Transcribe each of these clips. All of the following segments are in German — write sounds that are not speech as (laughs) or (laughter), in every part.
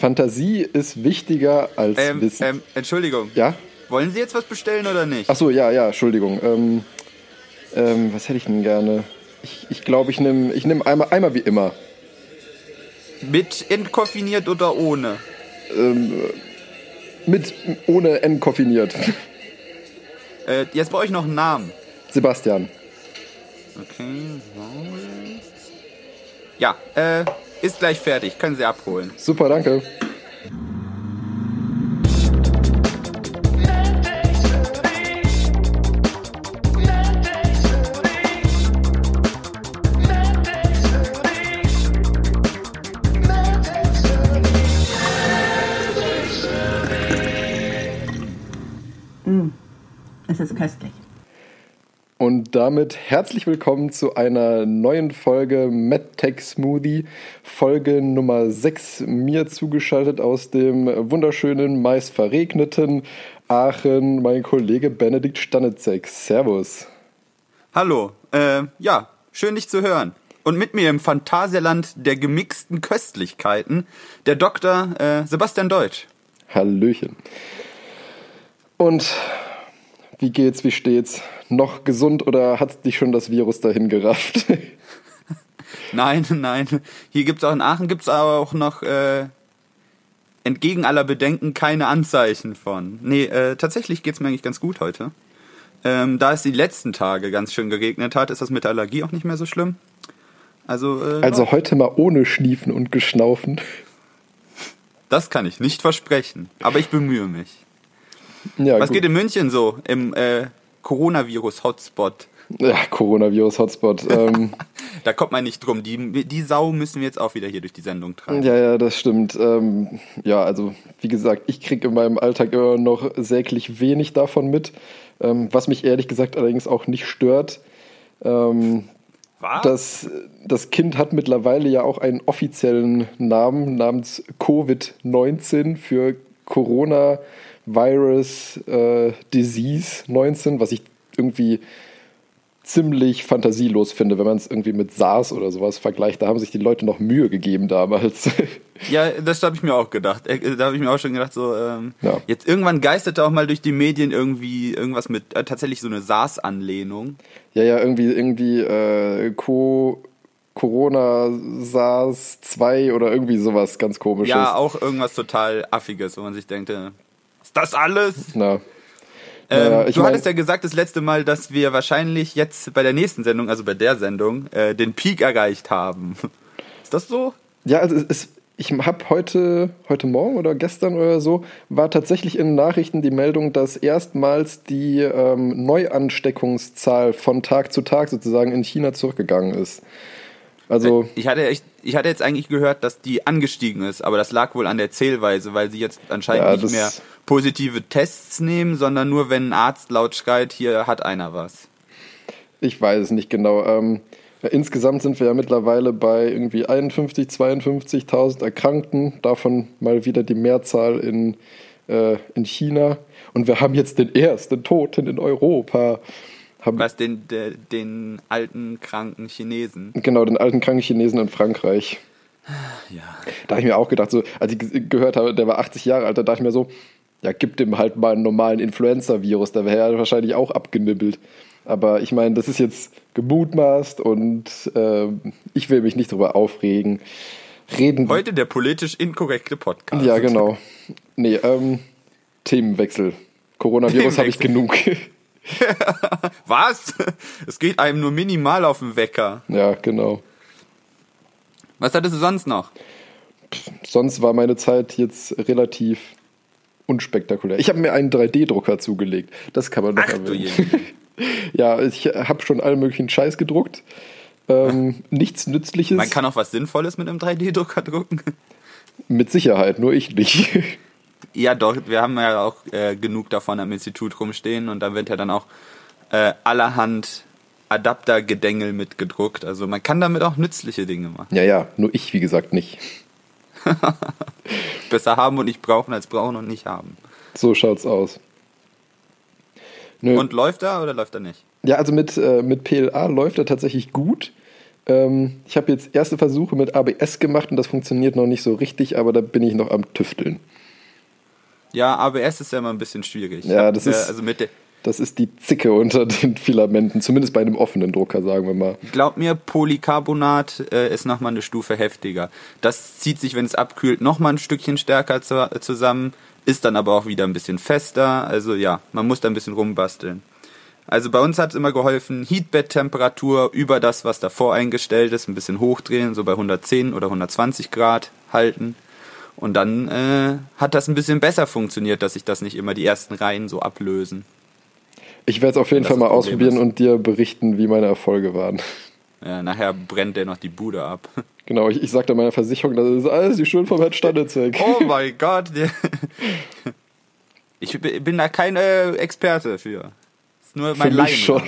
Fantasie ist wichtiger als Ähm, Wissen. ähm, Entschuldigung. ja? Wollen Sie jetzt was bestellen oder nicht? Ach so, ja, ja, Entschuldigung. Ähm, ähm, was hätte ich denn gerne? Ich glaube, ich, glaub, ich nehme ich nehm einmal, einmal wie immer. Mit entkoffiniert oder ohne? Mit, ohne N koffiniert. Äh, jetzt brauche ich noch einen Namen. Sebastian. Okay. Ja, äh, ist gleich fertig. Können Sie abholen. Super, danke. Und damit herzlich willkommen zu einer neuen Folge MedTech Smoothie, Folge Nummer 6, mir zugeschaltet aus dem wunderschönen, meist verregneten Aachen, mein Kollege Benedikt Stanitzek. Servus. Hallo. Äh, ja, schön dich zu hören. Und mit mir im Phantasialand der gemixten Köstlichkeiten, der Dr. Äh, Sebastian Deutsch. Hallöchen. Und wie geht's, wie steht's? Noch gesund oder hat dich schon das Virus dahin gerafft? (laughs) Nein, nein. Hier gibt's auch in Aachen gibt's aber auch noch äh, entgegen aller Bedenken keine Anzeichen von. Nee, äh, tatsächlich geht's mir eigentlich ganz gut heute. Ähm, da es die letzten Tage ganz schön geregnet hat, ist das mit der Allergie auch nicht mehr so schlimm. Also, äh, Also heute mal ohne Schniefen und Geschnaufen. das kann ich nicht versprechen. Aber ich bemühe mich. Ja, Was gut. geht in München so im äh, Coronavirus-Hotspot? Ja, Coronavirus-Hotspot. (laughs) Ähm, Da kommt man nicht drum. Die, die Sau müssen wir jetzt auch wieder hier durch die Sendung tragen. ja, ja, das stimmt. Ähm, ja, also wie gesagt, ich kriege in meinem Alltag immer noch säglich wenig davon mit. Ähm, was mich ehrlich gesagt allerdings auch nicht stört. Ähm, Was? das, das Kind hat mittlerweile ja auch einen offiziellen Namen namens Covid-19 für Coronavirus äh, Disease 19, was ich irgendwie ziemlich fantasielos finde, wenn man es irgendwie mit SARS oder sowas vergleicht. Da haben sich die Leute noch Mühe gegeben damals. (laughs) Ja, das habe ich mir auch gedacht. Äh, Da habe ich mir auch schon gedacht, so ähm, Ja. jetzt irgendwann geisterte auch mal durch die Medien irgendwie irgendwas mit äh, tatsächlich so eine SARS-Anlehnung. ja, ja, irgendwie, irgendwie äh, Co Corona SARS 2 oder irgendwie sowas ganz komisches. Ja, auch irgendwas total affiges, wo man sich denkt, äh, ist das alles? Na. Ähm, Naja, ich du hattest ja gesagt das letzte Mal, dass wir wahrscheinlich jetzt bei der nächsten Sendung, also bei der Sendung, äh, den Peak erreicht haben. (laughs) Ist das so? Ja, also es, es, ich habe heute, heute Morgen oder gestern oder so, war tatsächlich in den Nachrichten die Meldung, dass erstmals die ähm, Neuansteckungszahl von Tag zu Tag sozusagen in China zurückgegangen ist. Also, Ich hatte, echt, ich hatte jetzt eigentlich gehört, dass die angestiegen ist, aber das lag wohl an der Zählweise, weil sie jetzt anscheinend Ja, nicht mehr positive Tests nehmen, sondern nur, wenn ein Arzt laut schreit, hier hat einer was. ich weiß es nicht genau. Ähm, insgesamt sind wir ja mittlerweile bei irgendwie 51, 52.000 Erkrankten, davon mal wieder die Mehrzahl in, äh, in China. Und wir haben jetzt den ersten Toten in Europa. Haben, Was den, de, den alten, kranken Chinesen. Genau, den alten kranken Chinesen in Frankreich. (sighs) Ja. Da habe ich mir auch gedacht, so, als ich ge- gehört habe, der war 80 Jahre alt, da dachte ich mir so, ja, gib dem halt mal einen normalen Influenza-Virus, da wäre er wahrscheinlich auch abgenibbelt. Aber ich meine, das ist jetzt gemutmaßt und ähm, ich will mich nicht drüber aufregen. Reden. Heute der politisch inkorrekte Podcast. ja, genau. Nee, ähm, Themenwechsel. Coronavirus habe ich genug. (laughs) (laughs) Was? Es geht einem nur minimal auf den Wecker. ja, genau. Was hattest du sonst noch? Sonst war meine Zeit jetzt relativ unspektakulär. Ich habe mir einen 3D-Drucker zugelegt. Das kann man Ach du erwähnen. (laughs) Ja, ich habe schon allen möglichen Scheiß gedruckt. Ähm, (laughs) nichts Nützliches. Man kann auch was Sinnvolles mit einem 3D-Drucker drucken. Mit Sicherheit, nur ich nicht. Ja, doch, wir haben ja auch äh, genug davon am Institut rumstehen und da wird ja dann auch äh, allerhand Adaptergedängel mitgedruckt. Also man kann damit auch nützliche Dinge machen. ja, ja, nur ich, wie gesagt, nicht. (laughs) Besser haben und nicht brauchen als brauchen und nicht haben. So schaut's aus. Nö. Und läuft er oder läuft er nicht? Ja, also mit, äh, mit PLA läuft er tatsächlich gut. Ähm, ich habe jetzt erste Versuche mit ABS gemacht und das funktioniert noch nicht so richtig, aber da bin ich noch am Tüfteln. Ja, ABS ist ja immer ein bisschen schwierig. Ja, das ist, also mit das ist die Zicke unter den Filamenten, zumindest bei einem offenen Drucker, sagen wir mal. Glaub mir, Polycarbonat äh, ist nochmal eine Stufe heftiger. Das zieht sich, wenn es abkühlt, nochmal ein Stückchen stärker zu, zusammen, ist dann aber auch wieder ein bisschen fester. Also ja, man muss da ein bisschen rumbasteln. Also bei uns hat es immer geholfen, Heatbed-Temperatur über das, was davor eingestellt ist, ein bisschen hochdrehen, so bei 110 oder 120 Grad halten. Und dann äh, hat das ein bisschen besser funktioniert, dass sich das nicht immer die ersten Reihen so ablösen. Ich werde es auf jeden Fall mal ausprobieren ist. und dir berichten, wie meine Erfolge waren. Ja, nachher brennt der noch die Bude ab. (laughs) Genau, ich, ich sagte meiner Versicherung, das ist alles die Schuld vom Herrn Standezek. Oh (laughs) mein Gott. Ich bin da kein äh, Experte für. Das ist nur mein Laien. schon.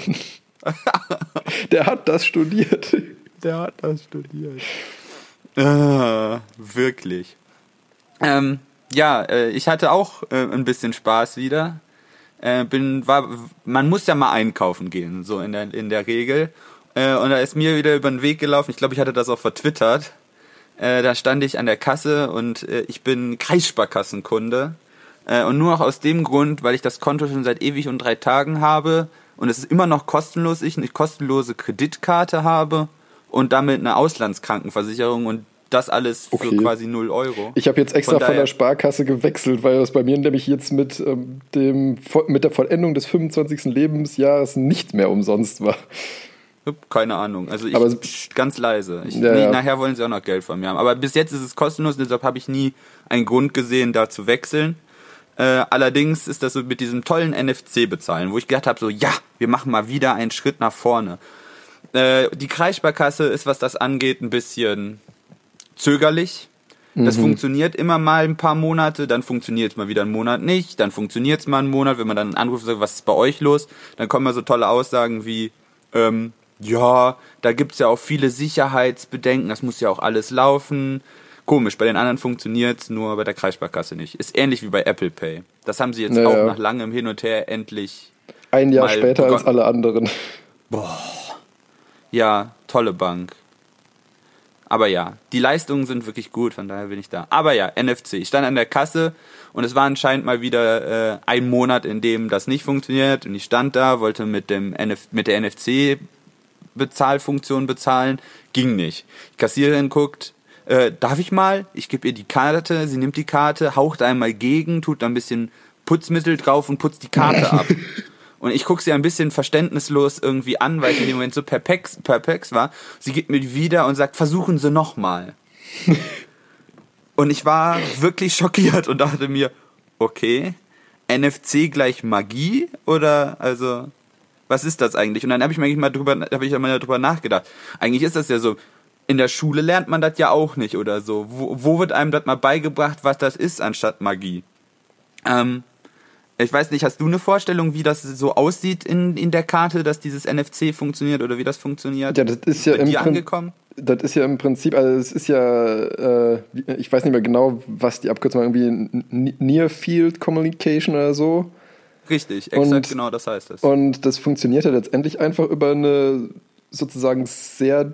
(laughs) Der hat das studiert. Der hat das studiert. Ah, wirklich. Ähm, ja, äh, ich hatte auch äh, ein bisschen Spaß wieder. Äh, bin, war, man muss ja mal einkaufen gehen, so in der, in der Regel. Äh, und da ist mir wieder über den Weg gelaufen, ich glaube, ich hatte das auch vertwittert. Äh, da stand ich an der Kasse und äh, ich bin Kreissparkassenkunde. Äh, und nur auch aus dem Grund, weil ich das Konto schon seit ewig und drei Tagen habe und es ist immer noch kostenlos, ich eine kostenlose Kreditkarte habe und damit eine Auslandskrankenversicherung und das alles für okay. quasi 0 Euro. Ich habe jetzt extra von, von, der Sparkasse gewechselt, weil das bei mir nämlich jetzt mit, ähm, dem, mit der Vollendung des 25. Lebensjahres nicht mehr umsonst war. Keine Ahnung. Also ich Aber ganz leise. Ich, ja, nee, ja. Nachher wollen sie auch noch Geld von mir haben. Aber bis jetzt ist es kostenlos, deshalb habe ich nie einen Grund gesehen, da zu wechseln. Äh, allerdings ist das so mit diesem tollen NFC bezahlen, wo ich gedacht habe, so ja, wir machen mal wieder einen Schritt nach vorne. Äh, die Kreissparkasse ist, was das angeht, ein bisschen zögerlich. Das mhm. funktioniert immer mal ein paar Monate, dann funktioniert es mal wieder einen Monat nicht, dann funktioniert es mal einen Monat, wenn man dann anruft und sagt, was ist bei euch los, dann kommen mal so tolle Aussagen wie, ähm, ja, da gibt's ja auch viele Sicherheitsbedenken, das muss ja auch alles laufen. Komisch, bei den anderen funktioniert's, nur bei der Kreissparkasse nicht. Ist ähnlich wie bei Apple Pay. Das haben sie jetzt naja. auch nach langem Hin und Her endlich. Ein Jahr später als alle anderen. Boah. Ja, tolle Bank. Aber ja, die Leistungen sind wirklich gut, von daher bin ich da. Aber ja, NFC. Ich stand an der Kasse und es war anscheinend mal wieder äh, ein Monat, in dem das nicht funktioniert. Und ich stand da, wollte mit, dem NF mit der NFC-Bezahlfunktion bezahlen. Ging nicht. Die Kassiererin guckt, äh, darf ich mal? Ich gebe ihr die Karte, sie nimmt die Karte, haucht einmal gegen, tut da ein bisschen Putzmittel drauf und putzt die Karte (laughs) ab. Und ich gucke sie ein bisschen verständnislos irgendwie an, weil ich in dem Moment so perplex, perplex war. Sie gibt mir wieder und sagt, versuchen Sie nochmal. (laughs) und ich war wirklich schockiert und dachte mir, okay, NFC gleich Magie oder also was ist das eigentlich? Und dann habe ich mir mal drüber, habe ich mal drüber nachgedacht. Eigentlich ist das ja so. In der Schule lernt man das ja auch nicht oder so. Wo, wo wird einem das mal beigebracht, was das ist anstatt Magie? Ähm, ich weiß nicht, hast du eine Vorstellung, wie das so aussieht in, in der Karte, dass dieses NFC funktioniert oder wie das funktioniert? Ja, das ist ja im angekommen? Das ist ja im Prinzip, also es ist ja, äh, ich weiß nicht mehr genau, was die Abkürzung irgendwie Near Field Communication oder so. Richtig, exakt und, genau das heißt es. Und das funktioniert ja letztendlich einfach über eine sozusagen sehr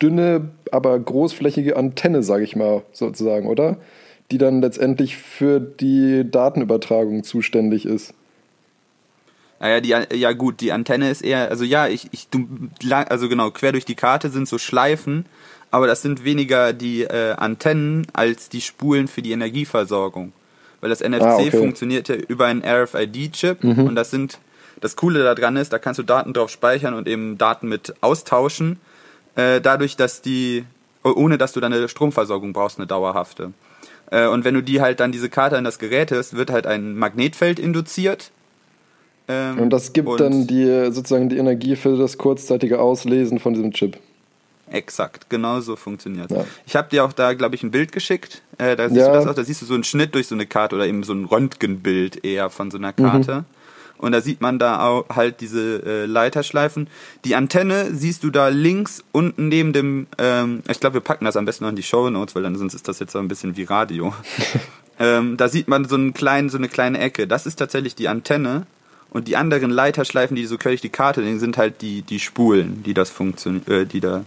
dünne, aber großflächige Antenne, sage ich mal, sozusagen, oder? Die dann letztendlich für die Datenübertragung zuständig ist. Naja, die, ja gut, die Antenne ist eher, also ja, ich, ich, also genau, quer durch die Karte sind so Schleifen, aber das sind weniger die äh, Antennen als die Spulen für die Energieversorgung. Weil das NFC ah, okay. funktioniert ja über einen RFID-Chip mhm. und das sind, das Coole daran ist, da kannst du Daten drauf speichern und eben Daten mit austauschen, äh, dadurch, dass die, ohne dass du dann eine Stromversorgung brauchst, eine dauerhafte. Äh, und wenn du die halt dann diese Karte an das Gerät hast, wird halt ein Magnetfeld induziert. Ähm, und das gibt und dann die sozusagen die Energie für das kurzzeitige Auslesen von diesem Chip. Exakt, genau so funktioniert ja. Ich habe dir auch da, glaube ich, ein Bild geschickt. Äh, da siehst ja. du das auch, da siehst du so einen Schnitt durch so eine Karte oder eben so ein Röntgenbild eher von so einer Karte. Mhm. Und da sieht man da auch halt diese äh, Leiterschleifen. Die Antenne siehst du da links unten neben dem, ähm, ich glaube, wir packen das am besten noch in die Show Notes, weil dann sonst ist das jetzt so ein bisschen wie Radio. (laughs) ähm, da sieht man so, einen kleinen, so eine kleine Ecke. Das ist tatsächlich die Antenne. Und die anderen Leiterschleifen, die so quer durch die Karte liegen, sind halt die, die Spulen, die das funktioniert, äh, die da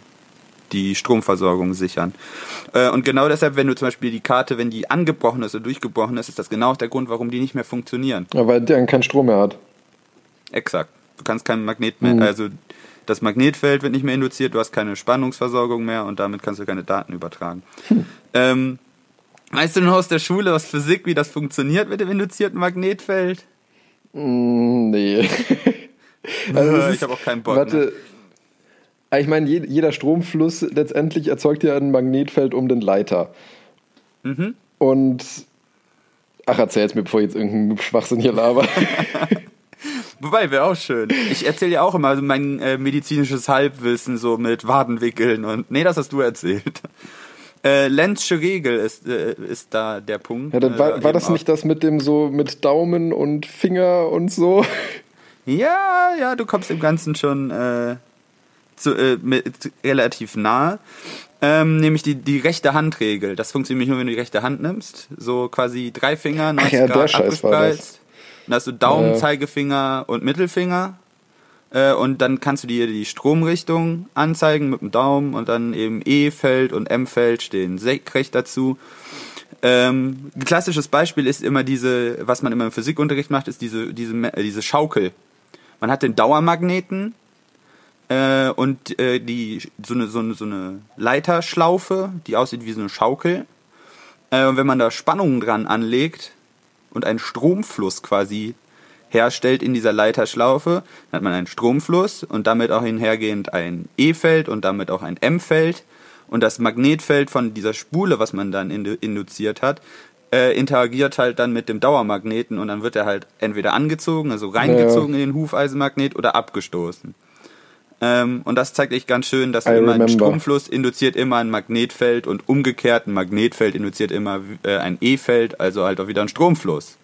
die Stromversorgung sichern. Äh, und genau deshalb, wenn du zum Beispiel die Karte, wenn die angebrochen ist oder durchgebrochen ist, ist das genau der Grund, warum die nicht mehr funktionieren. Ja, weil der keinen Strom mehr hat. Exakt. Du kannst kein Magnet mehr, mhm. also das Magnetfeld wird nicht mehr induziert, du hast keine Spannungsversorgung mehr und damit kannst du keine Daten übertragen. Hm. Ähm, weißt du noch aus der Schule aus Physik, wie das funktioniert mit dem induzierten Magnetfeld? Mm, nee. (laughs) also ich habe auch keinen Bock. Warte. Ne? Ich meine, jeder Stromfluss letztendlich erzeugt ja ein Magnetfeld um den Leiter. Mhm. Und. Ach, erzähl's mir, bevor ich jetzt irgendeinen Schwachsinn hier laber. (laughs) (laughs) Wobei, wäre auch schön. Ich erzähle ja auch immer mein äh, medizinisches Halbwissen so mit Wadenwickeln und. Nee, das hast du erzählt. Äh, Lenzsche Regel ist, äh, ist da der Punkt. Ja, dann war, äh, war das nicht das mit dem so mit Daumen und Finger und so? Ja, ja, du kommst dem Ganzen schon äh, zu, äh, mit, relativ nahe. Ähm, nämlich die, die rechte Handregel. Das funktioniert nur, wenn du die rechte Hand nimmst. So quasi drei Finger, 90 Ach ja, Grad war das. Dann hast du Daumen, ja. Zeigefinger und Mittelfinger. Äh, und dann kannst du dir die Stromrichtung anzeigen mit dem Daumen und dann eben E-Feld und M-Feld stehen senkrecht dazu. Ähm, ein klassisches Beispiel ist immer diese, was man immer im Physikunterricht macht, ist diese, diese, diese Schaukel. Man hat den Dauermagneten äh, und äh, die, so, eine, so, eine, so eine Leiterschlaufe, die aussieht wie so eine Schaukel. Äh, und wenn man da Spannungen dran anlegt, und einen Stromfluss quasi herstellt in dieser Leiterschlaufe, dann hat man einen Stromfluss und damit auch hinhergehend ein E-Feld und damit auch ein M-Feld. Und das Magnetfeld von dieser Spule, was man dann induziert hat, äh, interagiert halt dann mit dem Dauermagneten und dann wird er halt entweder angezogen, also reingezogen ja. in den Hufeisenmagnet oder abgestoßen. Ähm, und das zeigt echt ganz schön, dass immer ein Stromfluss induziert immer ein Magnetfeld und umgekehrt ein Magnetfeld induziert immer äh, ein E-Feld, also halt auch wieder ein Stromfluss.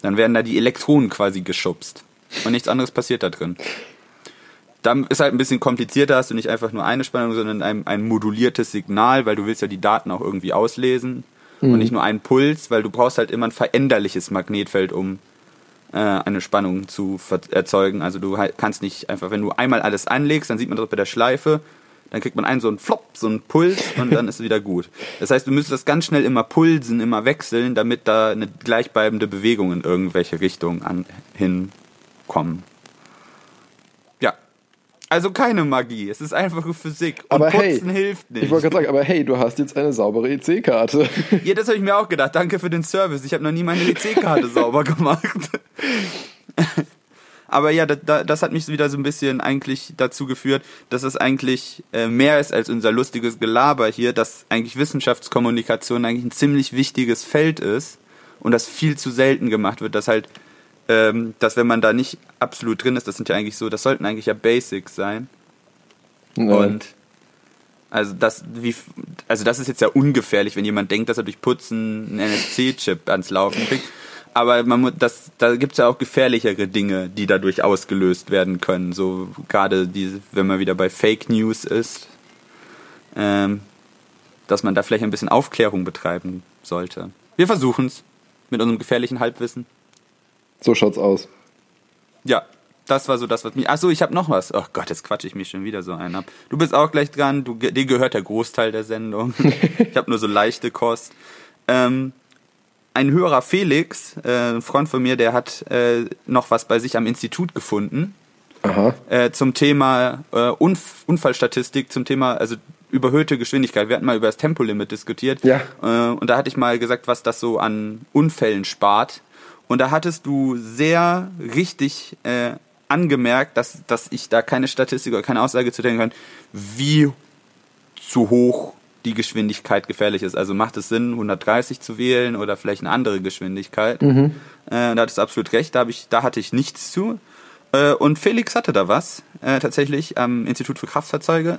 Dann werden da die Elektronen quasi geschubst. Und nichts anderes passiert da drin. Dann ist halt ein bisschen komplizierter, hast du nicht einfach nur eine Spannung, sondern ein, ein moduliertes Signal, weil du willst ja die Daten auch irgendwie auslesen. Mhm. Und nicht nur einen Puls, weil du brauchst halt immer ein veränderliches Magnetfeld, um äh, eine Spannung zu erzeugen. Also du kannst nicht einfach, wenn du einmal alles anlegst, dann sieht man das bei der Schleife, dann kriegt man einen so einen Flop, so einen Puls und dann ist es wieder gut. Das heißt, du müsstest das ganz schnell immer pulsen, immer wechseln, damit da eine gleichbleibende Bewegung in irgendwelche Richtungen an, hinkommen. Also keine Magie, es ist einfach Physik. Und aber Putzen hey, hilft nicht. Ich wollte gerade sagen, aber hey, du hast jetzt eine saubere EC-Karte. Ja, das habe ich mir auch gedacht. Danke für den Service. Ich habe noch nie meine EC-Karte (laughs) sauber gemacht. Aber ja, das, das, hat mich wieder so ein bisschen eigentlich dazu geführt, dass es eigentlich äh, mehr ist als unser lustiges Gelaber hier, dass eigentlich Wissenschaftskommunikation eigentlich ein ziemlich wichtiges Feld ist und das viel zu selten gemacht wird, dass halt ähm, dass wenn man da nicht absolut drin ist, das sind ja eigentlich so, das sollten eigentlich ja Basics sein. Nein. Und also das, wie, also das ist jetzt ja ungefährlich, wenn jemand denkt, dass er durch Putzen einen NFC-Chip ans Laufen kriegt. Aber man muss, das, da gibt es ja auch gefährlichere Dinge, die dadurch ausgelöst werden können. So gerade diese, wenn man wieder bei Fake News ist, ähm, dass man da vielleicht ein bisschen Aufklärung betreiben sollte. Wir versuchen es mit unserem gefährlichen Halbwissen. So schaut's aus. Ja, das war so das, was mich. Achso, ich habe noch was. Oh Gott, jetzt quatsche ich mich schon wieder so ein ab. Du bist auch gleich dran. Du, dir gehört der Großteil der Sendung. (laughs) ich habe nur so leichte Kost. Ähm, ein höherer Felix, äh, ein Freund von mir, der hat äh, noch was bei sich am Institut gefunden. Aha. Äh, zum Thema äh, Unf Unfallstatistik, zum Thema also überhöhte Geschwindigkeit. Wir hatten mal über das Tempolimit diskutiert. Ja. Äh, und da hatte ich mal gesagt, was das so an Unfällen spart. Und da hattest du sehr richtig äh, angemerkt, dass, dass ich da keine Statistik oder keine Aussage zu denken kann, wie zu hoch die Geschwindigkeit gefährlich ist. Also macht es Sinn, 130 zu wählen oder vielleicht eine andere Geschwindigkeit? Mhm. Äh, da hattest du absolut recht, da, hab ich, da hatte ich nichts zu. Äh, und Felix hatte da was, äh, tatsächlich am Institut für Kraftfahrzeuge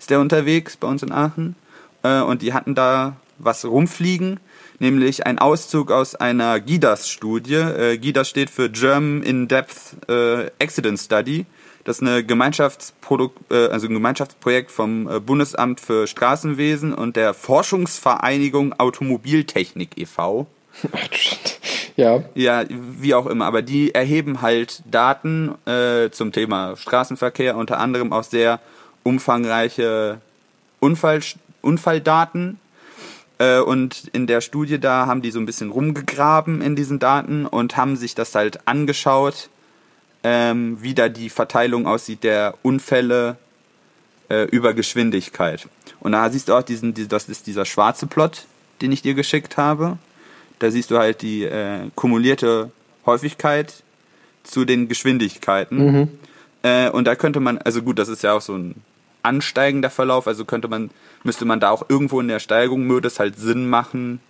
ist der unterwegs bei uns in Aachen. Äh, und die hatten da was rumfliegen nämlich ein Auszug aus einer GIDAS-Studie. Äh, GIDAS steht für German In-Depth äh, Accident Study. Das ist eine Gemeinschaftsprodukt, äh, also ein Gemeinschaftsprojekt vom äh, Bundesamt für Straßenwesen und der Forschungsvereinigung Automobiltechnik e.V. Ja. Ja, wie auch immer. Aber die erheben halt Daten äh, zum Thema Straßenverkehr, unter anderem auch sehr umfangreiche Unfall, Unfalldaten. Äh, und in der Studie da haben die so ein bisschen rumgegraben in diesen Daten und haben sich das halt angeschaut, ähm, wie da die Verteilung aussieht der Unfälle äh, über Geschwindigkeit. Und da siehst du auch diesen, das ist dieser schwarze Plot, den ich dir geschickt habe. Da siehst du halt die äh, kumulierte Häufigkeit zu den Geschwindigkeiten. Mhm. Äh, und da könnte man, also gut, das ist ja auch so ein ansteigender Verlauf, also könnte man, müsste man da auch irgendwo in der Steigung, würde es halt Sinn machen,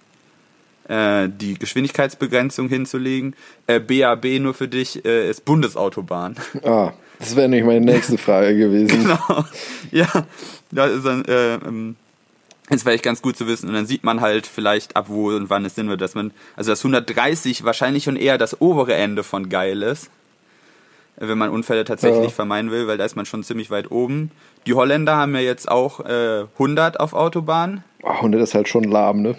äh, die Geschwindigkeitsbegrenzung hinzulegen. Äh, BAB nur für dich äh, ist Bundesautobahn. (laughs) Ah, das wäre nämlich meine nächste Frage gewesen. (laughs) genau. Ja, das ist dann, äh, ähm, ist vielleicht ganz gut zu wissen. Und dann sieht man halt vielleicht ab wo und wann es Sinn wird, dass man, also das 130 wahrscheinlich schon eher das obere Ende von geil ist wenn man Unfälle tatsächlich ja. vermeiden will, weil da ist man schon ziemlich weit oben. Die Holländer haben ja jetzt auch äh, 100 auf Autobahn. Oh, 100 ist halt schon lahm, ne?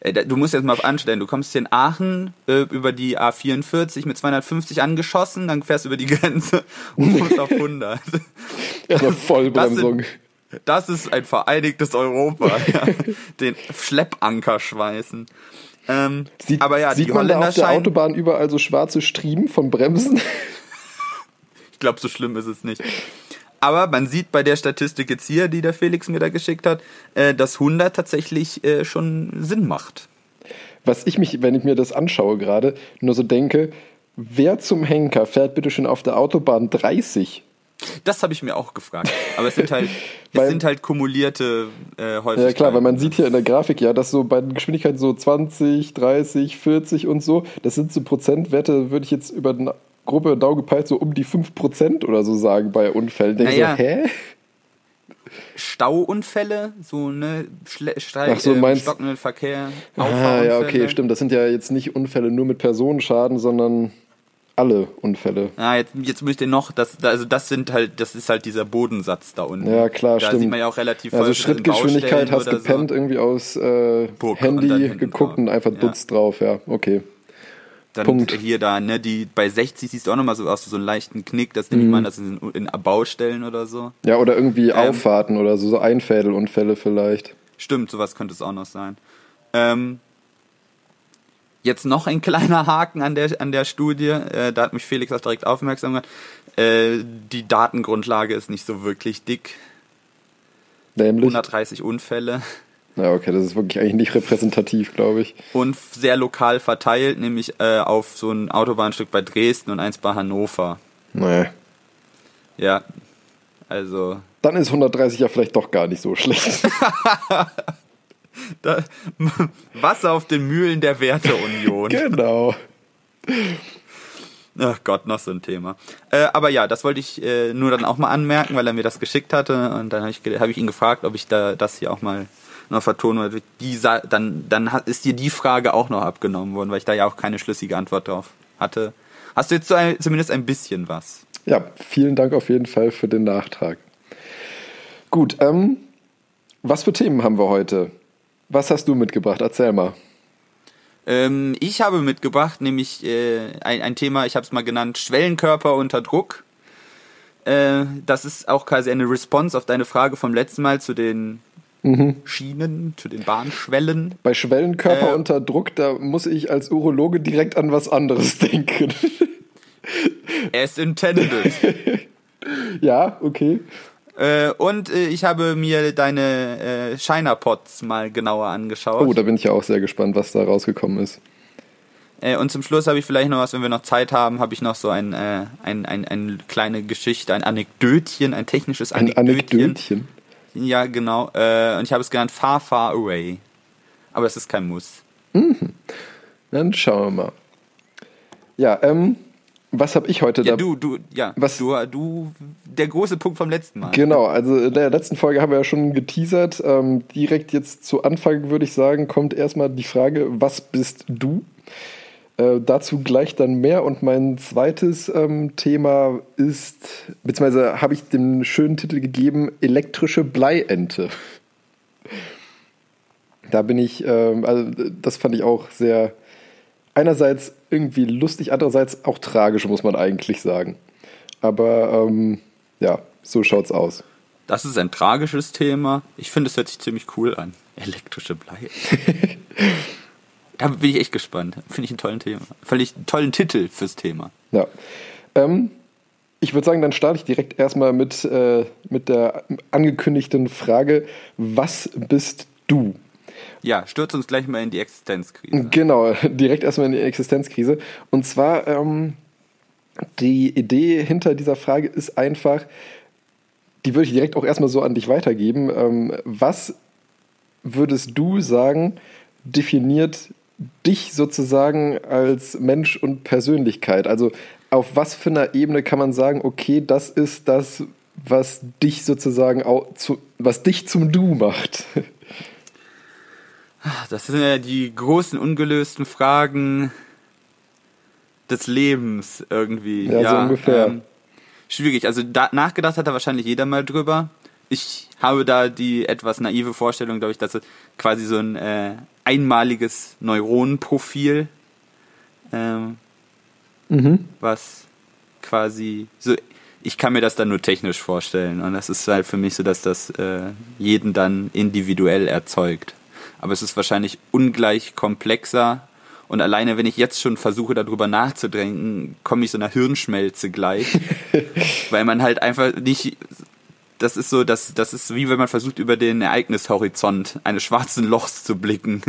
Äh, du musst jetzt mal anstellen, du kommst hier in Aachen äh, über die A44 mit 250 angeschossen, dann fährst du über die Grenze (laughs) und kommst auf 100. Ja, eine Vollbremsung. Das, sind, das ist ein vereinigtes Europa. (laughs) ja. Den Schleppanker schweißen. Ähm, sieht, aber ja, sieht die man Holländer da auf der Autobahn überall so schwarze Striemen von Bremsen? Ich glaube, so schlimm ist es nicht. Aber man sieht bei der Statistik jetzt hier, die der Felix mir da geschickt hat, äh, dass 100 tatsächlich äh, schon Sinn macht. Was ich mich, wenn ich mir das anschaue gerade, nur so denke, wer zum Henker fährt bitte schon auf der Autobahn 30? Das habe ich mir auch gefragt. Aber es sind halt, (laughs) es sind halt kumulierte äh, Häufigkeiten. Ja klar, weil man sieht hier in der Grafik ja, dass so bei den Geschwindigkeiten so 20, 30, 40 und so, das sind so Prozentwerte, würde ich jetzt über den Gruppe Daugepeilt so um die 5% oder so sagen bei Unfällen. Denke naja. so, hä? Stauunfälle, so ne Ach so, äh, stockenden Verkehr. Ah, ja, okay, stimmt. Das sind ja jetzt nicht Unfälle nur mit Personenschaden, sondern alle Unfälle. Ah, jetzt, jetzt müsst ihr noch, das, also das sind halt, das ist halt dieser Bodensatz da unten. Ja, klar, da stimmt. sieht man ja auch relativ Also Schrittgeschwindigkeit hast gepennt, so. irgendwie aus äh, Handy geguckt und einfach ja. Dutz drauf, ja, okay. Dann Punkt. hier da, ne, die bei 60 siehst du auch nochmal so aus so einen leichten Knick, das nehme ich mhm. mal, das sind in, in Baustellen oder so. Ja, oder irgendwie ähm, Auffahrten oder so, so Einfädelunfälle vielleicht. Stimmt, sowas könnte es auch noch sein. Ähm, jetzt noch ein (laughs) kleiner Haken an der, an der Studie, äh, da hat mich Felix auch direkt aufmerksam gemacht. Äh, die Datengrundlage ist nicht so wirklich dick. Nämlich? 130 Unfälle. Ja, okay, das ist wirklich eigentlich nicht repräsentativ, glaube ich. Und sehr lokal verteilt, nämlich äh, auf so ein Autobahnstück bei Dresden und eins bei Hannover. Nee. Ja, also. Dann ist 130 ja vielleicht doch gar nicht so schlecht. (laughs) da, Wasser auf den Mühlen der Werteunion. genau. Ach Gott, noch so ein Thema. Äh, aber ja, das wollte ich äh, nur dann auch mal anmerken, weil er mir das geschickt hatte. Und dann habe ich, hab ich ihn gefragt, ob ich da das hier auch mal noch vertonen wird, die, dann, dann ist dir die Frage auch noch abgenommen worden, weil ich da ja auch keine schlüssige Antwort drauf hatte. Hast du jetzt so ein, zumindest ein bisschen was? Ja, vielen Dank auf jeden Fall für den Nachtrag. Gut, ähm, was für Themen haben wir heute? Was hast du mitgebracht? Erzähl mal. Ähm, ich habe mitgebracht, nämlich äh, ein, ein Thema, ich habe es mal genannt, Schwellenkörper unter Druck. Äh, das ist auch quasi eine Response auf deine Frage vom letzten Mal zu den mhm. Schienen, zu den Bahnschwellen. Bei Schwellenkörper äh, unter Druck, da muss ich als Urologe direkt an was anderes (laughs) denken. As intended. (laughs) ja, okay. Äh, und äh, ich habe mir deine äh, Shiner-Pots mal genauer angeschaut. Oh, da bin ich ja auch sehr gespannt, was da rausgekommen ist. Äh, und zum Schluss habe ich vielleicht noch was, wenn wir noch Zeit haben, habe ich noch so ein, äh, ein, ein, ein kleine Geschichte, ein Anekdötchen, ein technisches Anekdötchen. Ein Anekdötchen. Ja, genau. Äh, und ich habe es genannt Far, Far Away. Aber es ist kein Muss. Mhm. Dann schauen wir mal. Ja, ähm, was habe ich heute ja, da? Du, du, ja, was? Du, du, der große Punkt vom letzten Mal. Genau, also in der letzten Folge haben wir ja schon geteasert. Ähm, direkt jetzt zu Anfang würde ich sagen, kommt erstmal die Frage, was bist du? Äh, dazu gleich dann mehr. Und mein zweites ähm, Thema ist, beziehungsweise habe ich den schönen Titel gegeben, elektrische Bleiente. Da bin ich, ähm, also das fand ich auch sehr, einerseits irgendwie lustig, andererseits auch tragisch, muss man eigentlich sagen. Aber ähm, ja, so schaut's aus. Das ist ein tragisches Thema. Ich finde, es hört sich ziemlich cool an. Elektrische Blei. (laughs) da bin ich echt gespannt. Finde ich einen tollen Thema. Finde ich einen tollen Titel fürs Thema. Ja. Ähm, ich würde sagen, dann starte ich direkt erstmal mit, äh, mit der angekündigten Frage: Was bist du? Ja, stürz uns gleich mal in die Existenzkrise. Genau, (laughs) direkt erstmal in die Existenzkrise. Und zwar, ähm, die Idee hinter dieser Frage ist einfach, die würde ich direkt auch erstmal so an dich weitergeben. Ähm, was würdest du sagen, definiert dich sozusagen als Mensch und Persönlichkeit? Also auf was für einer Ebene kann man sagen, okay, das ist das, was dich sozusagen auch zu, was dich zum Du macht? Das sind ja die großen ungelösten Fragen des Lebens irgendwie. Ja, ja so ungefähr. Ähm, schwierig. Also da, nachgedacht hat da wahrscheinlich jeder mal drüber. Ich habe da die etwas naive Vorstellung, glaube ich, dass es quasi so ein äh, einmaliges Neuronenprofil, ähm, mhm. was quasi so ich kann mir das dann nur technisch vorstellen und das ist halt für mich so, dass das äh, jeden dann individuell erzeugt aber es ist wahrscheinlich ungleich komplexer. Und alleine, wenn ich jetzt schon versuche, darüber nachzudenken, komme ich so einer Hirnschmelze gleich. (laughs) weil man halt einfach nicht. Das ist so, das, das ist wie wenn man versucht, über den Ereignishorizont eines schwarzen Lochs zu blicken.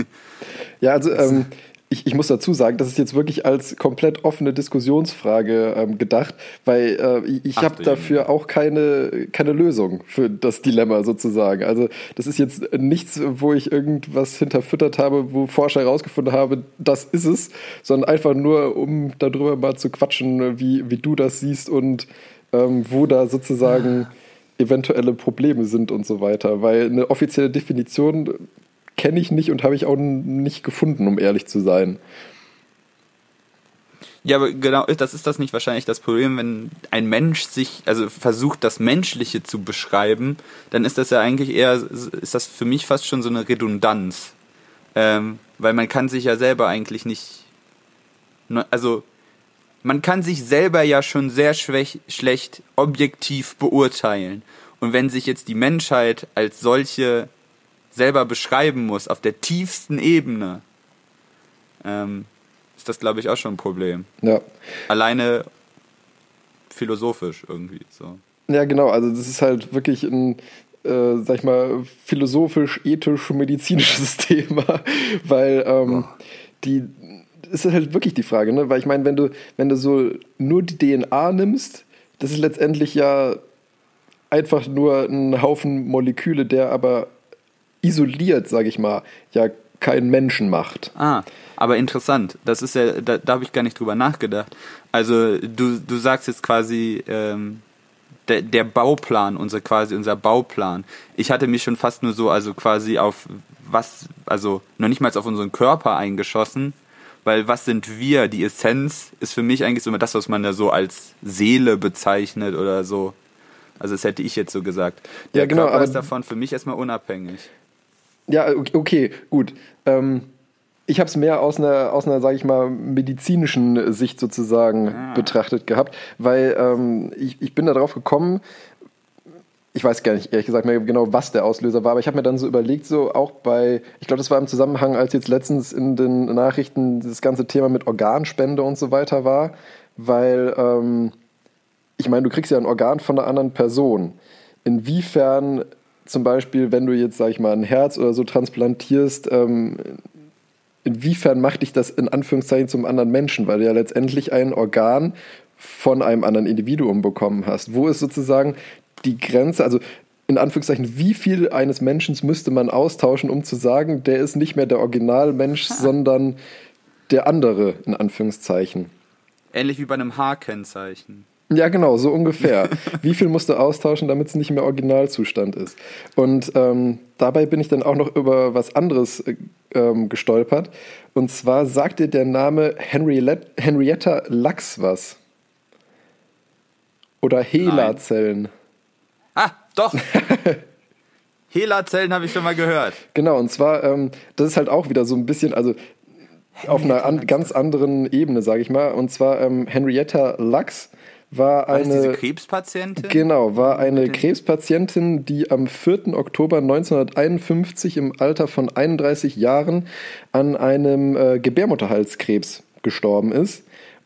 Ja, also ähm, ich, ich muss dazu sagen, das ist jetzt wirklich als komplett offene Diskussionsfrage ähm, gedacht, weil äh, ich habe dafür auch keine, keine Lösung für das Dilemma sozusagen. Also das ist jetzt nichts, wo ich irgendwas hinterfüttert habe, wo Forscher herausgefunden haben, das ist es, sondern einfach nur, um darüber mal zu quatschen, wie, wie du das siehst und ähm, wo da sozusagen eventuelle Probleme sind und so weiter. Weil eine offizielle Definition kenne ich nicht und habe ich auch nicht gefunden, um ehrlich zu sein. Ja, aber genau, das ist das nicht wahrscheinlich das Problem, wenn ein Mensch sich, also versucht, das Menschliche zu beschreiben, dann ist das ja eigentlich eher, ist das für mich fast schon so eine Redundanz. Ähm, weil man kann sich ja selber eigentlich nicht, also man kann sich selber ja schon sehr schwäch, schlecht objektiv beurteilen. Und wenn sich jetzt die Menschheit als solche selber beschreiben muss, auf der tiefsten Ebene, ähm, ist das, glaube ich, auch schon ein Problem. Ja. Alleine philosophisch irgendwie so. Ja, genau. Also das ist halt wirklich ein, äh, sag ich mal, philosophisch, ethisch, medizinisches (laughs) Thema, weil ähm, die ist halt wirklich die Frage, ne? Weil ich meine, wenn du, wenn du so nur die DNA nimmst, das ist letztendlich ja einfach nur ein Haufen Moleküle, der aber isoliert, sage ich mal, ja keinen Menschen macht. Ah, aber interessant. Das ist ja, da, da habe ich gar nicht drüber nachgedacht. Also du, du sagst jetzt quasi ähm, der, der Bauplan, unser quasi unser Bauplan. Ich hatte mich schon fast nur so, also quasi auf was, also noch nicht mal auf unseren Körper eingeschossen, weil was sind wir? Die Essenz ist für mich eigentlich so immer das, was man da so als Seele bezeichnet oder so. Also das hätte ich jetzt so gesagt. Der ja, genau, Körper ist davon für mich erstmal unabhängig. Ja, okay, gut. Ähm, ich habe es mehr aus einer, aus einer, sage ich mal, medizinischen Sicht sozusagen ah. betrachtet gehabt, weil ähm, ich, ich bin da drauf gekommen, ich weiß gar nicht, ehrlich gesagt, mehr genau, was der Auslöser war, aber ich habe mir dann so überlegt, so auch bei, ich glaube, das war im Zusammenhang, als jetzt letztens in den Nachrichten das ganze Thema mit Organspende und so weiter war, weil, ähm, ich meine, du kriegst ja ein Organ von einer anderen Person. Inwiefern zum Beispiel, wenn du jetzt, sag ich mal, ein Herz oder so transplantierst, ähm, inwiefern macht dich das in Anführungszeichen zum anderen Menschen, weil du ja letztendlich ein Organ von einem anderen Individuum bekommen hast. Wo ist sozusagen die Grenze, also in Anführungszeichen, wie viel eines Menschen müsste man austauschen, um zu sagen, der ist nicht mehr der Originalmensch, sondern der andere, in Anführungszeichen? Ähnlich wie bei einem H-Kennzeichen. Ja, genau, so ungefähr. (laughs) Wie viel musst du austauschen, damit es nicht mehr Originalzustand ist? Und ähm, dabei bin ich dann auch noch über was anderes äh, ähm, gestolpert. Und zwar sagt dir der Name Henriette, Henrietta Lachs was. Oder HeLa-Zellen. Doch! (laughs) HeLa-Zellen habe ich schon mal gehört. Genau, und zwar, ähm, das ist halt auch wieder so ein bisschen, also auf einer an, ganz anderen Ebene, sage ich mal. Und zwar ähm, Henrietta Lachs war, war eine diese Krebspatientin. Genau, war eine Krebspatientin, die am 4. Oktober 1951 im Alter von 31 Jahren an einem äh, Gebärmutterhalskrebs gestorben ist.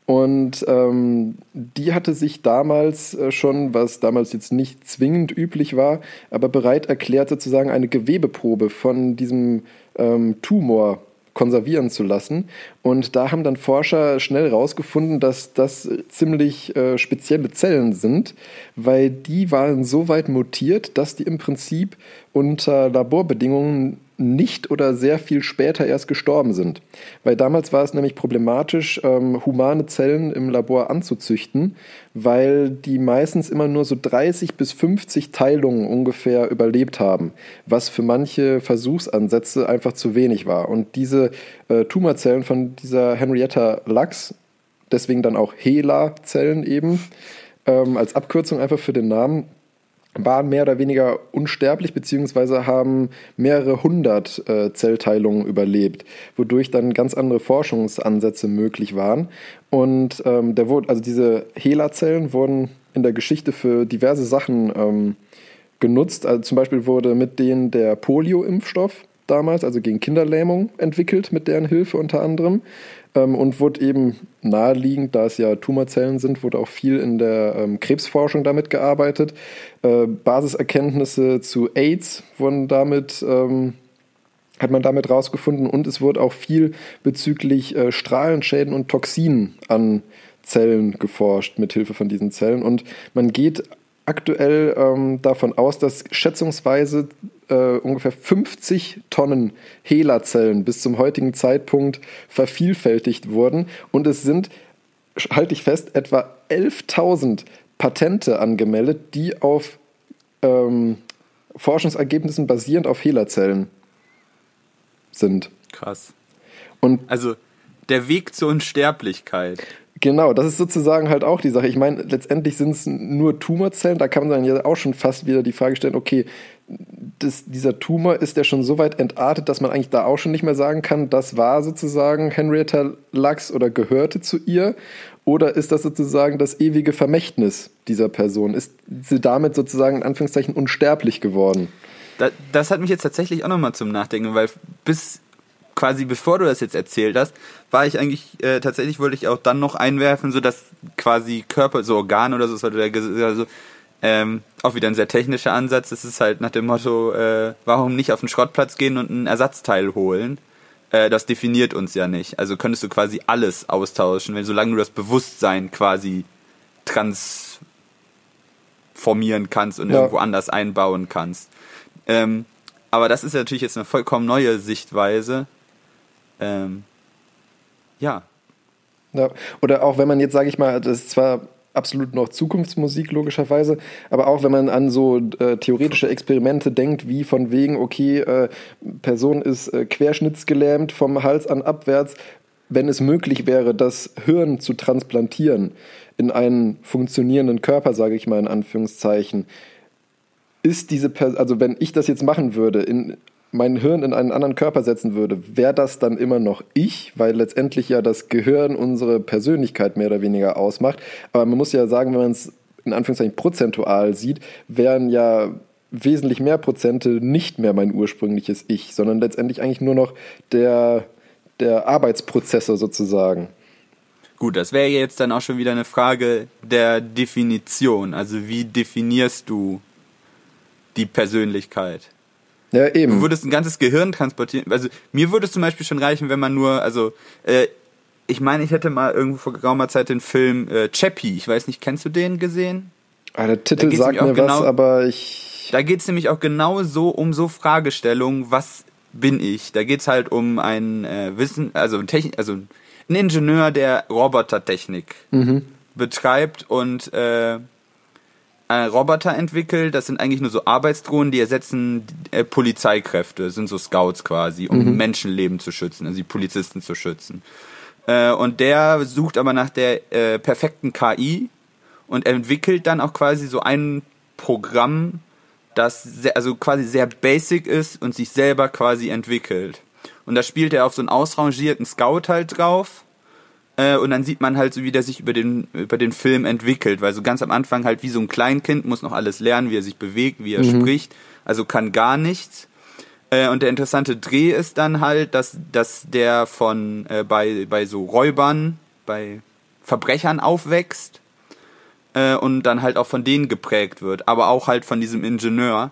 Und ähm, die hatte sich damals äh, schon, was damals jetzt nicht zwingend üblich war, aber bereit erklärt, sozusagen eine Gewebeprobe von diesem ähm, Tumor konservieren zu lassen. Und da haben dann Forscher schnell herausgefunden, dass das ziemlich äh, spezielle Zellen sind, weil die waren so weit mutiert, dass die im Prinzip unter Laborbedingungen nicht oder sehr viel später erst gestorben sind. Weil damals war es nämlich problematisch, ähm, humane Zellen im Labor anzuzüchten, weil die meistens immer nur so 30 bis 50 Teilungen ungefähr überlebt haben, was für manche Versuchsansätze einfach zu wenig war. Und diese äh, Tumorzellen von dieser Henrietta Lux, deswegen dann auch HeLa-Zellen eben, ähm, als Abkürzung einfach für den Namen, waren mehr oder weniger unsterblich, beziehungsweise haben mehrere hundert äh, Zellteilungen überlebt, wodurch dann ganz andere Forschungsansätze möglich waren. Und ähm, der wurde, also diese HeLa-Zellen wurden in der Geschichte für diverse Sachen ähm, genutzt. Also zum Beispiel wurde mit denen der Polio-Impfstoff damals, also gegen Kinderlähmung, entwickelt, mit deren Hilfe unter anderem ähm, und wurde eben naheliegend, da es ja Tumorzellen sind, wurde auch viel in der ähm, Krebsforschung damit gearbeitet. Äh, Basiserkenntnisse zu AIDS wurden damit ähm, hat man damit rausgefunden und es wurde auch viel bezüglich äh, Strahlenschäden und Toxinen an Zellen geforscht mit Hilfe von diesen Zellen und man geht aktuell ähm, davon aus, dass schätzungsweise äh, ungefähr 50 Tonnen HeLa-Zellen bis zum heutigen Zeitpunkt vervielfältigt wurden und es sind, halte ich fest, etwa 11.000 Patente angemeldet, die auf ähm, Forschungsergebnissen basierend auf HeLa-Zellen sind. Krass. Und also der Weg zur Unsterblichkeit. Genau, das ist sozusagen halt auch die Sache. Ich meine, letztendlich sind es nur Tumorzellen. Da kann man dann ja auch schon fast wieder die Frage stellen, okay, das, dieser Tumor ist ja schon so weit entartet, dass man eigentlich da auch schon nicht mehr sagen kann, das war sozusagen Henrietta Lacks oder gehörte zu ihr. Oder ist das sozusagen das ewige Vermächtnis dieser Person? Ist sie damit sozusagen in Anführungszeichen unsterblich geworden? Das, das hat mich jetzt tatsächlich auch nochmal zum Nachdenken, weil bis quasi bevor du das jetzt erzählt hast, war ich eigentlich, äh, tatsächlich wollte ich auch dann noch einwerfen, so dass quasi Körper, so Organe oder so, also, ähm, auch wieder ein sehr technischer Ansatz. Das ist halt nach dem Motto, äh, warum nicht auf den Schrottplatz gehen und ein Ersatzteil holen? Äh, das definiert uns ja nicht. Also könntest du quasi alles austauschen, wenn solange du das Bewusstsein quasi transformieren kannst und ja. irgendwo anders einbauen kannst. Ähm, aber das ist natürlich jetzt eine vollkommen neue Sichtweise, ähm, ja. ja. Oder auch wenn man jetzt, sage ich mal, das ist zwar absolut noch Zukunftsmusik logischerweise, aber auch wenn man an so äh, theoretische Experimente denkt, wie von wegen, okay, äh, Person ist äh, querschnittsgelähmt vom Hals an abwärts, wenn es möglich wäre, das Hirn zu transplantieren in einen funktionierenden Körper, sage ich mal in Anführungszeichen, ist diese Person, also wenn ich das jetzt machen würde, in mein Hirn in einen anderen Körper setzen würde, wäre das dann immer noch ich, weil letztendlich ja das Gehirn unsere Persönlichkeit mehr oder weniger ausmacht. Aber man muss ja sagen, wenn man es in Anführungszeichen prozentual sieht, wären ja wesentlich mehr Prozente nicht mehr mein ursprüngliches Ich, sondern letztendlich eigentlich nur noch der, der Arbeitsprozessor sozusagen. Gut, das wäre jetzt dann auch schon wieder eine Frage der Definition. Also wie definierst du die Persönlichkeit? Ja, eben. Du würdest ein ganzes Gehirn transportieren. Also mir würde es zum Beispiel schon reichen, wenn man nur, also äh, ich meine, ich hätte mal irgendwo vor geraumer Zeit den Film äh, Chappie, ich weiß nicht, kennst du den gesehen? Ah, der Titel sagt mir genau, was, aber ich... Da geht es nämlich auch genau so um so Fragestellungen, was bin ich? Da geht es halt um ein äh, Wissen, also, Techn also ein Ingenieur, der Robotertechnik mhm. betreibt und äh, äh, Roboter entwickelt. Das sind eigentlich nur so Arbeitsdrohnen, die ersetzen äh, Polizeikräfte, sind so Scouts quasi, um mhm. Menschenleben zu schützen, also die Polizisten zu schützen. Äh, und der sucht aber nach der äh, perfekten KI und entwickelt dann auch quasi so ein Programm, das sehr, also quasi sehr basic ist und sich selber quasi entwickelt. Und da spielt er auf so einen ausrangierten Scout halt drauf Äh, und dann sieht man halt so, wie der sich über den, über den Film entwickelt, weil so ganz am Anfang halt wie so ein Kleinkind muss noch alles lernen, wie er sich bewegt, wie er mhm. spricht, also kann gar nichts. Äh, und der interessante Dreh ist dann halt, dass, dass der von äh, bei, bei so Räubern, bei Verbrechern aufwächst äh, und dann halt auch von denen geprägt wird, aber auch halt von diesem Ingenieur.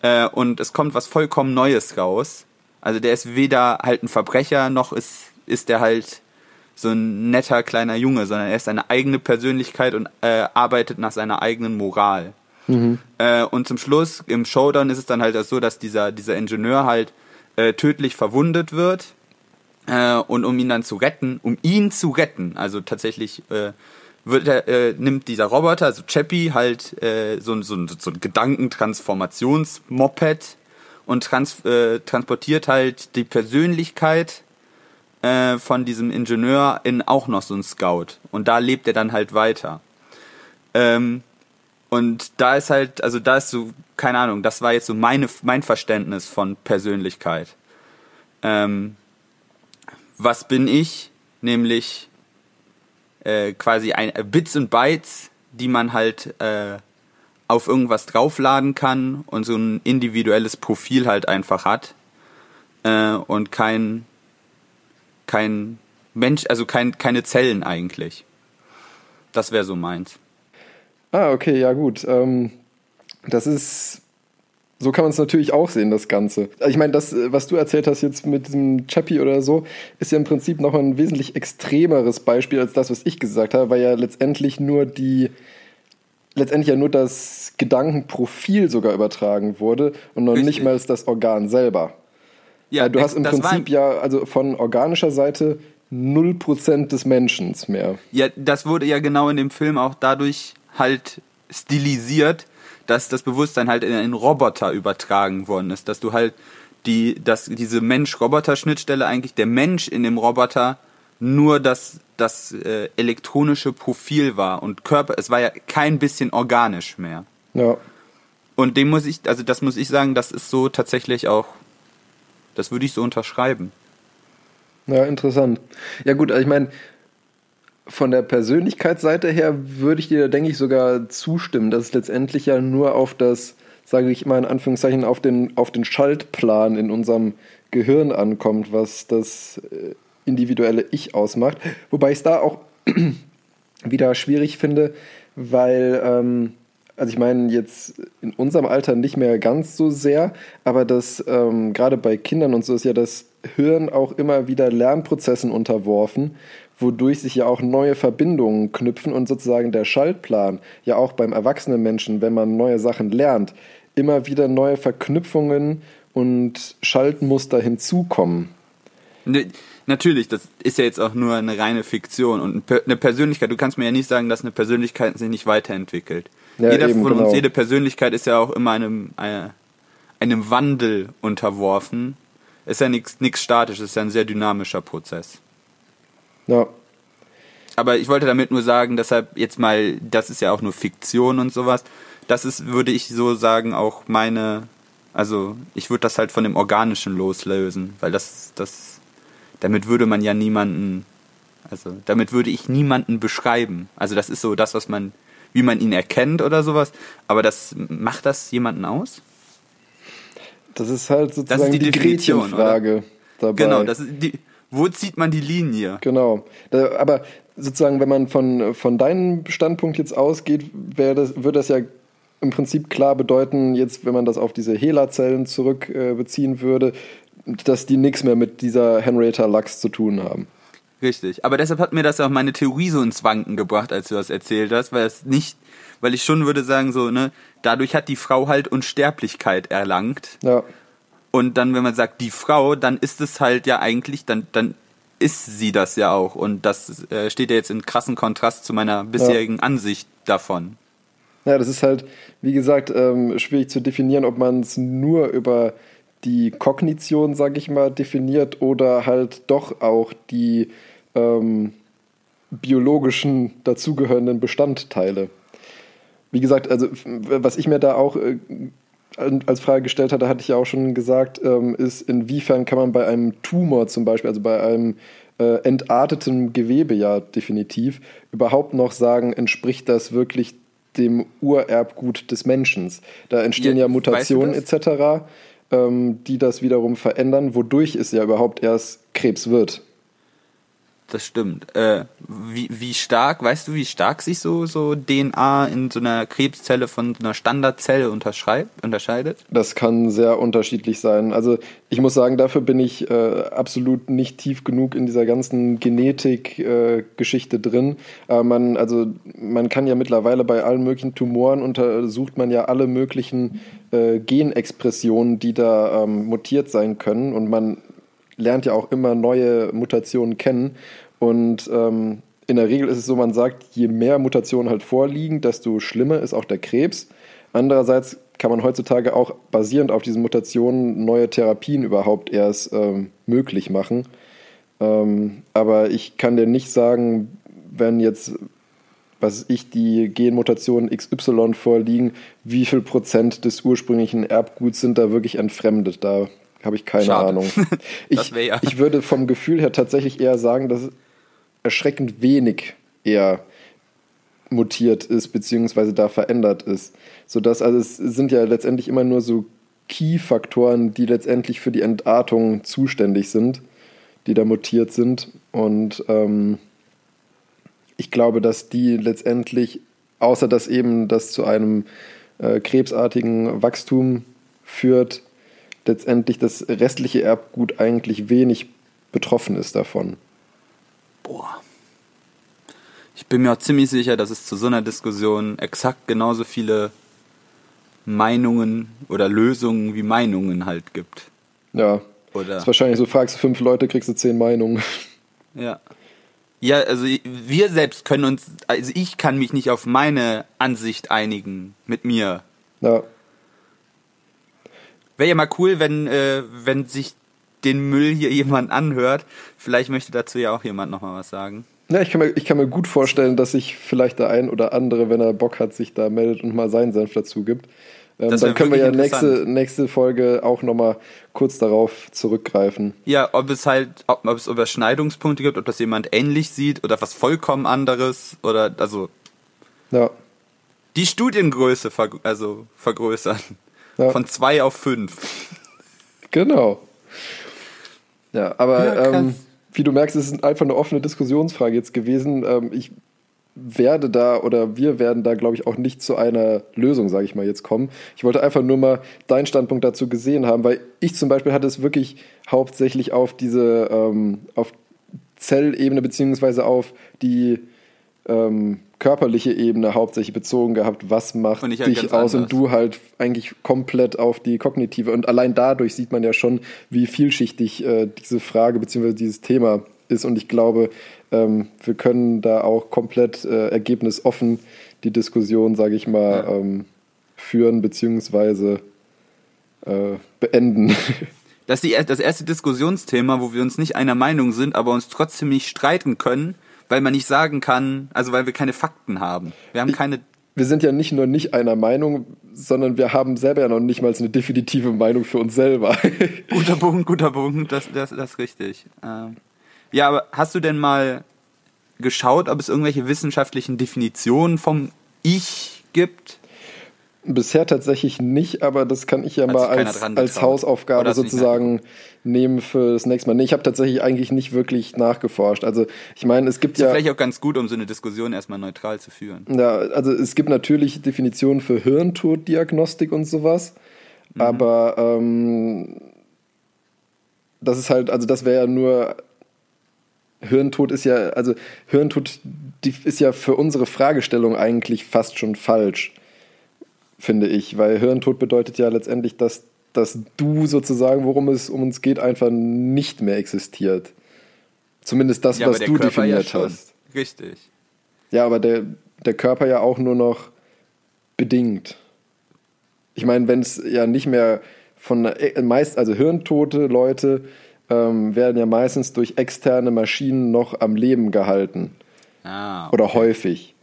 Äh, und es kommt was vollkommen Neues raus. Also der ist weder halt ein Verbrecher, noch ist, ist der halt so ein netter kleiner Junge, sondern er ist eine eigene Persönlichkeit und äh, arbeitet nach seiner eigenen Moral. Mhm. Äh, und zum Schluss im Showdown ist es dann halt so, dass dieser, dieser Ingenieur halt äh, tödlich verwundet wird. Äh, und um ihn dann zu retten, um ihn zu retten, also tatsächlich äh, wird er, äh, nimmt dieser Roboter, also Chappie, halt äh, so, so, so ein Gedankentransformationsmoped und trans, äh, transportiert halt die Persönlichkeit äh, von diesem Ingenieur in auch noch so ein Scout. Und da lebt er dann halt weiter. Ähm, und da ist halt, also da ist so, keine Ahnung, das war jetzt so meine, mein Verständnis von Persönlichkeit. Ähm, was bin ich? Nämlich äh, quasi ein, äh, Bits und Bytes, die man halt äh, auf irgendwas draufladen kann und so ein individuelles Profil halt einfach hat. Äh, und kein, kein Mensch, also kein, keine Zellen eigentlich. Das wäre so meins. Ah, okay, ja gut. Ähm, das ist, so kann man es natürlich auch sehen, das Ganze. Also ich meine, das, was du erzählt hast jetzt mit diesem Chappie oder so, ist ja im Prinzip noch ein wesentlich extremeres Beispiel als das, was ich gesagt habe, weil ja letztendlich nur die, letztendlich ja nur das Gedankenprofil sogar übertragen wurde und noch Richtig. nicht mal das Organ selber. Ja, du hast im Prinzip ja also von organischer Seite 0% des Menschen mehr. Ja, das wurde ja genau in dem Film auch dadurch halt stilisiert, dass das Bewusstsein halt in einen Roboter übertragen worden ist, dass du halt die, dass diese Mensch-Roboter-Schnittstelle eigentlich der Mensch in dem Roboter nur das, das äh, elektronische Profil war und Körper, es war ja kein bisschen organisch mehr. Ja. Und dem muss ich, also das muss ich sagen, das ist so tatsächlich auch das würde ich so unterschreiben. Ja, interessant. Ja gut, also ich meine, von der Persönlichkeitsseite her würde ich dir, denke ich, sogar zustimmen, dass es letztendlich ja nur auf das, sage ich mal in Anführungszeichen, auf den, auf den Schaltplan in unserem Gehirn ankommt, was das äh, individuelle Ich ausmacht. Wobei ich es da auch (clears throat) wieder schwierig finde, weil ähm, also ich meine jetzt in unserem Alter nicht mehr ganz so sehr, aber das ähm, gerade bei Kindern und so ist ja das Hirn auch immer wieder Lernprozessen unterworfen, wodurch sich ja auch neue Verbindungen knüpfen und sozusagen der Schaltplan ja auch beim erwachsenen Menschen, wenn man neue Sachen lernt, immer wieder neue Verknüpfungen und Schaltmuster hinzukommen. Ne, natürlich, das ist ja jetzt auch nur eine reine Fiktion und eine Persönlichkeit. Du kannst mir ja nicht sagen, dass eine Persönlichkeit sich nicht weiterentwickelt. Ja, Jeder eben, von genau. uns, jede Persönlichkeit ist ja auch immer einem, einem, einem Wandel unterworfen. Ist ja nichts statisch, ist ja ein sehr dynamischer Prozess. Ja. Aber ich wollte damit nur sagen, deshalb jetzt mal, das ist ja auch nur Fiktion und sowas. Das ist, würde ich so sagen, auch meine, also ich würde das halt von dem Organischen loslösen, weil das, das, damit würde man ja niemanden, also damit würde ich niemanden beschreiben. Also das ist so das, was man wie man ihn erkennt oder sowas. Aber das macht das jemanden aus? Das ist halt sozusagen ist die, die Gretchenfrage dabei. Genau, das ist die, wo zieht man die Linie? Genau. Aber sozusagen, wenn man von, von deinem Standpunkt jetzt ausgeht, das, würde das ja im Prinzip klar bedeuten, jetzt, wenn man das auf diese HeLa-Zellen zurückbeziehen äh, würde, dass die nichts mehr mit dieser Henrietta Lux zu tun haben. Richtig. Aber deshalb hat mir das auch meine Theorie so ins Wanken gebracht, als du das erzählt hast, weil es nicht, weil ich schon würde sagen, so, ne, dadurch hat die Frau halt Unsterblichkeit erlangt. Ja. Und dann, wenn man sagt, die Frau, dann ist es halt ja eigentlich, dann, dann ist sie das ja auch. Und das äh, steht ja jetzt in krassen Kontrast zu meiner bisherigen ja. Ansicht davon. Ja, das ist halt, wie gesagt, ähm, schwierig zu definieren, ob man es nur über die Kognition, sag ich mal, definiert oder halt doch auch die ähm, biologischen dazugehörenden Bestandteile. Wie gesagt, also was ich mir da auch äh, als Frage gestellt hatte, hatte ich ja auch schon gesagt, ähm, ist, inwiefern kann man bei einem Tumor zum Beispiel, also bei einem äh, entartetem Gewebe ja definitiv, überhaupt noch sagen, entspricht das wirklich dem Urerbgut des Menschen? Da entstehen ja, ja Mutationen weißt du etc., ähm, die das wiederum verändern, wodurch es ja überhaupt erst Krebs wird das stimmt. Äh, wie, wie stark, weißt du, wie stark sich so, so DNA in so einer Krebszelle von so einer Standardzelle unterscheidet? Das kann sehr unterschiedlich sein. Also ich muss sagen, dafür bin ich äh, absolut nicht tief genug in dieser ganzen Genetik-Geschichte äh, drin. Aber man, also man kann ja mittlerweile bei allen möglichen Tumoren untersucht man ja alle möglichen äh, Genexpressionen, die da ähm, mutiert sein können. Und man lernt ja auch immer neue Mutationen kennen. Und ähm, in der Regel ist es so, man sagt, je mehr Mutationen halt vorliegen, desto schlimmer ist auch der Krebs. Andererseits kann man heutzutage auch basierend auf diesen Mutationen neue Therapien überhaupt erst ähm, möglich machen. Ähm, aber ich kann dir nicht sagen, wenn jetzt, was ich, die Genmutationen XY vorliegen, wie viel Prozent des ursprünglichen Erbguts sind da wirklich entfremdet. Da habe ich keine Schade. Ahnung. (laughs) Ich, ja. ich würde vom Gefühl her tatsächlich eher sagen, dass erschreckend wenig eher mutiert ist, beziehungsweise da verändert ist. Sodass, also es sind ja letztendlich immer nur so Key-Faktoren, die letztendlich für die Entartung zuständig sind, die da mutiert sind. Und ähm, ich glaube, dass die letztendlich, außer dass eben das zu einem äh, krebsartigen Wachstum führt, letztendlich das restliche Erbgut eigentlich wenig betroffen ist davon. Boah. Ich bin mir auch ziemlich sicher, dass es zu so einer Diskussion exakt genauso viele Meinungen oder Lösungen wie Meinungen halt gibt. Ja. Oder das ist wahrscheinlich so, fragst du fünf Leute, kriegst du zehn Meinungen. Ja. Ja, also wir selbst können uns, also ich kann mich nicht auf meine Ansicht einigen mit mir. Ja. Wäre ja mal cool, wenn, äh, wenn sich den Müll hier jemand anhört. Vielleicht möchte dazu ja auch jemand nochmal was sagen. Ja, ich kann, mir, ich kann mir gut vorstellen, dass sich vielleicht der ein oder andere, wenn er Bock hat, sich da meldet und mal seinen Senf dazu gibt. Ähm, dann können wir ja nächste, nächste Folge auch nochmal kurz darauf zurückgreifen. Ja, ob es halt, ob, ob es Überschneidungspunkte gibt, ob das jemand ähnlich sieht oder was vollkommen anderes oder also. Ja. Die Studiengröße ver, also vergrößern. Ja. Von zwei auf fünf. Genau. Ja, aber ja, ähm, wie du merkst, es ist einfach eine offene Diskussionsfrage jetzt gewesen. Ähm, ich werde da oder wir werden da, glaube ich, auch nicht zu einer Lösung, sage ich mal, jetzt kommen. Ich wollte einfach nur mal deinen Standpunkt dazu gesehen haben, weil ich zum Beispiel hatte es wirklich hauptsächlich auf diese, ähm, auf Zellebene beziehungsweise auf die ähm, körperliche Ebene hauptsächlich bezogen gehabt, was macht halt dich aus anders. und du halt eigentlich komplett auf die kognitive und allein dadurch sieht man ja schon, wie vielschichtig äh, diese Frage beziehungsweise dieses Thema ist und ich glaube, ähm, wir können da auch komplett äh, ergebnisoffen die Diskussion, sage ich mal, ja. ähm, führen beziehungsweise äh, beenden. (laughs) Das ist die, das erste Diskussionsthema, wo wir uns nicht einer Meinung sind, aber uns trotzdem nicht streiten können, weil man nicht sagen kann, also weil wir keine Fakten haben. Wir haben keine. Wir sind ja nicht nur nicht einer Meinung, sondern wir haben selber ja noch nicht mal eine definitive Meinung für uns selber. (laughs) guter Punkt, guter Punkt, das, das, das ist richtig. Ähm, ja, aber hast du denn mal geschaut, ob es irgendwelche wissenschaftlichen Definitionen vom Ich gibt? Bisher tatsächlich nicht, aber das kann ich ja Hat mal als, als Hausaufgabe sozusagen nehmen für das nächste Mal. Nee, ich habe tatsächlich eigentlich nicht wirklich nachgeforscht. Also ich meine, es gibt ist ja... vielleicht auch ganz gut, um so eine Diskussion erstmal neutral zu führen. Ja, also es gibt natürlich Definitionen für Hirntoddiagnostik und sowas, mhm. aber ähm, das ist halt, also das wäre ja nur Hirntod ist ja, also Hirntod ist ja für unsere Fragestellung eigentlich fast schon falsch finde ich, weil Hirntod bedeutet ja letztendlich, dass, dass du sozusagen, worum es um uns geht, einfach nicht mehr existiert. Zumindest das, ja, was du Körper definiert ja hast. Richtig. Ja, aber der, der Körper ja auch nur noch bedingt. Ich meine, wenn es ja nicht mehr von äh, meist, also hirntote Leute ähm, werden ja meistens durch externe Maschinen noch am Leben gehalten. Ah, okay. Oder häufig.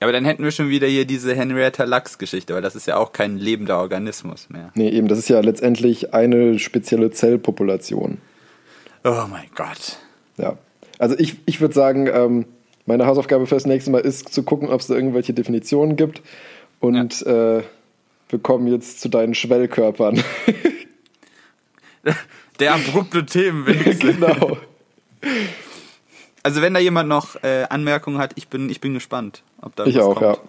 Ja, aber dann hätten wir schon wieder hier diese Henrietta Lachs-Geschichte, weil das ist ja auch kein lebender Organismus mehr. Nee, eben, das ist ja letztendlich eine spezielle Zellpopulation. Oh mein Gott. Ja. Also ich, ich würde sagen, ähm, meine Hausaufgabe fürs nächste Mal ist zu gucken, ob es da irgendwelche Definitionen gibt. Und ja. äh, wir kommen jetzt zu deinen Schwellkörpern. (laughs) Der abrupte Themenwechsel. (laughs) genau. Also wenn da jemand noch äh, Anmerkungen hat, ich bin, ich bin gespannt, ob da Ich auch, kommt. ja.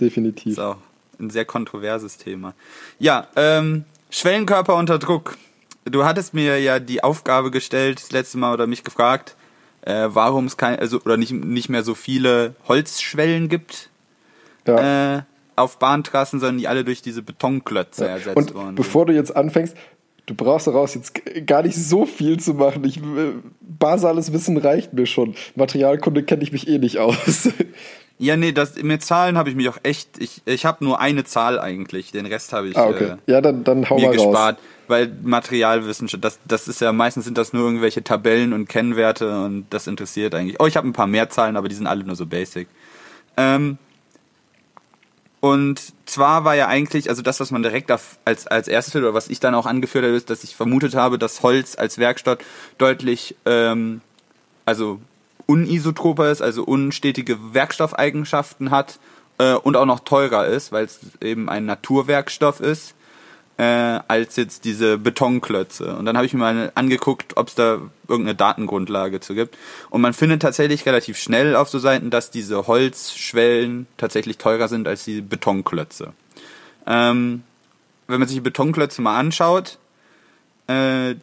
Definitiv. So, ein sehr kontroverses Thema. Ja, ähm, Schwellenkörper unter Druck. Du hattest mir ja die Aufgabe gestellt, das letzte Mal oder mich gefragt, äh, warum es kein, also oder nicht, nicht mehr so viele Holzschwellen gibt ja. äh, auf Bahntrassen, sondern die alle durch diese Betonklötze ja. ersetzt Und worden. Bevor du jetzt anfängst, du brauchst daraus jetzt gar nicht so viel zu machen. Ich, äh, basales Wissen reicht mir schon. Materialkunde kenne ich mich eh nicht aus. (laughs) Ja, nee, das, mit Zahlen habe ich mich auch echt. Ich, ich habe nur eine Zahl eigentlich. Den Rest habe ich ah, okay. äh, ja, dann, dann hau mir mal gespart. Raus. Weil Materialwissenschaft, das, das ist ja meistens sind das nur irgendwelche Tabellen und Kennwerte und das interessiert eigentlich. Oh, ich habe ein paar mehr Zahlen, aber die sind alle nur so basic. Ähm, und zwar war ja eigentlich, also das, was man direkt als, als erstes oder was ich dann auch angeführt habe, ist, dass ich vermutet habe, dass Holz als Werkstoff deutlich, ähm, also unisotroper ist, also unstetige Werkstoffeigenschaften hat äh, und auch noch teurer ist, weil es eben ein Naturwerkstoff ist äh, als jetzt diese Betonklötze. Und dann habe ich mir mal angeguckt, ob es da irgendeine Datengrundlage zu gibt. Und man findet tatsächlich relativ schnell auf so Seiten, dass diese Holzschwellen tatsächlich teurer sind als die Betonklötze. Ähm, wenn man sich die Betonklötze mal anschaut, äh,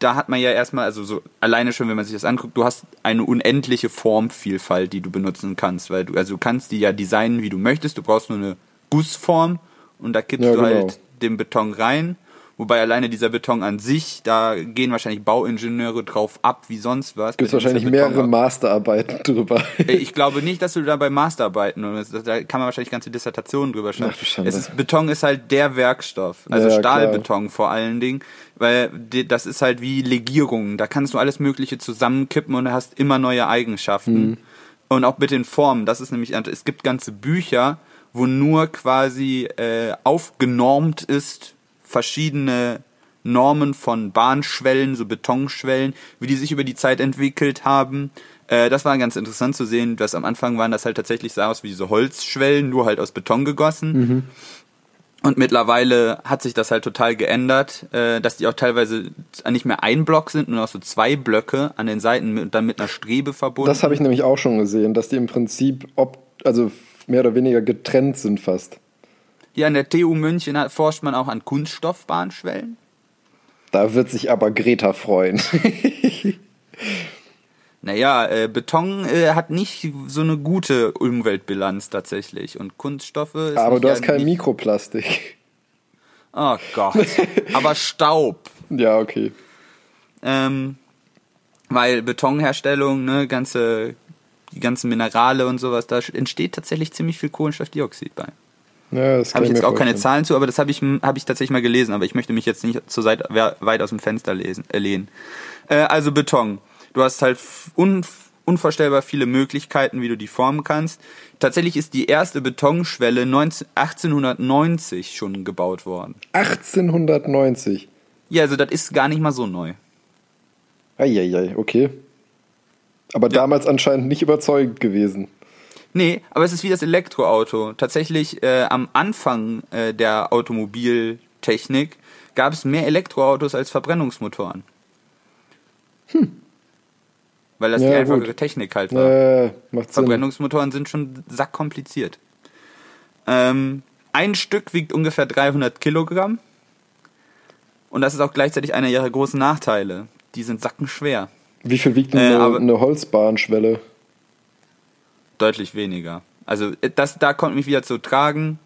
da hat man ja erstmal, also so alleine schon, wenn man sich das anguckt, du hast eine unendliche Formvielfalt, die du benutzen kannst, weil du, also du kannst die ja designen, wie du möchtest, du brauchst nur eine Gussform und da kippst ja, du genau. halt den Beton rein. Wobei alleine dieser Beton an sich, da gehen wahrscheinlich Bauingenieure drauf ab, wie sonst was. Gibt wahrscheinlich mehrere Masterarbeiten (laughs) drüber. Äh, ich glaube nicht, dass du da bei Masterarbeiten, da kann man wahrscheinlich ganze Dissertationen drüber schreiben. Ach, es ist, Beton ist halt der Werkstoff, also ja, Stahlbeton klar. vor allen Dingen, weil das ist halt wie Legierungen. Da kannst du alles Mögliche zusammenkippen und hast immer neue Eigenschaften. Mhm. Und auch mit den Formen, das ist nämlich, es gibt ganze Bücher, wo nur quasi äh, aufgenormt ist, verschiedene Normen von Bahnschwellen, so Betonschwellen, wie die sich über die Zeit entwickelt haben. Äh, das war ganz interessant zu sehen, dass am Anfang waren das halt tatsächlich sah aus wie diese Holzschwellen, nur halt aus Beton gegossen. Mhm. Und mittlerweile hat sich das halt total geändert, äh, dass die auch teilweise nicht mehr ein Block sind, nur noch so zwei Blöcke an den Seiten und dann mit einer Strebe verbunden. Das habe ich nämlich auch schon gesehen, dass die im Prinzip ob, also mehr oder weniger getrennt sind fast. Hier an der TU München forscht man auch an Kunststoffbahnschwellen. Da wird sich aber Greta freuen. (laughs) naja, äh, Beton äh, hat nicht so eine gute Umweltbilanz tatsächlich. Und Kunststoffe. Ist aber du hast kein Mikroplastik. Oh Gott. (laughs) aber Staub. Ja, okay. Ähm, weil Betonherstellung, ne, ganze die ganzen Minerale und sowas, da entsteht tatsächlich ziemlich viel Kohlenstoffdioxid bei. Ja, das habe ich jetzt auch keine Zahlen zu, aber das habe ich, hab ich tatsächlich mal gelesen, aber ich möchte mich jetzt nicht zu weit, weit aus dem Fenster lesen, äh, lehnen. Äh, also Beton. Du hast halt un, unvorstellbar viele Möglichkeiten, wie du die formen kannst. Tatsächlich ist die erste Betonschwelle 19, 1890 schon gebaut worden. 1890? Ja, also das ist gar nicht mal so neu. Eieiei, okay. Aber ja. damals anscheinend nicht überzeugend gewesen. Nee, aber es ist wie das Elektroauto. Tatsächlich äh, am Anfang äh, der Automobiltechnik gab es mehr Elektroautos als Verbrennungsmotoren. Hm. Weil das ja, die einfachere gut. Technik halt war. Äh, Verbrennungsmotoren sind schon sackkompliziert. Ähm, ein Stück wiegt ungefähr 300 Kilogramm. Und das ist auch gleichzeitig einer ihrer großen Nachteile. Die sind sackenschwer. Wie viel wiegt denn äh, eine, eine Holzbahnschwelle? Deutlich weniger. Also äh, das, da kommt mich wieder zu tragen.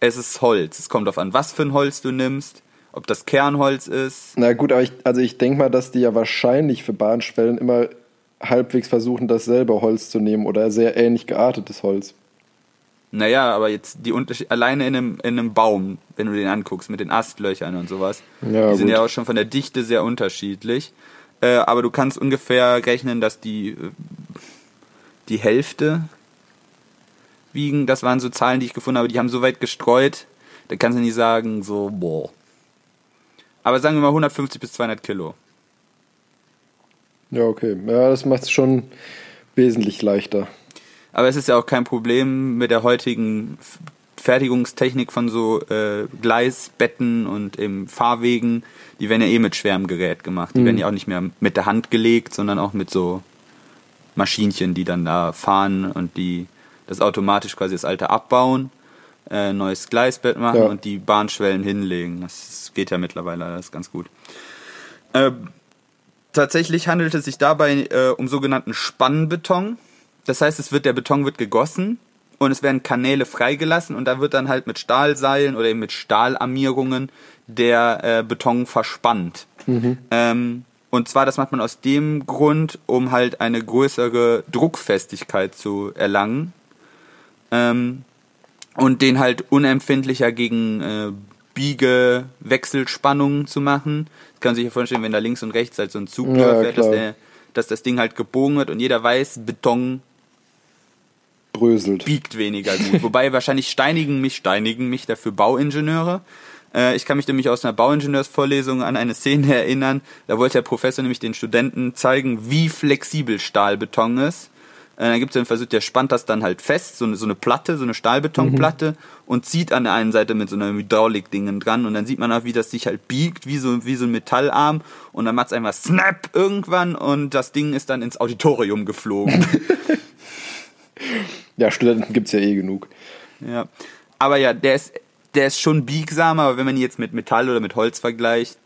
Es ist Holz. Es kommt darauf an, was für ein Holz du nimmst, ob das Kernholz ist. Na gut, aber ich, also ich denke mal, dass die ja wahrscheinlich für Bahnschwellen immer halbwegs versuchen, dasselbe Holz zu nehmen oder sehr ähnlich geartetes Holz. Naja, aber jetzt die Unterschied alleine in einem, in einem Baum, wenn du den anguckst, mit den Astlöchern und sowas, ja, die sind ja auch schon von der Dichte sehr unterschiedlich. Äh, aber du kannst ungefähr rechnen, dass die, äh, die Hälfte wiegen. Das waren so Zahlen, die ich gefunden habe, die haben so weit gestreut, da kannst du nicht sagen, so, boah. Aber sagen wir mal 150 bis 200 Kilo. Ja, okay. Ja, das macht es schon wesentlich leichter. Aber es ist ja auch kein Problem mit der heutigen Fertigungstechnik von so äh, Gleisbetten und eben Fahrwegen. Die werden ja eh mit schwerem Gerät gemacht. Die mhm. werden ja auch nicht mehr mit der Hand gelegt, sondern auch mit so Maschinchen, die dann da fahren und die das automatisch quasi das alte abbauen, äh, neues Gleisbett machen ja. und die Bahnschwellen hinlegen. Das geht ja mittlerweile alles ganz gut. Äh, tatsächlich handelt es sich dabei äh, um sogenannten Spannbeton. Das heißt, es wird der Beton wird gegossen und es werden Kanäle freigelassen und da wird dann halt mit Stahlseilen oder eben mit Stahlarmierungen der äh, Beton verspannt. Mhm. Ähm, und zwar, das macht man aus dem Grund, um halt eine größere Druckfestigkeit zu erlangen. Ähm, und den halt unempfindlicher gegen äh, Biege-Wechselspannungen zu machen. Kann sich ja vorstellen, wenn da links und rechts halt so ein Zug ja, fährt, dass, der, dass das Ding halt gebogen wird und jeder weiß, Beton bröselt. Biegt weniger gut. (laughs) Wobei wahrscheinlich steinigen mich, steinigen mich dafür Bauingenieure. Äh, ich kann mich nämlich aus einer Bauingenieursvorlesung an eine Szene erinnern. Da wollte der Professor nämlich den Studenten zeigen, wie flexibel Stahlbeton ist. Äh, dann gibt es einen Versuch, der spannt das dann halt fest, so eine, so eine Platte, so eine Stahlbetonplatte mhm. und zieht an der einen Seite mit so einer Hydraulik-Dingen dran und dann sieht man auch, wie das sich halt biegt, wie so, wie so ein Metallarm und dann macht es einfach Snap irgendwann und das Ding ist dann ins Auditorium geflogen. (laughs) ja, Studenten gibt es ja eh genug. Ja, aber ja, der ist, der ist schon biegsam, aber wenn man ihn jetzt mit Metall oder mit Holz vergleicht,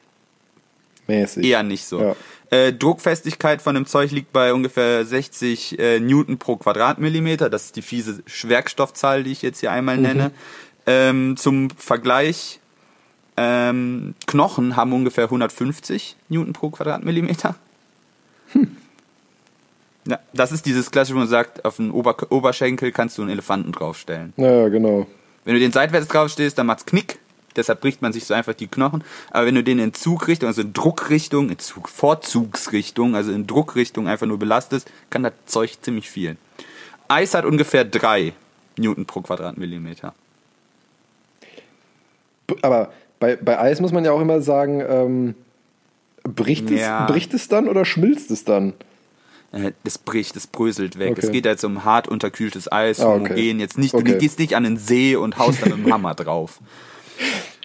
Mäßig. eher nicht so. Ja. Äh, Druckfestigkeit von dem Zeug liegt bei ungefähr 60 äh, Newton pro Quadratmillimeter. Das ist die fiese Werkstoffzahl, die ich jetzt hier einmal mhm. nenne. Ähm, zum Vergleich, ähm, Knochen haben ungefähr 150 Newton pro Quadratmillimeter. Hm. Ja, das ist dieses klassische, wo man sagt, auf den Ober Oberschenkel kannst du einen Elefanten draufstellen. Ja, genau. Wenn du den seitwärts draufstehst, dann macht's Knick deshalb bricht man sich so einfach die Knochen. Aber wenn du den in Zugrichtung, also in Druckrichtung, in Zug, Vorzugsrichtung, also in Druckrichtung einfach nur belastest, kann das Zeug ziemlich viel. Eis hat ungefähr drei Newton pro Quadratmillimeter. Aber bei, bei Eis muss man ja auch immer sagen, ähm, bricht, es, ja. bricht es dann oder schmilzt es dann? Äh, das bricht, das bröselt weg. Okay. Es geht jetzt um hart unterkühltes Eis, ah, okay. homogen. Jetzt nicht, okay. du gehst nicht an den See und haust dann mit dem (laughs) Hammer drauf.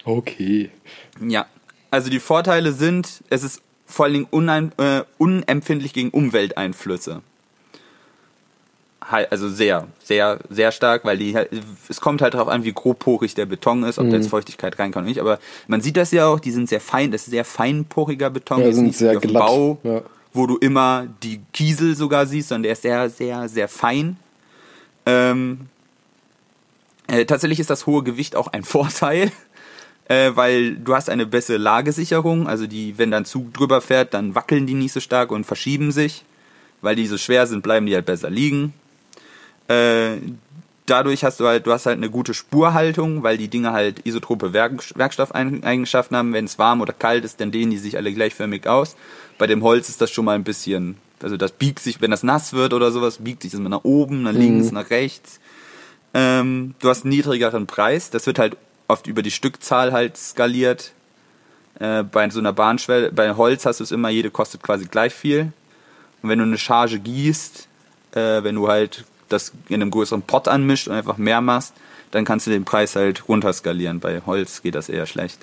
Okay. Ja, also die Vorteile sind, es ist vor allen Dingen unein, äh, unempfindlich gegen Umwelteinflüsse. Also sehr, sehr, sehr stark, weil die es kommt halt darauf an, wie grobporig der Beton ist, ob mhm. da jetzt mhm. Feuchtigkeit rein kann oder nicht. Aber man sieht das ja auch, die sind sehr fein, das ist sehr feinporiger Beton, ja, sind nicht sehr glatt. Bau, ja. wo du immer die Kiesel sogar siehst, sondern der ist sehr, sehr, sehr fein. Ähm, äh, tatsächlich ist das hohe Gewicht auch ein (laughs) Vorteil äh, weil du hast eine bessere Lagesicherung. Also die, wenn dann Zug drüber fährt, dann wackeln die nicht so stark und verschieben sich. Weil die so schwer sind, bleiben die halt besser liegen. Äh, dadurch hast du halt, du hast halt eine gute Spurhaltung, weil die Dinge halt isotrope Werk Werkstoffeigenschaften haben. Wenn es warm oder kalt ist, dann dehnen die sich alle gleichförmig aus. Bei dem Holz ist das schon mal ein bisschen, also das biegt sich, wenn das nass wird oder sowas, biegt sich das mal nach oben, nach links, mhm. nach rechts. Ähm, du hast einen niedrigeren Preis. Das wird halt oft über die Stückzahl halt skaliert. Äh, bei so einer Bahnschwelle, bei Holz hast du es immer, jede kostet quasi gleich viel. Und wenn du eine Charge gießt, äh, wenn du halt das in einem größeren Pot anmischt und einfach mehr machst, dann kannst du den Preis halt runterskalieren. Bei Holz geht das eher schlecht.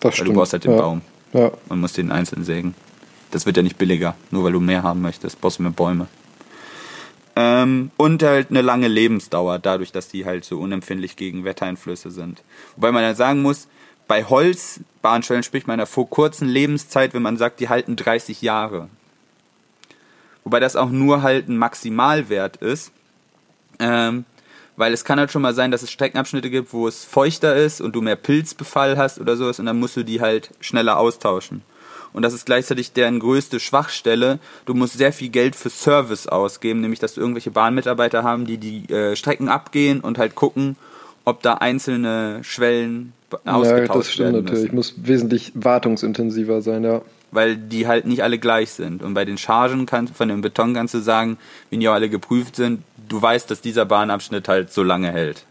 Das weil stimmt. du brauchst halt den ja. Baum. Ja. Und musst den einzeln sägen. Das wird ja nicht billiger, nur weil du mehr haben möchtest, brauchst du mehr Bäume. Ähm, und halt eine lange Lebensdauer, dadurch, dass die halt so unempfindlich gegen Wettereinflüsse sind. Wobei man ja sagen muss, bei Holzbahnschwellen spricht man ja vor kurzen Lebenszeit, wenn man sagt, die halten 30 Jahre. Wobei das auch nur halt ein Maximalwert ist. Ähm, weil es kann halt schon mal sein, dass es Streckenabschnitte gibt, wo es feuchter ist und du mehr Pilzbefall hast oder sowas und dann musst du die halt schneller austauschen und das ist gleichzeitig deren größte Schwachstelle. Du musst sehr viel Geld für Service ausgeben, nämlich dass du irgendwelche Bahnmitarbeiter haben, die die äh, Strecken abgehen und halt gucken, ob da einzelne Schwellen ausgetauscht ja, das stimmt natürlich. Müssen. Muss wesentlich wartungsintensiver sein, ja. Weil die halt nicht alle gleich sind. Und bei den Chargen kannst, von dem Beton kannst du sagen, wenn die auch alle geprüft sind, du weißt, dass dieser Bahnabschnitt halt so lange hält.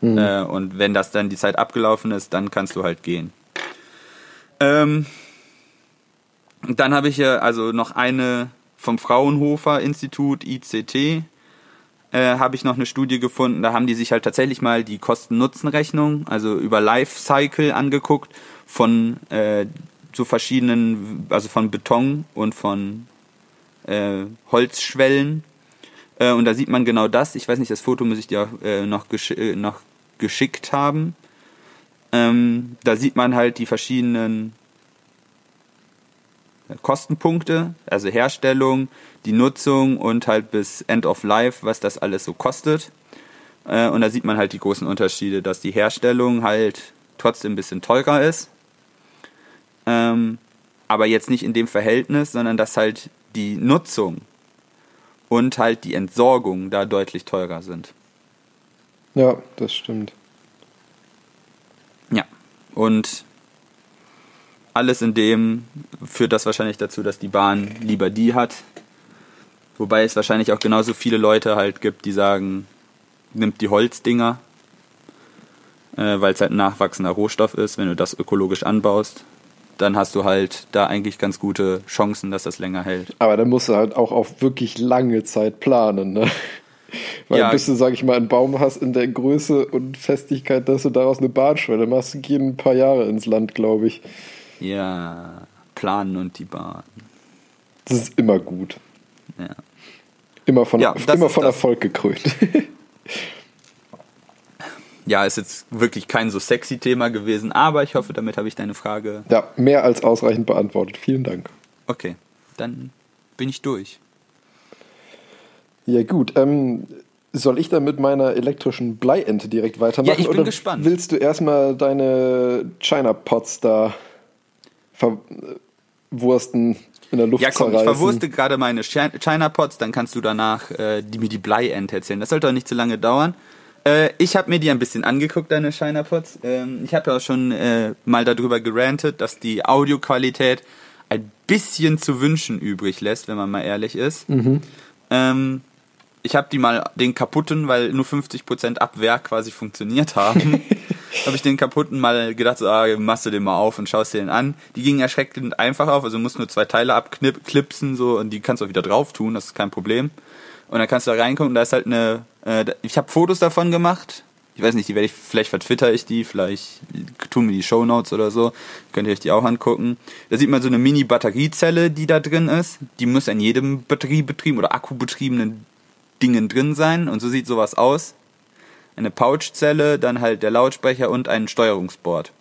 Mhm. Äh, und wenn das dann die Zeit abgelaufen ist, dann kannst du halt gehen. Ähm, Dann habe ich hier also noch eine vom Fraunhofer Institut ICT. Äh, habe ich noch eine Studie gefunden, da haben die sich halt tatsächlich mal die Kosten-Nutzen-Rechnung, also über Lifecycle angeguckt von äh, so verschiedenen, also von Beton und von äh, Holzschwellen. Äh, und da sieht man genau das. Ich weiß nicht, das Foto muss ich dir äh, noch, gesch äh, noch geschickt haben. Ähm, da sieht man halt die verschiedenen Kostenpunkte, also Herstellung, die Nutzung und halt bis End of Life, was das alles so kostet. Äh, und da sieht man halt die großen Unterschiede, dass die Herstellung halt trotzdem ein bisschen teurer ist. Ähm, aber jetzt nicht in dem Verhältnis, sondern dass halt die Nutzung und halt die Entsorgung da deutlich teurer sind. Ja, das stimmt. Ja, und alles in dem führt das wahrscheinlich dazu, dass die Bahn lieber die hat. Wobei es wahrscheinlich auch genauso viele Leute halt gibt, die sagen, nimmt die Holzdinger, äh, weil es halt ein nachwachsender Rohstoff ist, wenn du das ökologisch anbaust. Dann hast du halt da eigentlich ganz gute Chancen, dass das länger hält. Aber dann musst du halt auch auf wirklich lange Zeit planen, ne? (laughs) Weil ja. bis du, sag ich mal, einen Baum hast in der Größe und Festigkeit, dass du daraus eine Bahnschwelle machst, gehen ein paar Jahre ins Land, glaube ich. Ja, planen und die Bahn. Das ist immer gut. Ja. Immer von, ja, immer von Erfolg gekrönt. (laughs) ja, ist jetzt wirklich kein so sexy Thema gewesen, aber ich hoffe, damit habe ich deine Frage. Ja, mehr als ausreichend beantwortet. Vielen Dank. Okay, dann bin ich durch. Ja, gut. Ähm, soll ich dann mit meiner elektrischen Bleiente direkt weitermachen? Ja, ich bin oder gespannt. Willst du erstmal deine China Pots da verwursten in der Luft Ja, komm, zerreißen. ich verwurste gerade meine China Pots, dann kannst du danach äh, die, mir die Bleiente erzählen. Das sollte auch nicht zu lange dauern. Äh, ich habe mir die ein bisschen angeguckt, deine China Pots. Ähm, ich habe ja auch schon äh, mal darüber gerantet, dass die Audioqualität ein bisschen zu wünschen übrig lässt, wenn man mal ehrlich ist. Mhm. Ähm, ich habe die mal den kaputten, weil nur 50% ab Werk quasi funktioniert haben. (laughs) (laughs) habe ich den kaputten mal gedacht, so, ah, machst du den mal auf und schaust dir den an. Die gingen erschreckend einfach auf, also musst nur zwei Teile abklipsen so und die kannst du auch wieder drauf tun, das ist kein Problem. Und dann kannst du da reingucken da ist halt eine, äh, ich habe Fotos davon gemacht. Ich weiß nicht, die werde ich, vielleicht vertwitter ich die, vielleicht tun mir die Show Notes oder so. Könnt ihr euch die auch angucken. Da sieht man so eine Mini-Batteriezelle, die da drin ist. Die muss in jedem batteriebetrieben oder akkubetriebenen Dingen drin sein und so sieht sowas aus eine Pouchzelle, dann halt der Lautsprecher und ein Steuerungsboard.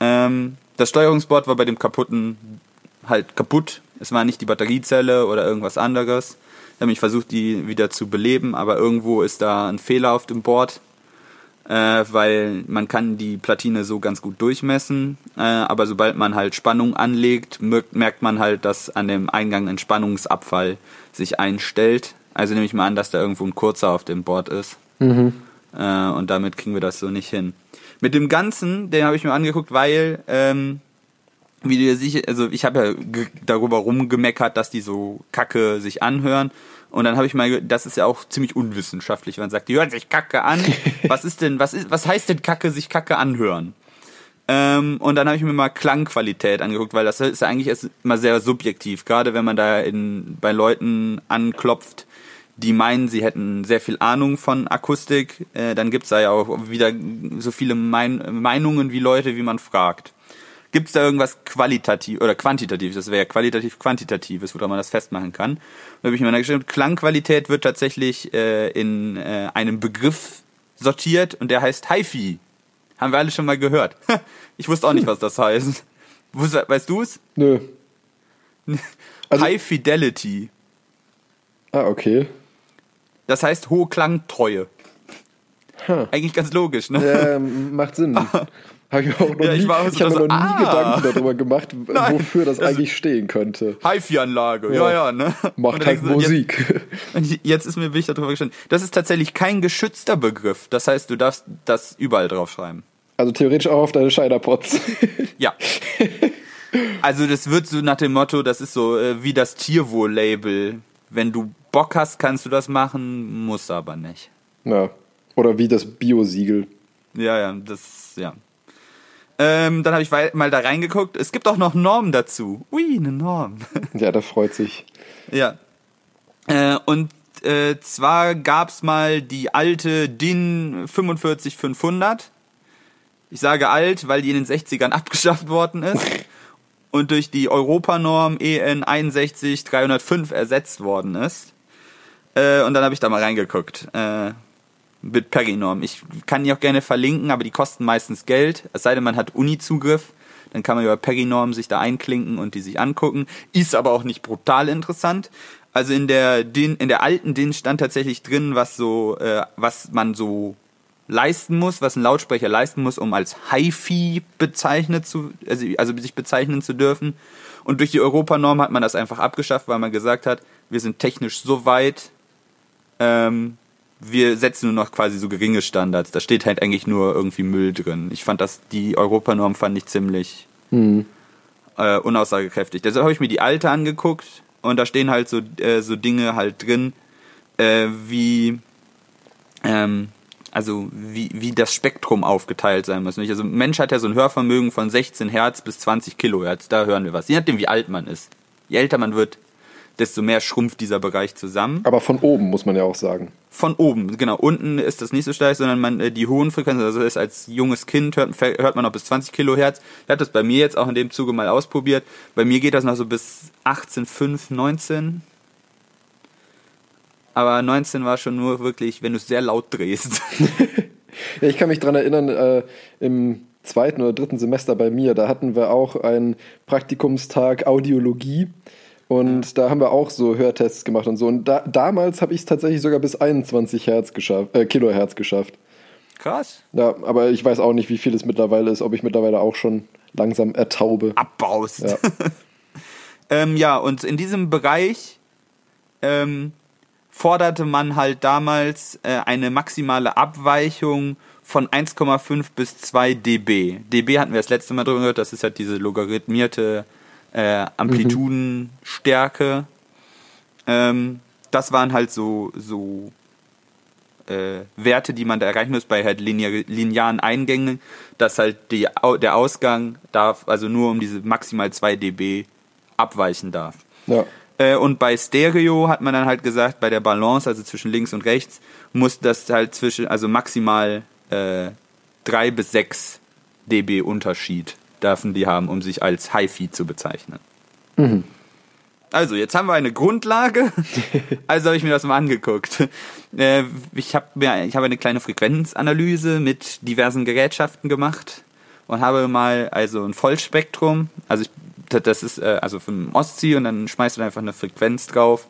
Ähm, das Steuerungsboard war bei dem kaputten halt kaputt. Es war nicht die Batteriezelle oder irgendwas anderes. Ich habe mich versucht, die wieder zu beleben, aber irgendwo ist da ein Fehler auf dem Board, äh, weil man kann die Platine so ganz gut durchmessen, äh, aber sobald man halt Spannung anlegt, merkt man halt, dass an dem Eingang ein Spannungsabfall sich einstellt. Also nehme ich mal an, dass da irgendwo ein kurzer auf dem Board ist. Mhm. Äh, und damit kriegen wir das so nicht hin. Mit dem Ganzen, den habe ich mir angeguckt, weil, ähm, wie du dir sicher, also ich habe ja darüber rumgemeckert, dass die so kacke sich anhören. Und dann habe ich mal, das ist ja auch ziemlich unwissenschaftlich, wenn man sagt, die hören sich kacke an. (laughs) was ist denn, was ist, was heißt denn kacke, sich kacke anhören? Ähm, und dann habe ich mir mal Klangqualität angeguckt, weil das ist ja eigentlich erst mal sehr subjektiv, gerade wenn man da in, bei Leuten anklopft, die meinen, sie hätten sehr viel Ahnung von Akustik, äh, dann gibt's da ja auch wieder so viele mein Meinungen wie Leute, wie man fragt. Gibt's da irgendwas qualitativ oder quantitatives? Das wäre ja qualitativ quantitatives, woran man das festmachen kann. Da habe ich mir dann geschrieben, Klangqualität wird tatsächlich äh, in äh, einem Begriff sortiert und der heißt HiFi. Haben wir alle schon mal gehört. (laughs) ich wusste auch nicht, was das heißt. Weißt du es? Nö. Also, (laughs) High Fidelity. Ah, okay. Das heißt hohe Klangtreue. Huh. Eigentlich ganz logisch, ne? Ja, macht Sinn. (laughs) Habe ich auch noch ja, nie, ich, ich habe mir noch nie ah. Gedanken darüber gemacht, (laughs) Nein, wofür das, das eigentlich stehen könnte. HiFi-Anlage, ja. ja, ja, ne? Macht halt Musik. (laughs) Jetzt, jetzt ist mir wichtig darüber gestanden. Das ist tatsächlich kein geschützter Begriff. Das heißt, du darfst das überall draufschreiben. Also theoretisch auch auf deine Scheiderpots. ja. Also das wird so nach dem Motto, das ist so äh, wie das Tierwohl-Label. Wenn du Bock hast, kannst du das machen, musst aber nicht. Ja. Oder wie das Bio-Siegel. Ja, ja, das, ja. Ähm, dann habe ich mal da reingeguckt. Es gibt auch noch Normen dazu. Ui, eine Norm. (laughs) Ja, der freut sich. ja. Äh, und äh, zwar gab's mal die alte DIN 45500. Ich sage alt, weil die in den 60ern (laughs) abgeschafft worden ist (laughs) und durch die Europanorm EN 61305 ersetzt worden ist. Äh, und dann habe ich da mal reingeguckt. Äh, mit Peri-Norm. Ich kann die auch gerne verlinken, aber die kosten meistens Geld. Es sei denn, man hat Uni-Zugriff. Dann kann man über Peri-Norm sich da einklinken und die sich angucken. Ist aber auch nicht brutal interessant. Also in der DIN, in der alten DIN stand tatsächlich drin, was so, äh, was man so leisten muss, was ein Lautsprecher leisten muss, um als HiFi bezeichnet zu, also, also sich bezeichnen zu dürfen. Und durch die Europanorm hat man das einfach abgeschafft, weil man gesagt hat, wir sind technisch so weit, ähm, wir setzen nur noch quasi so geringe Standards. Da steht halt eigentlich nur irgendwie Müll drin. Ich fand das, die Europanorm fand ich ziemlich äh, unaussagekräftig. Deshalb habe ich mir die alte angeguckt und da stehen halt so, äh, so Dinge halt drin, äh, wie, ähm, also wie, wie das Spektrum aufgeteilt sein muss. Nicht? Also ein Mensch hat ja so ein Hörvermögen von 16 Hertz bis 20 Kilohertz, da hören wir was. Je nachdem, wie alt man ist. Je älter man wird, desto mehr schrumpft dieser Bereich zusammen. Aber von oben muss man ja auch sagen. Von oben, genau. Unten ist das nicht so steil, sondern man, äh, die hohen Frequenzen, also ist als junges Kind hört, hört man noch bis 20 Kilohertz. Ich habe das bei mir jetzt auch in dem Zuge mal ausprobiert. Bei mir geht das noch so bis 18, 5, 19. Aber 19 war schon nur wirklich, wenn du es sehr laut drehst. (laughs) Ja, ich kann mich dran erinnern, äh, im zweiten oder dritten Semester bei mir, da hatten wir auch einen Praktikumstag Audiologie und da haben wir auch so Hörtests gemacht und so. Und da, damals habe ich es tatsächlich sogar bis 21 Hertz geschafft, äh, Kilohertz geschafft. Krass. Ja, aber ich weiß auch nicht, wie viel es mittlerweile ist, ob ich mittlerweile auch schon langsam ertaube. Abbaust. Ja. (laughs) ähm, ja, und in diesem Bereich ähm, forderte man halt damals äh, eine maximale Abweichung von 1,5 bis 2 dB. dB hatten wir das letzte Mal drüber gehört, das ist halt diese logarithmierte äh, Amplitudenstärke. Ähm, das waren halt so, so äh, Werte, die man da erreichen muss bei halt linear, linearen Eingängen, dass halt die, der Ausgang darf also nur um diese maximal 2 dB abweichen darf. Ja. Äh, und bei Stereo hat man dann halt gesagt, bei der Balance, also zwischen links und rechts, muss das halt zwischen, also maximal äh, 3 bis 6 dB Unterschied dürfen die haben, um sich als HiFi zu bezeichnen. Also, jetzt haben wir eine Grundlage. (laughs) Also habe ich mir das mal angeguckt. Äh, ich habe mir, ich habe eine kleine Frequenzanalyse mit diversen Gerätschaften gemacht und habe mal also ein Vollspektrum. Also ich, das ist äh, also vom Ostsee und dann schmeißt du einfach eine Frequenz drauf.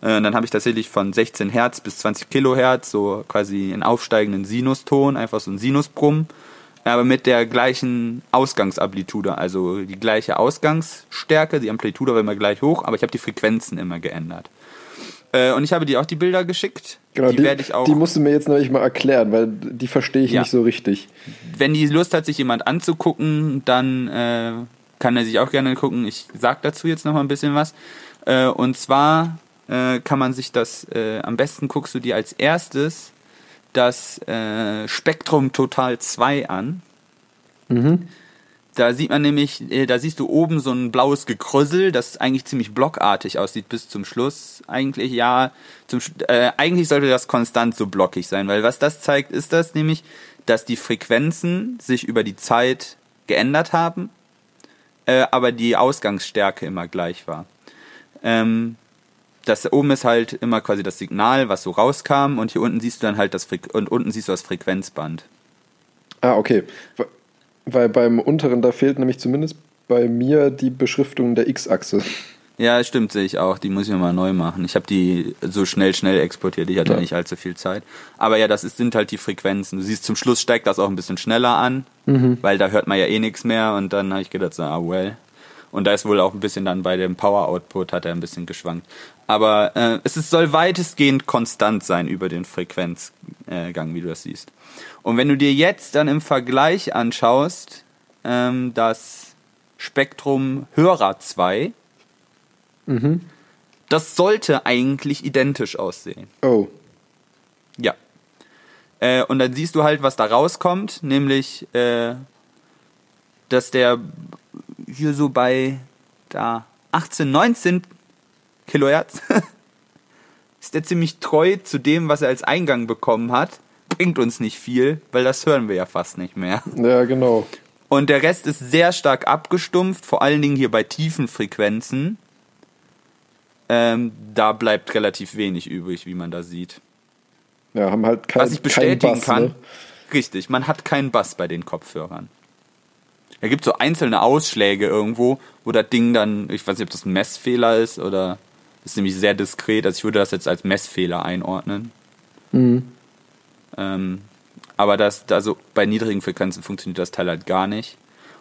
Äh, Und dann habe ich tatsächlich von 16 Hertz bis 20 Kilohertz so quasi einen aufsteigenden Sinuston, einfach so ein Sinusbrumm, aber mit der gleichen Ausgangsamplitude, also die gleiche Ausgangsstärke, die Amplitude war immer gleich hoch, aber ich habe die Frequenzen immer geändert. Äh, Und ich habe dir auch die Bilder geschickt. Genau, die, die, werde ich auch. die musst du mir jetzt nämlich mal erklären, weil die verstehe ich Ja. nicht so richtig. wenn die Lust hat, sich jemand anzugucken, dann äh, kann er sich auch gerne gucken. Ich sag dazu jetzt noch mal ein bisschen was. Äh, und zwar äh, kann man sich das, äh, am besten guckst du dir als erstes das äh, Spektrum Total 2 an. Da sieht man nämlich, äh, da siehst du oben so ein blaues Gekrüssel, das eigentlich ziemlich blockartig aussieht bis zum Schluss. Eigentlich ja, zum, äh, eigentlich sollte das konstant so blockig sein, weil was das zeigt, ist das nämlich, dass die Frequenzen sich über die Zeit geändert haben, äh, aber die Ausgangsstärke immer gleich war. Ähm, das oben ist halt immer quasi das Signal, was so rauskam, und hier unten siehst du dann halt das Fre und unten siehst du das Frequenzband. Ah, okay. Weil- beim unteren, da fehlt nämlich zumindest bei mir die Beschriftung der X-Achse. Ja, stimmt, sehe ich auch. Die muss ich mir mal neu machen. Ich habe die so schnell, schnell exportiert. Ich hatte Ja. nicht allzu viel Zeit. Aber ja, das ist, sind halt die Frequenzen. Du siehst, zum Schluss steigt das auch ein bisschen schneller an, weil da hört man ja eh nichts mehr. Und dann habe ich gedacht, so, ah, well. Und da ist wohl auch ein bisschen dann bei dem Power-Output hat er ein bisschen geschwankt. Aber äh, es ist, soll weitestgehend konstant sein über den Frequenzgang, wie du das siehst. Und wenn du dir jetzt dann im Vergleich anschaust, ähm, das Spektrum Hörer 2, das sollte eigentlich identisch aussehen. Oh. Ja. Äh, und dann siehst du halt, was da rauskommt, nämlich äh, dass der hier so bei da 18, 19 Kilohertz (laughs) ist der ziemlich treu zu dem, was er als Eingang bekommen hat. Bringt uns nicht viel, weil das hören wir ja fast nicht mehr. Ja, genau. Und der Rest ist sehr stark abgestumpft, vor allen Dingen hier bei tiefen Frequenzen. Ähm, da bleibt relativ wenig übrig, wie man da sieht. Ja, haben halt kein, Was ich bestätigen Bass, kann, Ne? richtig, man hat keinen Bass bei den Kopfhörern. Da gibt so einzelne Ausschläge irgendwo, wo das Ding dann, ich weiß nicht, ob das ein Messfehler ist oder ist nämlich sehr diskret, also ich würde das jetzt als Messfehler einordnen. Mhm. Ähm, aber das, also bei niedrigen Frequenzen funktioniert das Teil halt gar nicht.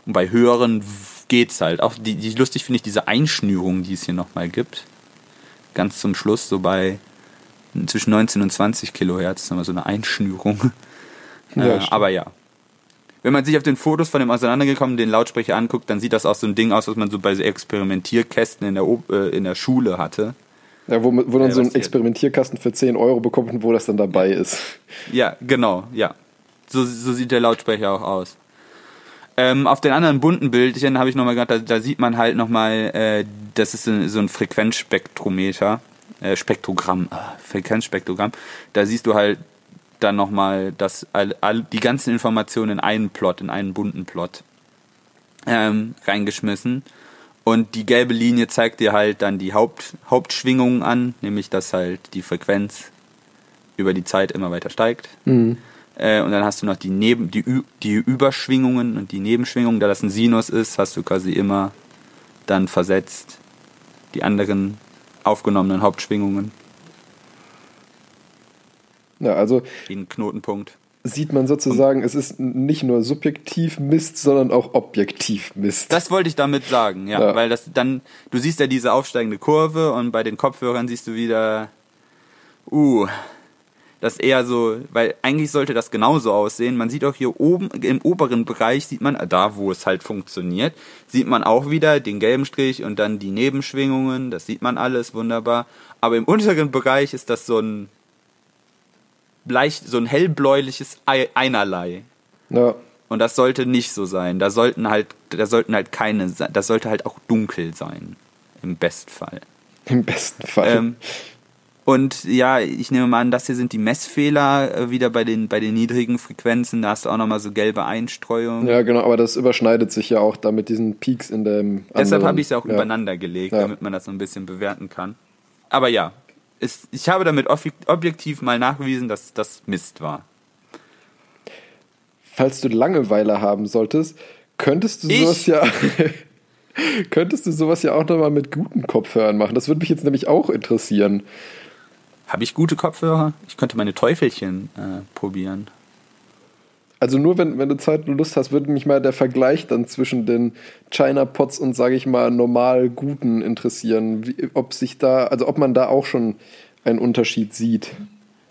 Und bei höheren geht's halt. Auch die, die lustig finde ich diese Einschnürung, die es hier nochmal gibt. Ganz zum Schluss, so bei zwischen 19 und 20 Kilohertz, ist nochmal so eine Einschnürung. Ja, äh, aber ja. Wenn man sich auf den Fotos von dem auseinandergekommen den Lautsprecher anguckt, dann sieht das auch so ein Ding aus, was man so bei so Experimentierkästen in der, O- äh, in der Schule hatte. Ja, wo, wo dann Ja, so ein Experimentierkasten für 10 Euro bekommt und wo das dann dabei ist. Ja, genau, ja. So, so sieht der Lautsprecher auch aus. Ähm, auf den anderen bunten Bildchen habe ich nochmal gedacht, da, da sieht man halt nochmal, äh, das ist so, ein Frequenzspektrometer, äh, Spektrogramm, ah, Frequenzspektrogramm. Da siehst du halt dann nochmal das, all, all, die ganzen Informationen in einen Plot, in einen bunten Plot ähm, reingeschmissen. Und die gelbe Linie zeigt dir halt dann die Haupt, Hauptschwingungen an, nämlich dass halt die Frequenz über die Zeit immer weiter steigt. Mhm. Äh, und dann hast du noch die, Neben die, die Überschwingungen und die Nebenschwingungen. Da das ein Sinus ist, hast du quasi immer dann versetzt die anderen aufgenommenen Hauptschwingungen Ja, also in einen Knotenpunkt. sieht man sozusagen, es ist nicht nur subjektiv Mist, sondern auch objektiv Mist. Das wollte ich damit sagen, ja, Ja. weil das dann, du siehst ja diese aufsteigende Kurve und bei den Kopfhörern siehst du wieder, uh, das eher so, weil eigentlich sollte das genauso aussehen. Man sieht auch hier oben im oberen Bereich sieht man, da wo es halt funktioniert, sieht man auch wieder den gelben Strich und dann die Nebenschwingungen, das sieht man alles wunderbar. Aber im unteren Bereich ist das so ein leicht, so ein hellbläuliches Ei- Einerlei. ja, Und das sollte nicht so sein. Da sollten halt, da sollten halt keine, das sollte halt auch dunkel sein. Im Bestfall. im besten Fall. Ähm, und ja, ich nehme mal an, das hier sind die Messfehler äh, wieder bei den, bei den niedrigen Frequenzen. Da hast du auch nochmal so gelbe Einstreuung. ja, genau, aber das überschneidet sich ja auch da mit diesen Peaks in dem. Deshalb habe ich es auch ja. übereinander gelegt, Ja. damit man das so ein bisschen bewerten kann. Aber ja, es, ich habe damit obje- objektiv mal nachgewiesen, dass das Mist war. Falls du Langeweile haben solltest, könntest du Ich? sowas ja. (laughs) könntest du sowas ja auch nochmal mit guten Kopfhörern machen. Das würde mich jetzt nämlich auch interessieren. Habe ich gute Kopfhörer? Ich könnte meine Teufelchen äh, probieren. Also nur wenn, wenn du Zeit und Lust hast, würde mich mal der Vergleich dann zwischen den China Pots und sage ich mal normal guten interessieren, wie, ob sich da, also ob man da auch schon einen Unterschied sieht.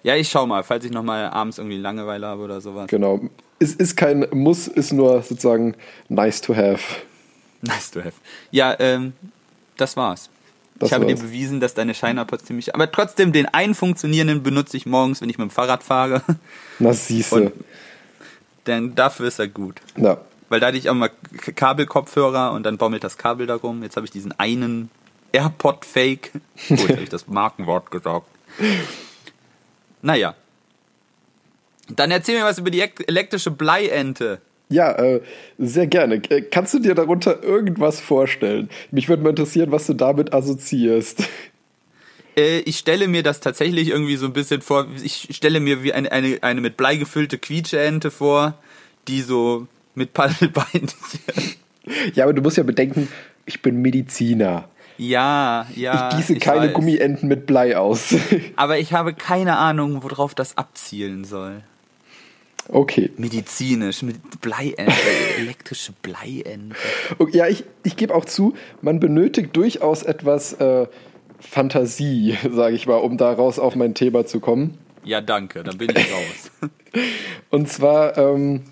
Ja, ich schau mal, falls ich noch mal abends irgendwie Langeweile habe oder sowas. Genau. Es ist kein Muss, ist nur sozusagen nice to have. Nice to have. Ja, ähm, das war's. Das ich habe war's. dir bewiesen, dass deine Shinerpods ziemlich. Aber trotzdem, den einen funktionierenden benutze ich morgens, wenn ich mit dem Fahrrad fahre. Na siehste. Und- Denn dafür ist er gut. Ja. Weil da hatte ich auch mal Kabelkopfhörer und dann baumelt das Kabel darum. Jetzt habe ich diesen einen AirPod-Fake. (laughs) Gut, jetzt habe ich das Markenwort gesagt. Naja. Dann erzähl mir was über die ek- elektrische Bleiente. Ja, äh, sehr gerne. Kannst du dir darunter irgendwas vorstellen? Mich würde mal interessieren, was du damit assoziierst. Äh, ich stelle mir das tatsächlich irgendwie so ein bisschen vor. Ich stelle mir wie eine, eine, eine mit Blei gefüllte Quietscheente vor, die so mit Paddelbeinen. (laughs) Ja, aber du musst ja bedenken, ich bin Mediziner. ja, ja. Ich gieße keine weiß. Gummienten mit Blei aus. (laughs) Aber ich habe keine Ahnung, worauf das abzielen soll. okay. Medizinisch, mit Bleiente, (laughs) elektrische Bleiente. okay ja, ich, ich gebe auch zu, man benötigt durchaus etwas äh, Fantasie, (laughs) sage ich mal, um daraus auf mein Thema zu kommen. Ja, danke, dann bin ich raus. (laughs) Und zwar, ähm,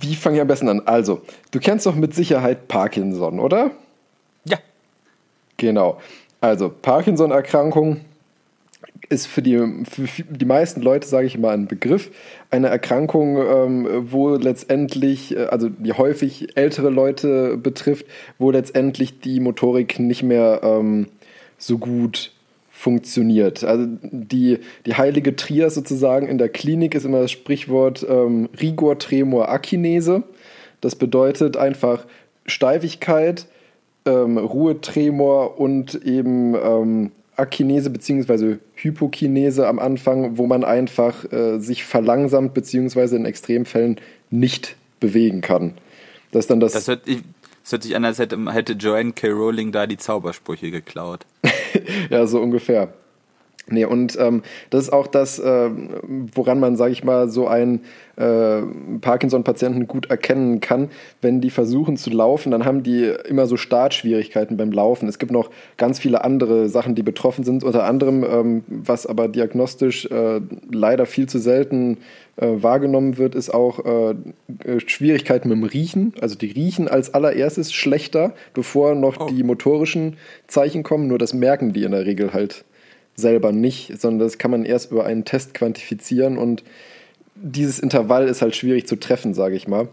wie fange ich am besten an? Also, du kennst doch mit Sicherheit Parkinson, oder? ja, Genau. Also, Parkinson-Erkrankung ist für die, für die meisten Leute, sage ich mal, ein Begriff. Eine Erkrankung, ähm, wo letztendlich, äh, also die häufig ältere Leute betrifft, wo letztendlich die Motorik nicht mehr ähm, so gut funktioniert. Also die, die heilige Trias sozusagen in der Klinik ist immer das Sprichwort ähm, Rigor Tremor Akinese. Das bedeutet einfach Steifigkeit, ähm, Ruhetremor und eben ähm, Akinese bzw. Hypokinese am Anfang, wo man einfach äh, sich verlangsamt bzw. in Extremfällen nicht bewegen kann. Das ist dann das. Das hört, das hört sich an, als hätte, hätte Joanne K. Rowling da die Zaubersprüche geklaut. (laughs) ja, so ungefähr. Nee, und ähm, das ist auch das, äh, woran man, sage ich mal, so einen äh, Parkinson-Patienten gut erkennen kann. Wenn die versuchen zu laufen, dann haben die immer so Startschwierigkeiten beim Laufen. Es gibt noch ganz viele andere Sachen, die betroffen sind. Unter anderem, ähm, was aber diagnostisch äh, leider viel zu selten äh, wahrgenommen wird, ist auch äh, Schwierigkeiten mit dem Riechen. Also die riechen als allererstes schlechter, bevor noch oh. die motorischen Zeichen kommen. Nur das merken die in der Regel halt selber nicht, sondern das kann man erst über einen Test quantifizieren und dieses Intervall ist halt schwierig zu treffen, sage ich mal.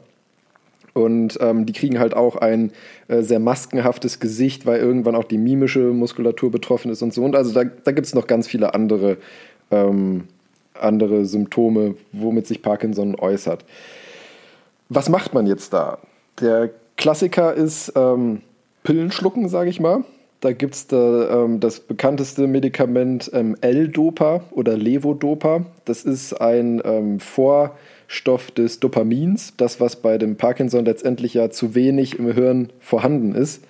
Und ähm, die kriegen halt auch ein äh, sehr maskenhaftes Gesicht, weil irgendwann auch die mimische Muskulatur betroffen ist und so. Und also da, da gibt es noch ganz viele andere, ähm, andere Symptome, womit sich Parkinson äußert. Was macht man jetzt da? Der Klassiker ist ähm, Pillen schlucken, sage ich mal. Da gibt es da, ähm, das bekannteste Medikament ähm, L-Dopa oder Levodopa. Das ist ein ähm, Vorstoff des Dopamins, das, was bei dem Parkinson letztendlich ja zu wenig im Hirn vorhanden ist.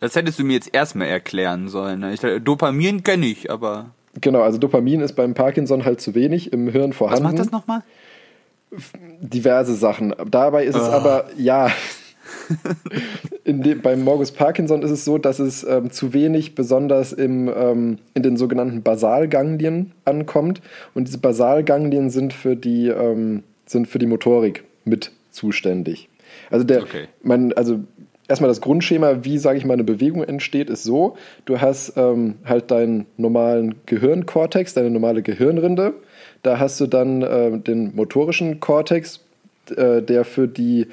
Das hättest du mir jetzt erstmal erklären sollen. Ne? Ich, Dopamin kenne ich, aber. Genau, also Dopamin ist beim Parkinson halt zu wenig im Hirn vorhanden. Was macht das nochmal? Diverse Sachen. Dabei ist oh. es aber, ja, (laughs) dem, beim Morbus Parkinson ist es so, dass es ähm, zu wenig besonders im, ähm, in den sogenannten Basalganglien ankommt. Und diese Basalganglien sind für die, ähm, sind für die Motorik mit zuständig. Also der, okay. man, also erstmal das Grundschema, wie, sage ich mal, eine Bewegung entsteht, ist so, du hast ähm, halt deinen normalen Gehirnkortex, deine normale Gehirnrinde. Da hast du dann äh, den motorischen Kortex, äh, der für die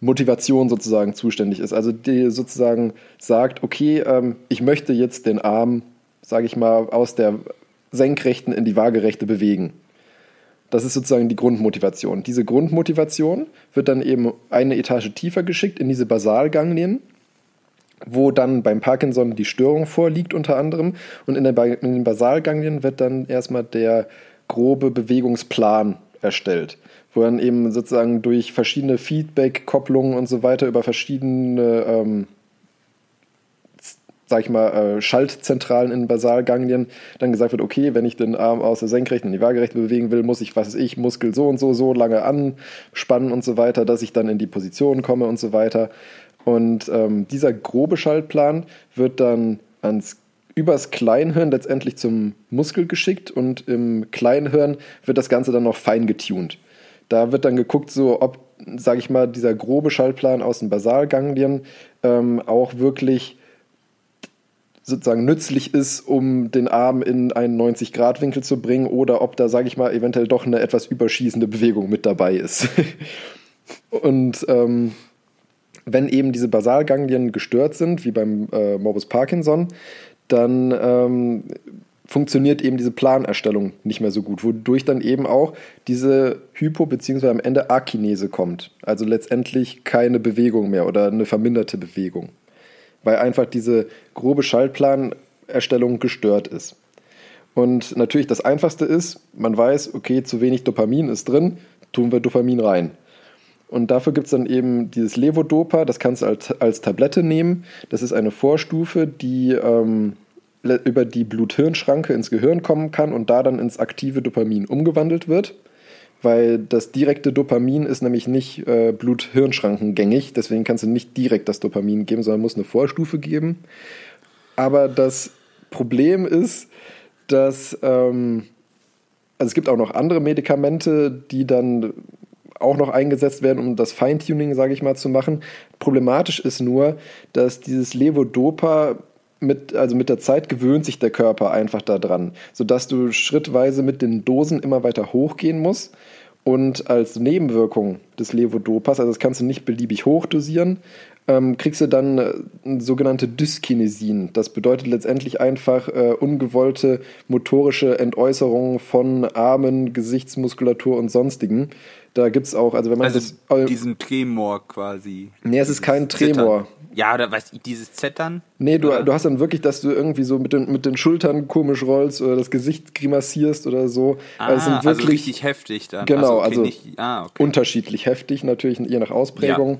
Motivation sozusagen zuständig ist. Also die sozusagen sagt, okay, ähm, ich möchte jetzt den Arm, sage ich mal, aus der senkrechten in die waagerechte bewegen. Das ist sozusagen die Grundmotivation. Diese Grundmotivation wird dann eben eine Etage tiefer geschickt in diese Basalganglien, wo dann beim Parkinson die Störung vorliegt unter anderem. Und in, in den Basalganglien wird dann erstmal der grobe Bewegungsplan erstellt wo dann eben sozusagen durch verschiedene Feedback-Kopplungen und so weiter über verschiedene, ähm, sag ich mal, äh, Schaltzentralen in Basalganglien dann gesagt wird, okay, wenn ich den Arm aus der Senkrechten in die Waagerechte bewegen will, muss ich, was weiß ich, Muskel so und so, so lange anspannen und so weiter, dass ich dann in die Position komme und so weiter. Und ähm, dieser grobe Schaltplan wird dann ans übers Kleinhirn letztendlich zum Muskel geschickt und im Kleinhirn wird das Ganze dann noch fein getuned. Da wird dann geguckt, so ob, sage ich mal, dieser grobe Schaltplan aus den Basalganglien ähm, auch wirklich sozusagen nützlich ist, um den Arm in einen 90-Grad-Winkel zu bringen oder ob da, sage ich mal, eventuell doch eine etwas überschießende Bewegung mit dabei ist. (laughs) Und ähm, wenn eben diese Basalganglien gestört sind, wie beim äh, Morbus Parkinson, dann ähm, funktioniert eben diese Planerstellung nicht mehr so gut, wodurch dann eben auch diese Hypo- bzw. am Ende Akinese kommt. Also letztendlich keine Bewegung mehr oder eine verminderte Bewegung, weil einfach diese grobe Schaltplanerstellung gestört ist. Und natürlich das Einfachste ist, man weiß, okay, zu wenig Dopamin ist drin, tun wir Dopamin rein. Und dafür gibt es dann eben dieses Levodopa, das kannst du als, als Tablette nehmen. Das ist eine Vorstufe, die ähm, über die Blut-Hirn-Schranke ins Gehirn kommen kann und da dann ins aktive Dopamin umgewandelt wird. Weil das direkte Dopamin ist nämlich nicht äh, Blut-Hirn-Schrankengängig, deswegen kannst du nicht direkt das Dopamin geben, sondern muss eine Vorstufe geben. Aber das Problem ist, dass ähm, also es gibt auch noch andere Medikamente, die dann auch noch eingesetzt werden, um das Feintuning, sage ich mal, zu machen. Problematisch ist nur, dass dieses Levodopa mit, also mit der Zeit gewöhnt sich der Körper einfach daran, sodass du schrittweise mit den Dosen immer weiter hochgehen musst. Und als Nebenwirkung des Levodopas, also das kannst du nicht beliebig hochdosieren, ähm, kriegst du dann äh, sogenannte Dyskinesin. Das bedeutet letztendlich einfach äh, ungewollte motorische Entäußerungen von Armen, Gesichtsmuskulatur und sonstigen. Da gibt es auch, also wenn man Also das. äh, diesen Tremor quasi. nee, es ist kein Zittern. Ja, oder was, dieses Zettern? Nee, du, Oder? du hast dann wirklich, dass du irgendwie so mit den, mit den Schultern komisch rollst oder das Gesicht grimassierst oder so. Ah, also sind also wirklich richtig heftig dann. Genau, okay, also nicht, ah, okay. unterschiedlich heftig, natürlich je nach Ausprägung.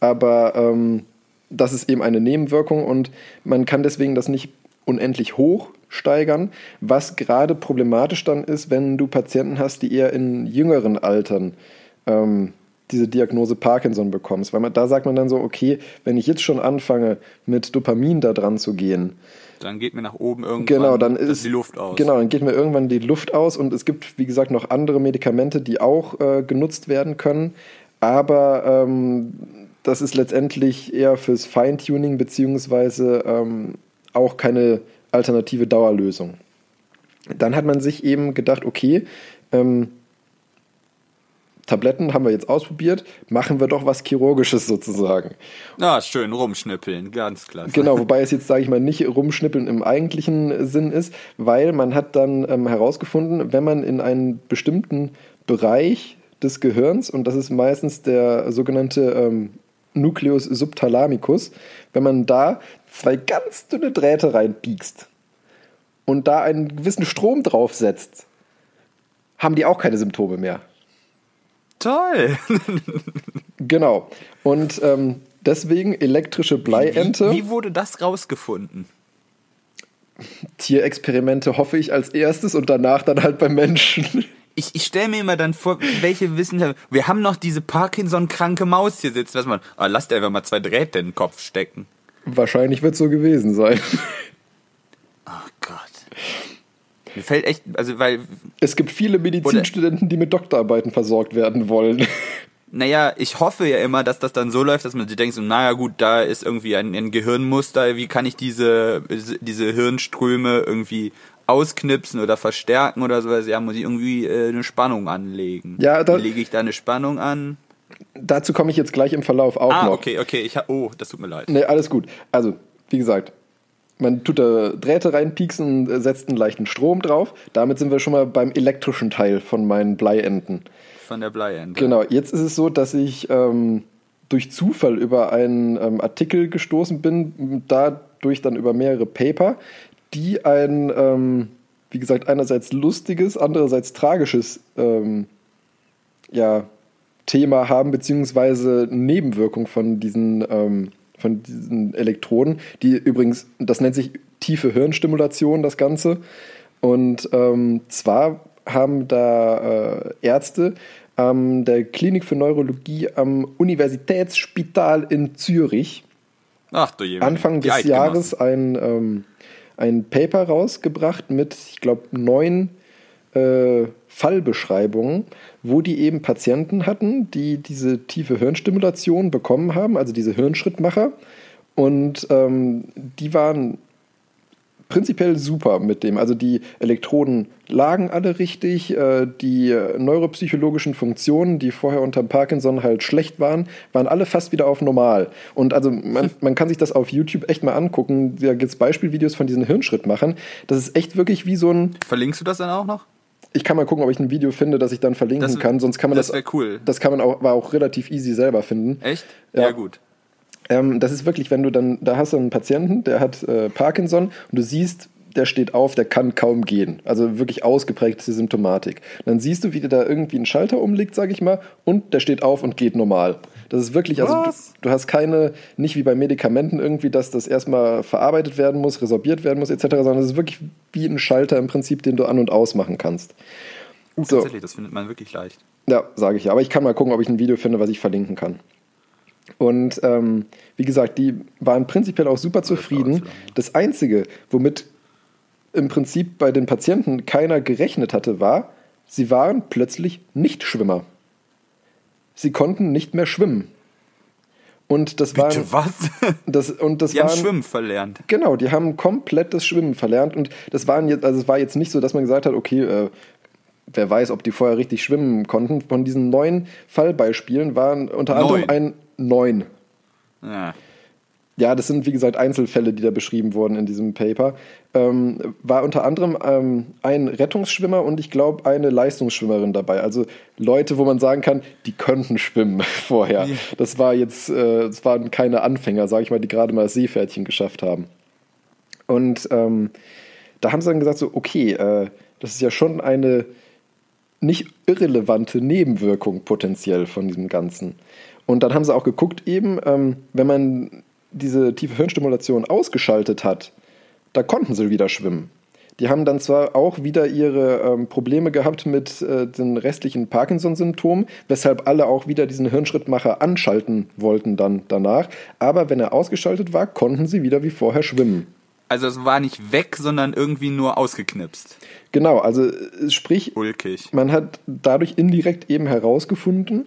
Aber ähm, das ist eben eine Nebenwirkung und man kann deswegen das nicht unendlich hoch steigern, was gerade problematisch dann ist, wenn du Patienten hast, die eher in jüngeren Altern ähm, diese Diagnose Parkinson bekommst. Weil man, da sagt man dann so, okay, wenn ich jetzt schon anfange, mit Dopamin da dran zu gehen, Dann geht mir nach oben irgendwann Genau, dann ist die Luft aus. Genau, dann geht mir irgendwann die Luft aus und es gibt, wie gesagt, noch andere Medikamente, die auch äh, genutzt werden können. Aber ähm, das ist letztendlich eher fürs Feintuning beziehungsweise ähm, auch keine alternative Dauerlösung. Dann hat man sich eben gedacht, okay, ähm, Tabletten haben wir jetzt ausprobiert, machen wir doch was Chirurgisches sozusagen. Ah, schön rumschnippeln, ganz klasse. Genau, (laughs) wobei es jetzt, sage ich mal, nicht rumschnippeln im eigentlichen Sinn ist, weil man hat dann ähm, herausgefunden, wenn man in einen bestimmten Bereich des Gehirns, und das ist meistens der sogenannte ähm, Nucleus subthalamicus, wenn man da zwei ganz dünne Drähte reinpiekst und da einen gewissen Strom draufsetzt, haben die auch keine Symptome mehr. Toll. Genau. Und ähm, deswegen elektrische Bleiente. Wie, wie wurde das rausgefunden? Tierexperimente hoffe ich als erstes und danach dann halt beim Menschen. Ich, ich stelle mir immer dann vor, welche Wissenschaftler. Wir haben noch diese Parkinson-kranke Maus hier sitzen. Was man. Ah, lasst einfach mal zwei Drähte in den Kopf stecken. Wahrscheinlich wird so gewesen sein. Oh Gott. Mir fällt echt. Also, weil. Es gibt viele Medizinstudenten, die mit Doktorarbeiten versorgt werden wollen. (laughs) Naja, ich hoffe ja immer, dass das dann so läuft, dass man sich denkt, so, naja gut, da ist irgendwie ein, ein Gehirnmuster, wie kann ich diese, diese Hirnströme irgendwie ausknipsen oder verstärken oder sowas, ja, muss ich irgendwie äh, eine Spannung anlegen. Ja, da- lege ich da eine Spannung an? Dazu komme ich jetzt gleich im Verlauf auch Ah, noch. okay, okay, ich hab, oh, das tut mir leid. Nee, alles gut. Also, wie gesagt, man tut da Drähte reinpieksen, setzt einen leichten Strom drauf. Damit sind wir schon mal beim elektrischen Teil von meinen Bleienten. Von der Bleiende. Genau, jetzt ist es so, dass ich ähm, durch Zufall über einen ähm, Artikel gestoßen bin, dadurch dann über mehrere Paper, die ein, ähm, wie gesagt, einerseits lustiges, andererseits tragisches ähm, ja, Thema haben, beziehungsweise Nebenwirkung von diesen, ähm, von diesen Elektroden, die übrigens, das nennt sich tiefe Hirnstimulation, das Ganze. Und ähm, zwar haben da äh, Ärzte an der Klinik für Neurologie am Universitätsspital in Zürich Ach. Anfang des. Jahres ein, ähm, ein Paper rausgebracht mit, ich glaube, neun äh, Fallbeschreibungen, wo die eben Patienten hatten, die diese tiefe Hirnstimulation bekommen haben, also diese Hirnschrittmacher. Und ähm, die waren prinzipiell super mit dem. Also die Elektroden lagen alle richtig, äh, die neuropsychologischen Funktionen, die vorher unter Parkinson halt schlecht waren, waren alle fast wieder auf normal. Und also man, (laughs) man kann sich das auf YouTube echt mal angucken. Da gibt es Beispielvideos von diesen Hirnschrittmachern. Das ist echt wirklich wie so ein. Verlinkst du das dann auch noch? Ich kann mal gucken, ob ich ein Video finde, das ich dann verlinken Das- kann. Sonst kann man das das. wär cool. Das kann man auch, war auch relativ easy selber finden. Echt? Ja. Ja, gut. Ähm, das ist wirklich, wenn du dann, da hast du einen Patienten, der hat äh, Parkinson und du siehst, der steht auf, der kann kaum gehen. Also wirklich ausgeprägte Symptomatik. dann siehst du, wie der da irgendwie einen Schalter umlegt, sag ich mal, und der steht auf und geht normal. Das ist wirklich, also du, du hast keine, nicht wie bei Medikamenten irgendwie, dass das erstmal verarbeitet werden muss, resorbiert werden muss, etc., sondern es ist wirklich wie ein Schalter im Prinzip, den du an- und ausmachen kannst. Uh, So. Tatsächlich, das findet man wirklich leicht. Ja, sage ich ja. Aber ich kann mal gucken, ob ich ein Video finde, was ich verlinken kann. Und ähm, wie gesagt, die waren prinzipiell auch super zufrieden. Das Einzige, womit im Prinzip bei den Patienten keiner gerechnet hatte, war, sie waren plötzlich nicht Schwimmer. Sie konnten nicht mehr schwimmen. Und das Bitte waren, was? (laughs) das, und das Die haben waren, Schwimmen verlernt. Genau, die haben komplett das Schwimmen verlernt und das waren jetzt, also es war jetzt nicht so, dass man gesagt hat, okay, äh, wer weiß, ob die vorher richtig schwimmen konnten. Von diesen neun Fallbeispielen waren unter Neun. anderem ein neun. Ja. Ja, das sind wie gesagt Einzelfälle, die da beschrieben wurden in diesem Paper. Ähm, war unter anderem ähm, ein Rettungsschwimmer und ich glaube eine Leistungsschwimmerin dabei. Also Leute, wo man sagen kann, die könnten schwimmen (laughs) vorher. Das war jetzt, äh, das waren keine Anfänger, sage ich mal, die gerade mal das Seepferdchen geschafft haben. Und ähm, da haben sie dann gesagt so, okay, äh, das ist ja schon eine nicht irrelevante Nebenwirkung potenziell von diesem Ganzen. Und dann haben sie auch geguckt, eben, ähm, wenn man diese tiefe Hirnstimulation ausgeschaltet hat, da konnten sie wieder schwimmen. Die haben dann zwar auch wieder ihre ähm, Probleme gehabt mit äh, den restlichen Parkinson-Symptomen, weshalb alle auch wieder diesen Hirnschrittmacher anschalten wollten dann danach. Aber wenn er ausgeschaltet war, konnten sie wieder wie vorher schwimmen. Also es war nicht weg, sondern irgendwie nur ausgeknipst. Genau, also äh, sprich, Ulkig. man hat dadurch indirekt eben herausgefunden,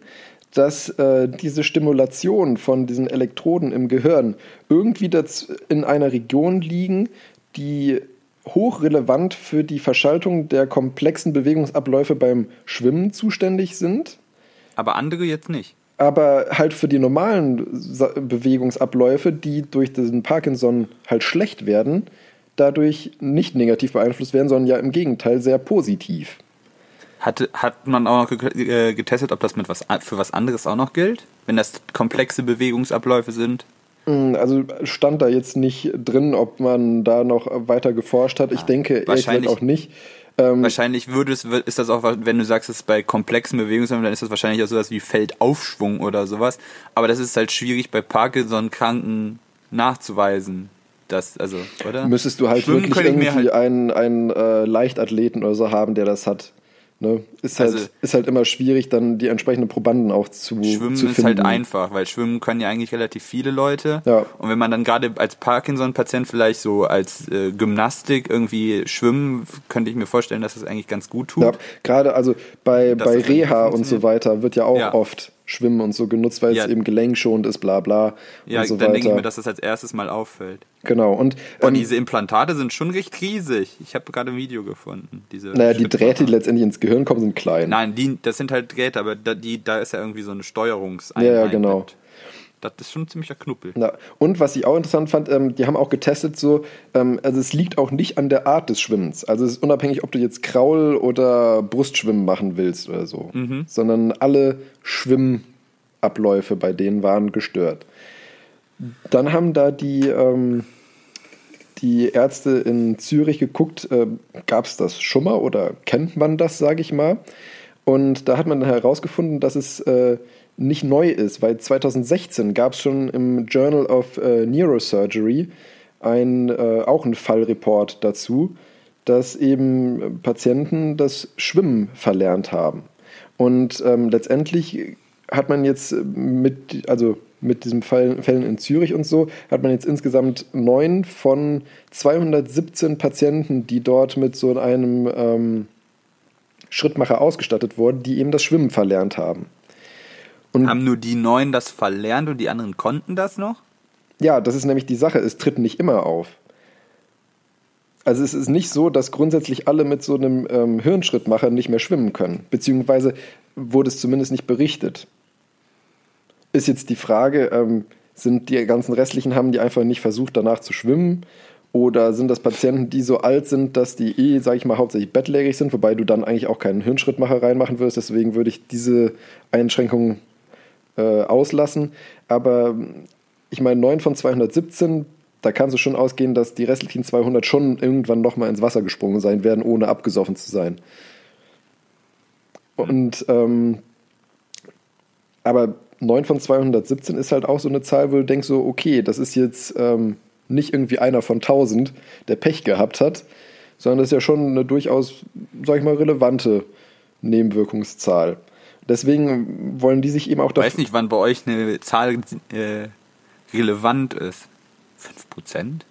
dass äh, diese Stimulation von diesen Elektroden im Gehirn irgendwie in einer Region liegen, die hochrelevant für die Verschaltung der komplexen Bewegungsabläufe beim Schwimmen zuständig sind, Aber andere jetzt nicht. aber halt für die normalen Sa- Bewegungsabläufe, die durch diesen Parkinson halt schlecht werden, dadurch nicht negativ beeinflusst werden, sondern ja im Gegenteil sehr positiv. Hatte, hat man auch noch äh, getestet, ob das mit was, für was anderes auch noch gilt? Wenn das komplexe Bewegungsabläufe sind? Mm, Also stand da jetzt nicht drin, ob man da noch weiter geforscht hat. Ich denke ehrlich gesagt wahrscheinlich- auch nicht. Ähm, Wahrscheinlich würde es, ist das auch, wenn du sagst, es ist bei komplexen Bewegungsabläufen, dann ist das wahrscheinlich auch sowas wie Feldaufschwung oder sowas. Aber das ist halt schwierig bei Parkinson-Kranken nachzuweisen. Das, also, oder? müsstest du halt Schwimmen wirklich irgendwie halt, einen, einen äh, Leichtathleten oder so haben, der das hat. Ne? Ist, halt, Also- ist halt immer schwierig, dann die entsprechenden Probanden auch zu, Schwimmen zu ist finden. halt einfach, weil schwimmen können ja eigentlich relativ viele Leute. Ja. Und wenn man dann gerade als Parkinson-Patient vielleicht so als äh, Gymnastik irgendwie schwimmen, könnte ich mir vorstellen, dass das eigentlich ganz gut tut. Ja, gerade also bei, Dass bei Reha und so weiter wird ja auch Ja. oft Schwimmen und so genutzt, weil Ja. es eben gelenkschonend ist, bla bla Ja, und so dann weiter. denke ich mir, dass das als erstes mal auffällt. Genau. Und ähm, diese Implantate sind schon recht riesig. Ich habe gerade ein Video gefunden. Diese naja, die. Drähte, die letztendlich ins Gehirn kommen, sind klein. Nein, die, das sind halt Drähte, aber da, die, da ist ja irgendwie so eine Steuerungseinheit. Ja, ja, genau. Das ist schon ein ziemlicher Knuppel. Ja. Und was ich auch interessant fand, ähm, die haben auch getestet, so, ähm, also es liegt auch nicht an der Art des Schwimmens. Also es ist unabhängig, ob du jetzt Kraul- oder Brustschwimmen machen willst oder so. Mhm. Sondern alle Schwimmabläufe bei denen waren gestört. Dann haben da die, ähm, die Ärzte in Zürich geguckt, äh, gab es das schon mal oder kennt man das, sage ich mal. Und da hat man dann herausgefunden, dass es äh, nicht neu ist, weil 2016 gab es schon im Journal of äh, Neurosurgery ein, äh, auch einen Fallreport dazu, dass eben Patienten das Schwimmen verlernt haben. Und ähm, letztendlich hat man jetzt mit, also mit diesen Fällen in Zürich und so, hat man jetzt insgesamt neun von 217 Patienten, die dort mit so einem ähm, Schrittmacher ausgestattet wurden, die eben das Schwimmen verlernt haben. Und Haben nur die Neuen das verlernt und die anderen konnten das noch? ja, das ist nämlich die Sache, es tritt nicht immer auf. Also es ist nicht so, dass grundsätzlich alle mit so einem ähm, Hirnschrittmacher nicht mehr schwimmen können, beziehungsweise wurde es zumindest nicht berichtet. Ist jetzt die Frage, ähm, sind die ganzen restlichen, haben die einfach nicht versucht, danach zu schwimmen? Oder sind das Patienten, die so alt sind, dass die eh, sage ich mal, hauptsächlich bettlägerig sind, wobei du dann eigentlich auch keinen Hirnschrittmacher reinmachen würdest. Deswegen würde ich diese Einschränkung äh, auslassen. Aber ich meine, 9 von 217, da kannst du schon ausgehen, dass die restlichen 200 schon irgendwann nochmal ins Wasser gesprungen sein werden, ohne abgesoffen zu sein. Und, ähm, aber 9 von 217 ist halt auch so eine Zahl, wo du denkst so, okay, das ist jetzt ähm, nicht irgendwie einer von 1000, der Pech gehabt hat, sondern das ist ja schon eine durchaus, sag ich mal, relevante Nebenwirkungszahl. Deswegen wollen die sich eben auch Ich weiß nicht, wann bei euch eine Zahl äh, relevant ist. 5%?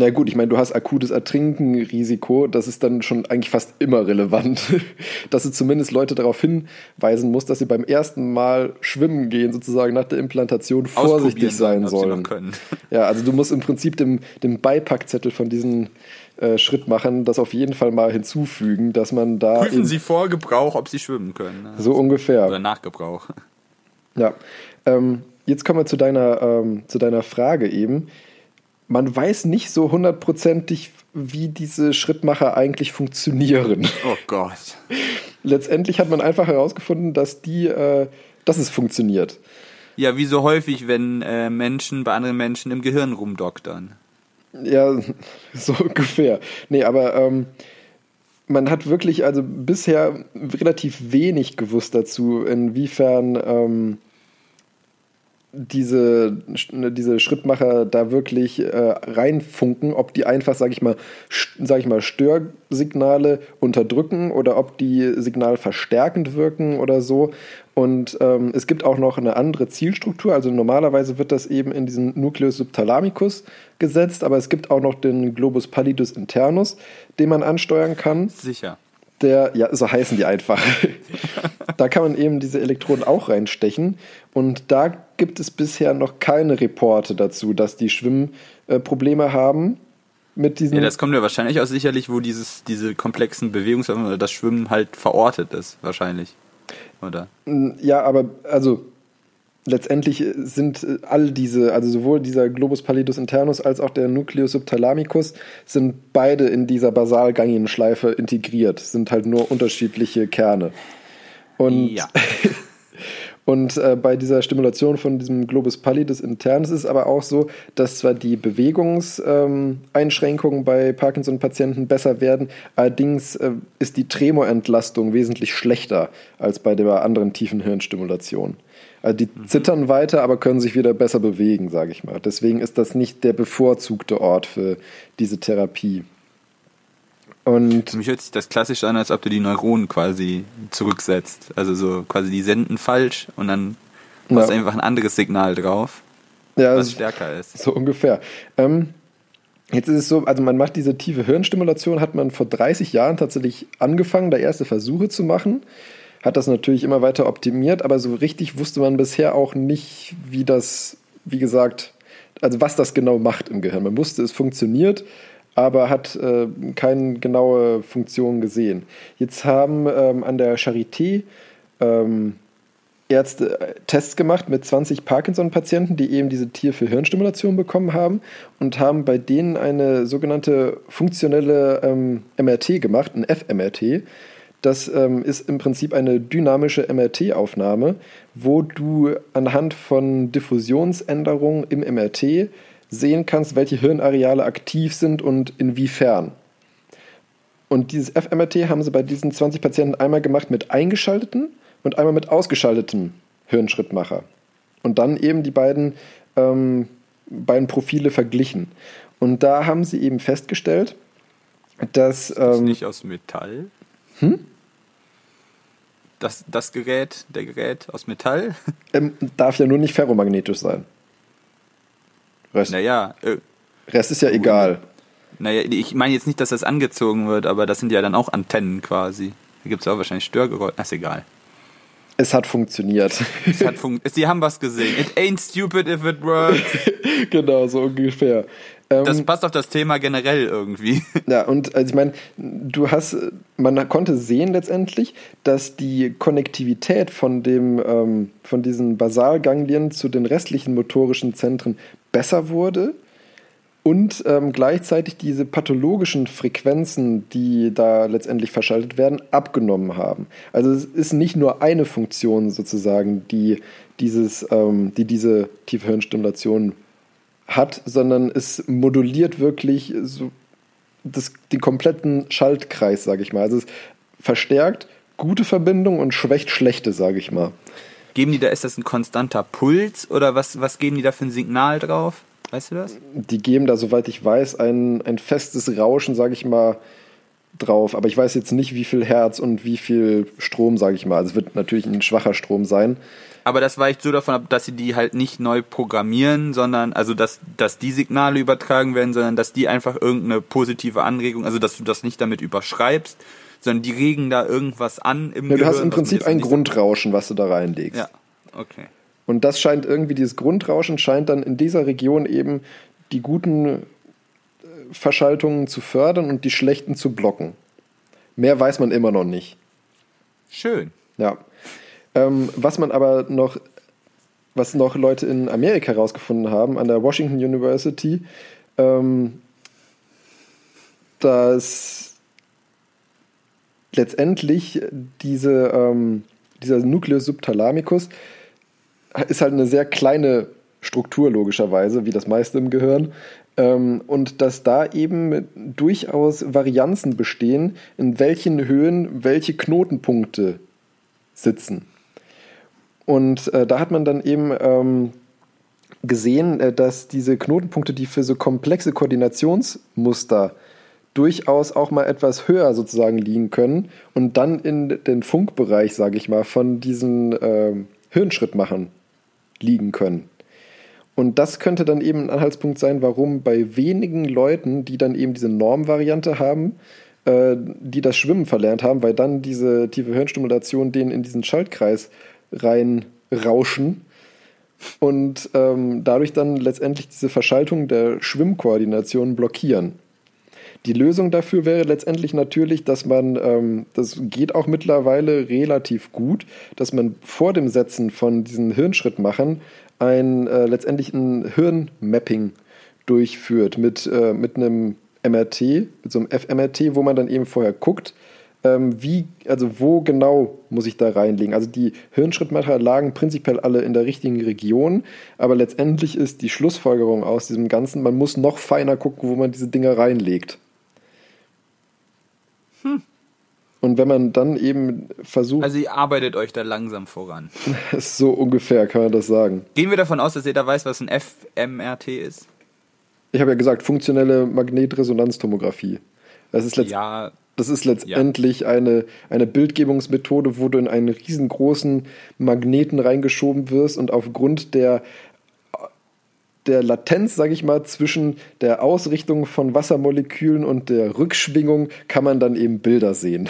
Na gut, ich meine, du hast akutes Ertrinkenrisiko, das ist dann schon eigentlich fast immer relevant, (laughs) dass du zumindest Leute darauf hinweisen musst, dass sie beim ersten Mal schwimmen gehen, sozusagen nach der Implantation vorsichtig sein sollen. (laughs) Ja, also du musst im Prinzip dem, dem Beipackzettel von diesen äh, Schrittmachern das auf jeden Fall mal hinzufügen, dass man da. Prüfen Sie vor Gebrauch, ob Sie schwimmen können. Ne? So ungefähr. Oder nach Gebrauch. Ja. Ähm, jetzt kommen wir zu deiner, ähm, zu deiner Frage eben man weiß nicht so hundertprozentig, wie diese Schrittmacher eigentlich funktionieren. Oh Gott. Letztendlich hat man einfach herausgefunden, dass die, äh, dass es funktioniert. Ja, wie so häufig, wenn äh, Menschen bei anderen Menschen im Gehirn rumdoktern. Ja, (laughs) so ungefähr. Nee, aber ähm, man hat wirklich also bisher relativ wenig gewusst dazu, inwiefern ähm, diese, diese Schrittmacher da wirklich äh, reinfunken, ob die einfach, sag ich mal, sag ich mal, Störsignale unterdrücken oder ob die Signal verstärkend wirken oder so. Und ähm, es gibt auch noch eine andere Zielstruktur. Also normalerweise wird das eben in diesen Nucleus subthalamicus gesetzt, aber es gibt auch noch den Globus pallidus internus, den man ansteuern kann. Sicher der, ja, so heißen die einfach. (laughs) da kann man eben diese Elektroden auch reinstechen. Und da gibt es bisher noch keine Reporte dazu, dass die Schwimmprobleme haben mit diesen. Ja, das kommt ja wahrscheinlich aus sicherlich, wo dieses, diese komplexen Bewegungsformen oder das Schwimmen halt verortet ist, wahrscheinlich. Oder? Ja, aber also letztendlich sind äh, all diese, also sowohl dieser Globus pallidus internus als auch der Nucleus subthalamicus, sind beide in dieser Basalganglienschleife integriert, sind halt nur unterschiedliche Kerne. Und, ja. (laughs) und äh, bei dieser Stimulation von diesem Globus pallidus internus ist es aber auch so, dass zwar die Bewegungseinschränkungen ähm, bei Parkinson-Patienten besser werden, allerdings äh, ist die Tremorentlastung wesentlich schlechter als bei der anderen tiefen Hirnstimulation. Also die mhm. zittern weiter, aber können sich wieder besser bewegen, sage ich mal. Deswegen ist das nicht der bevorzugte Ort für diese Therapie. Und für mich hört sich das klassisch an, als ob du die Neuronen quasi zurücksetzt. Also so quasi die senden falsch und dann machst du einfach ein anderes Signal drauf, ja, was stärker ist. So ungefähr. Ähm, jetzt ist es so, also man macht diese tiefe Hirnstimulation, hat man vor 30 Jahren tatsächlich angefangen, da erste Versuche zu machen hat das natürlich immer weiter optimiert, aber so richtig wusste man bisher auch nicht, wie das, wie gesagt, also was das genau macht im Gehirn. Man wusste, es funktioniert, aber hat äh, keine genaue Funktion gesehen. Jetzt haben ähm, an der Charité ähm, Ärzte äh, Tests gemacht mit 20 Parkinson-Patienten, die eben diese Tier für Hirnstimulation bekommen haben und haben bei denen eine sogenannte funktionelle ähm, MRT gemacht, ein FMRT. Das ähm, ist im Prinzip eine dynamische MRT-Aufnahme, wo du anhand von Diffusionsänderungen im MRT sehen kannst, welche Hirnareale aktiv sind und inwiefern. Und dieses FMRT haben sie bei diesen 20 Patienten einmal gemacht mit eingeschalteten und einmal mit ausgeschalteten Hirnschrittmacher. Und dann eben die beiden, ähm, beiden Profile verglichen. Und da haben sie eben festgestellt, dass. Ist das ähm, nicht aus Metall? Hm? Das, das Gerät, der Gerät aus Metall? Ähm, darf ja nur nicht ferromagnetisch sein. Rest, naja. Äh, Rest ist ja egal. Naja, ich meine jetzt nicht, dass das angezogen wird, aber das sind ja dann auch Antennen quasi. Da gibt es auch wahrscheinlich Störgeräusche. ist egal. Es hat funktioniert. Es hat fun Sie haben was gesehen. It ain't stupid if it works. (laughs) genau, so ungefähr. Das ähm, passt auf das Thema generell irgendwie. Ja, und also ich meine, du hast, man konnte sehen letztendlich, dass die Konnektivität von dem, ähm, von diesen Basalganglien zu den restlichen motorischen Zentren besser wurde und ähm, gleichzeitig diese pathologischen Frequenzen, die da letztendlich verschaltet werden, abgenommen haben. Also es ist nicht nur eine Funktion sozusagen, die dieses, ähm, die diese Tiefhirnstimulation hat, sondern es moduliert wirklich so das, den kompletten Schaltkreis, sage ich mal. Also es verstärkt gute Verbindungen und schwächt schlechte, sage ich mal. Geben die da, ist das ein konstanter Puls oder was, was geben die da für ein Signal drauf? Weißt du das? Die geben da, soweit ich weiß, ein, ein festes Rauschen, sage ich mal, drauf, aber ich weiß jetzt nicht, wie viel Herz und wie viel Strom, sage ich mal. Also es wird natürlich ein schwacher Strom sein. Aber das weicht so davon ab, dass sie die halt nicht neu programmieren, sondern, also dass, dass die Signale übertragen werden, sondern dass die einfach irgendeine positive Anregung, also dass du das nicht damit überschreibst, sondern die regen da irgendwas an im ja, Du hast im Prinzip ein Grundrauschen, was du da reinlegst. Ja, okay. Und das scheint irgendwie, dieses Grundrauschen scheint dann in dieser Region eben die guten äh, Verschaltungen zu fördern und die schlechten zu blocken. Mehr weiß man immer noch nicht. Schön. Ja. Ähm, was man aber noch, was noch Leute in Amerika herausgefunden haben, an der Washington University, ähm, dass letztendlich diese, ähm, dieser Nucleus subthalamicus ist halt eine sehr kleine Struktur logischerweise, wie das meiste im Gehirn. Ähm, und dass da eben durchaus Varianzen bestehen, in welchen Höhen welche Knotenpunkte sitzen. Und äh, da hat man dann eben ähm, gesehen, äh, dass diese Knotenpunkte, die für so komplexe Koordinationsmuster durchaus auch mal etwas höher sozusagen liegen können und dann in den Funkbereich, sage ich mal, von diesen äh, Hirnschrittmachern liegen können. Und das könnte dann eben ein Anhaltspunkt sein, warum bei wenigen Leuten, die dann eben diese Normvariante haben, äh, die das Schwimmen verlernt haben, weil dann diese tiefe Hirnstimulation denen in diesen Schaltkreis reinrauschen und ähm, dadurch dann letztendlich diese Verschaltung der Schwimmkoordination blockieren. Die Lösung dafür wäre letztendlich natürlich, dass man, ähm, das geht auch mittlerweile relativ gut, dass man vor dem Setzen von diesen Hirnschrittmachern ein äh, letztendlich ein Hirnmapping durchführt mit, äh, mit einem MRT, mit so einem FMRT, wo man dann eben vorher guckt, ähm, wie, also wo genau muss ich da reinlegen. Also die Hirnschrittmacher lagen prinzipiell alle in der richtigen Region, aber letztendlich ist die Schlussfolgerung aus diesem Ganzen, man muss noch feiner gucken, wo man diese Dinger reinlegt. Hm. Und wenn man dann eben versucht. Also ihr arbeitet euch da langsam voran. (laughs) so ungefähr kann man das sagen. Gehen wir davon aus, dass jeder weiß, was ein FMRT ist? Ich habe ja gesagt, funktionelle Magnetresonanztomographie. Das ist letztendlich. Ja, das ist letztendlich ja. eine, eine Bildgebungsmethode, wo du in einen riesengroßen Magneten reingeschoben wirst und aufgrund der, der Latenz, sage ich mal, zwischen der Ausrichtung von Wassermolekülen und der Rückschwingung kann man dann eben Bilder sehen.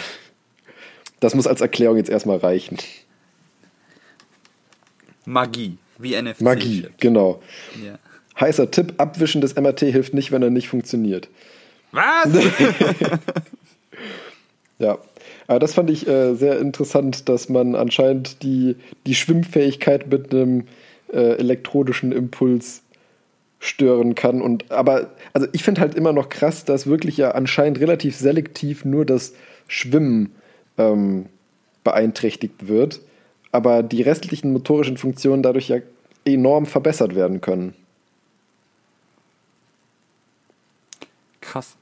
Das muss als Erklärung jetzt erstmal reichen. Magie, wie NFC. Magie, genau. Ja. Heißer Tipp: Abwischen des MRT hilft nicht, wenn er nicht funktioniert. Was? (laughs) Ja, aber das fand ich äh, sehr interessant, dass man anscheinend die, die Schwimmfähigkeit mit einem äh, elektronischen Impuls stören kann. Und aber, also ich finde halt immer noch krass, dass wirklich ja anscheinend relativ selektiv nur das Schwimmen ähm, beeinträchtigt wird, aber die restlichen motorischen Funktionen dadurch ja enorm verbessert werden können. Krass.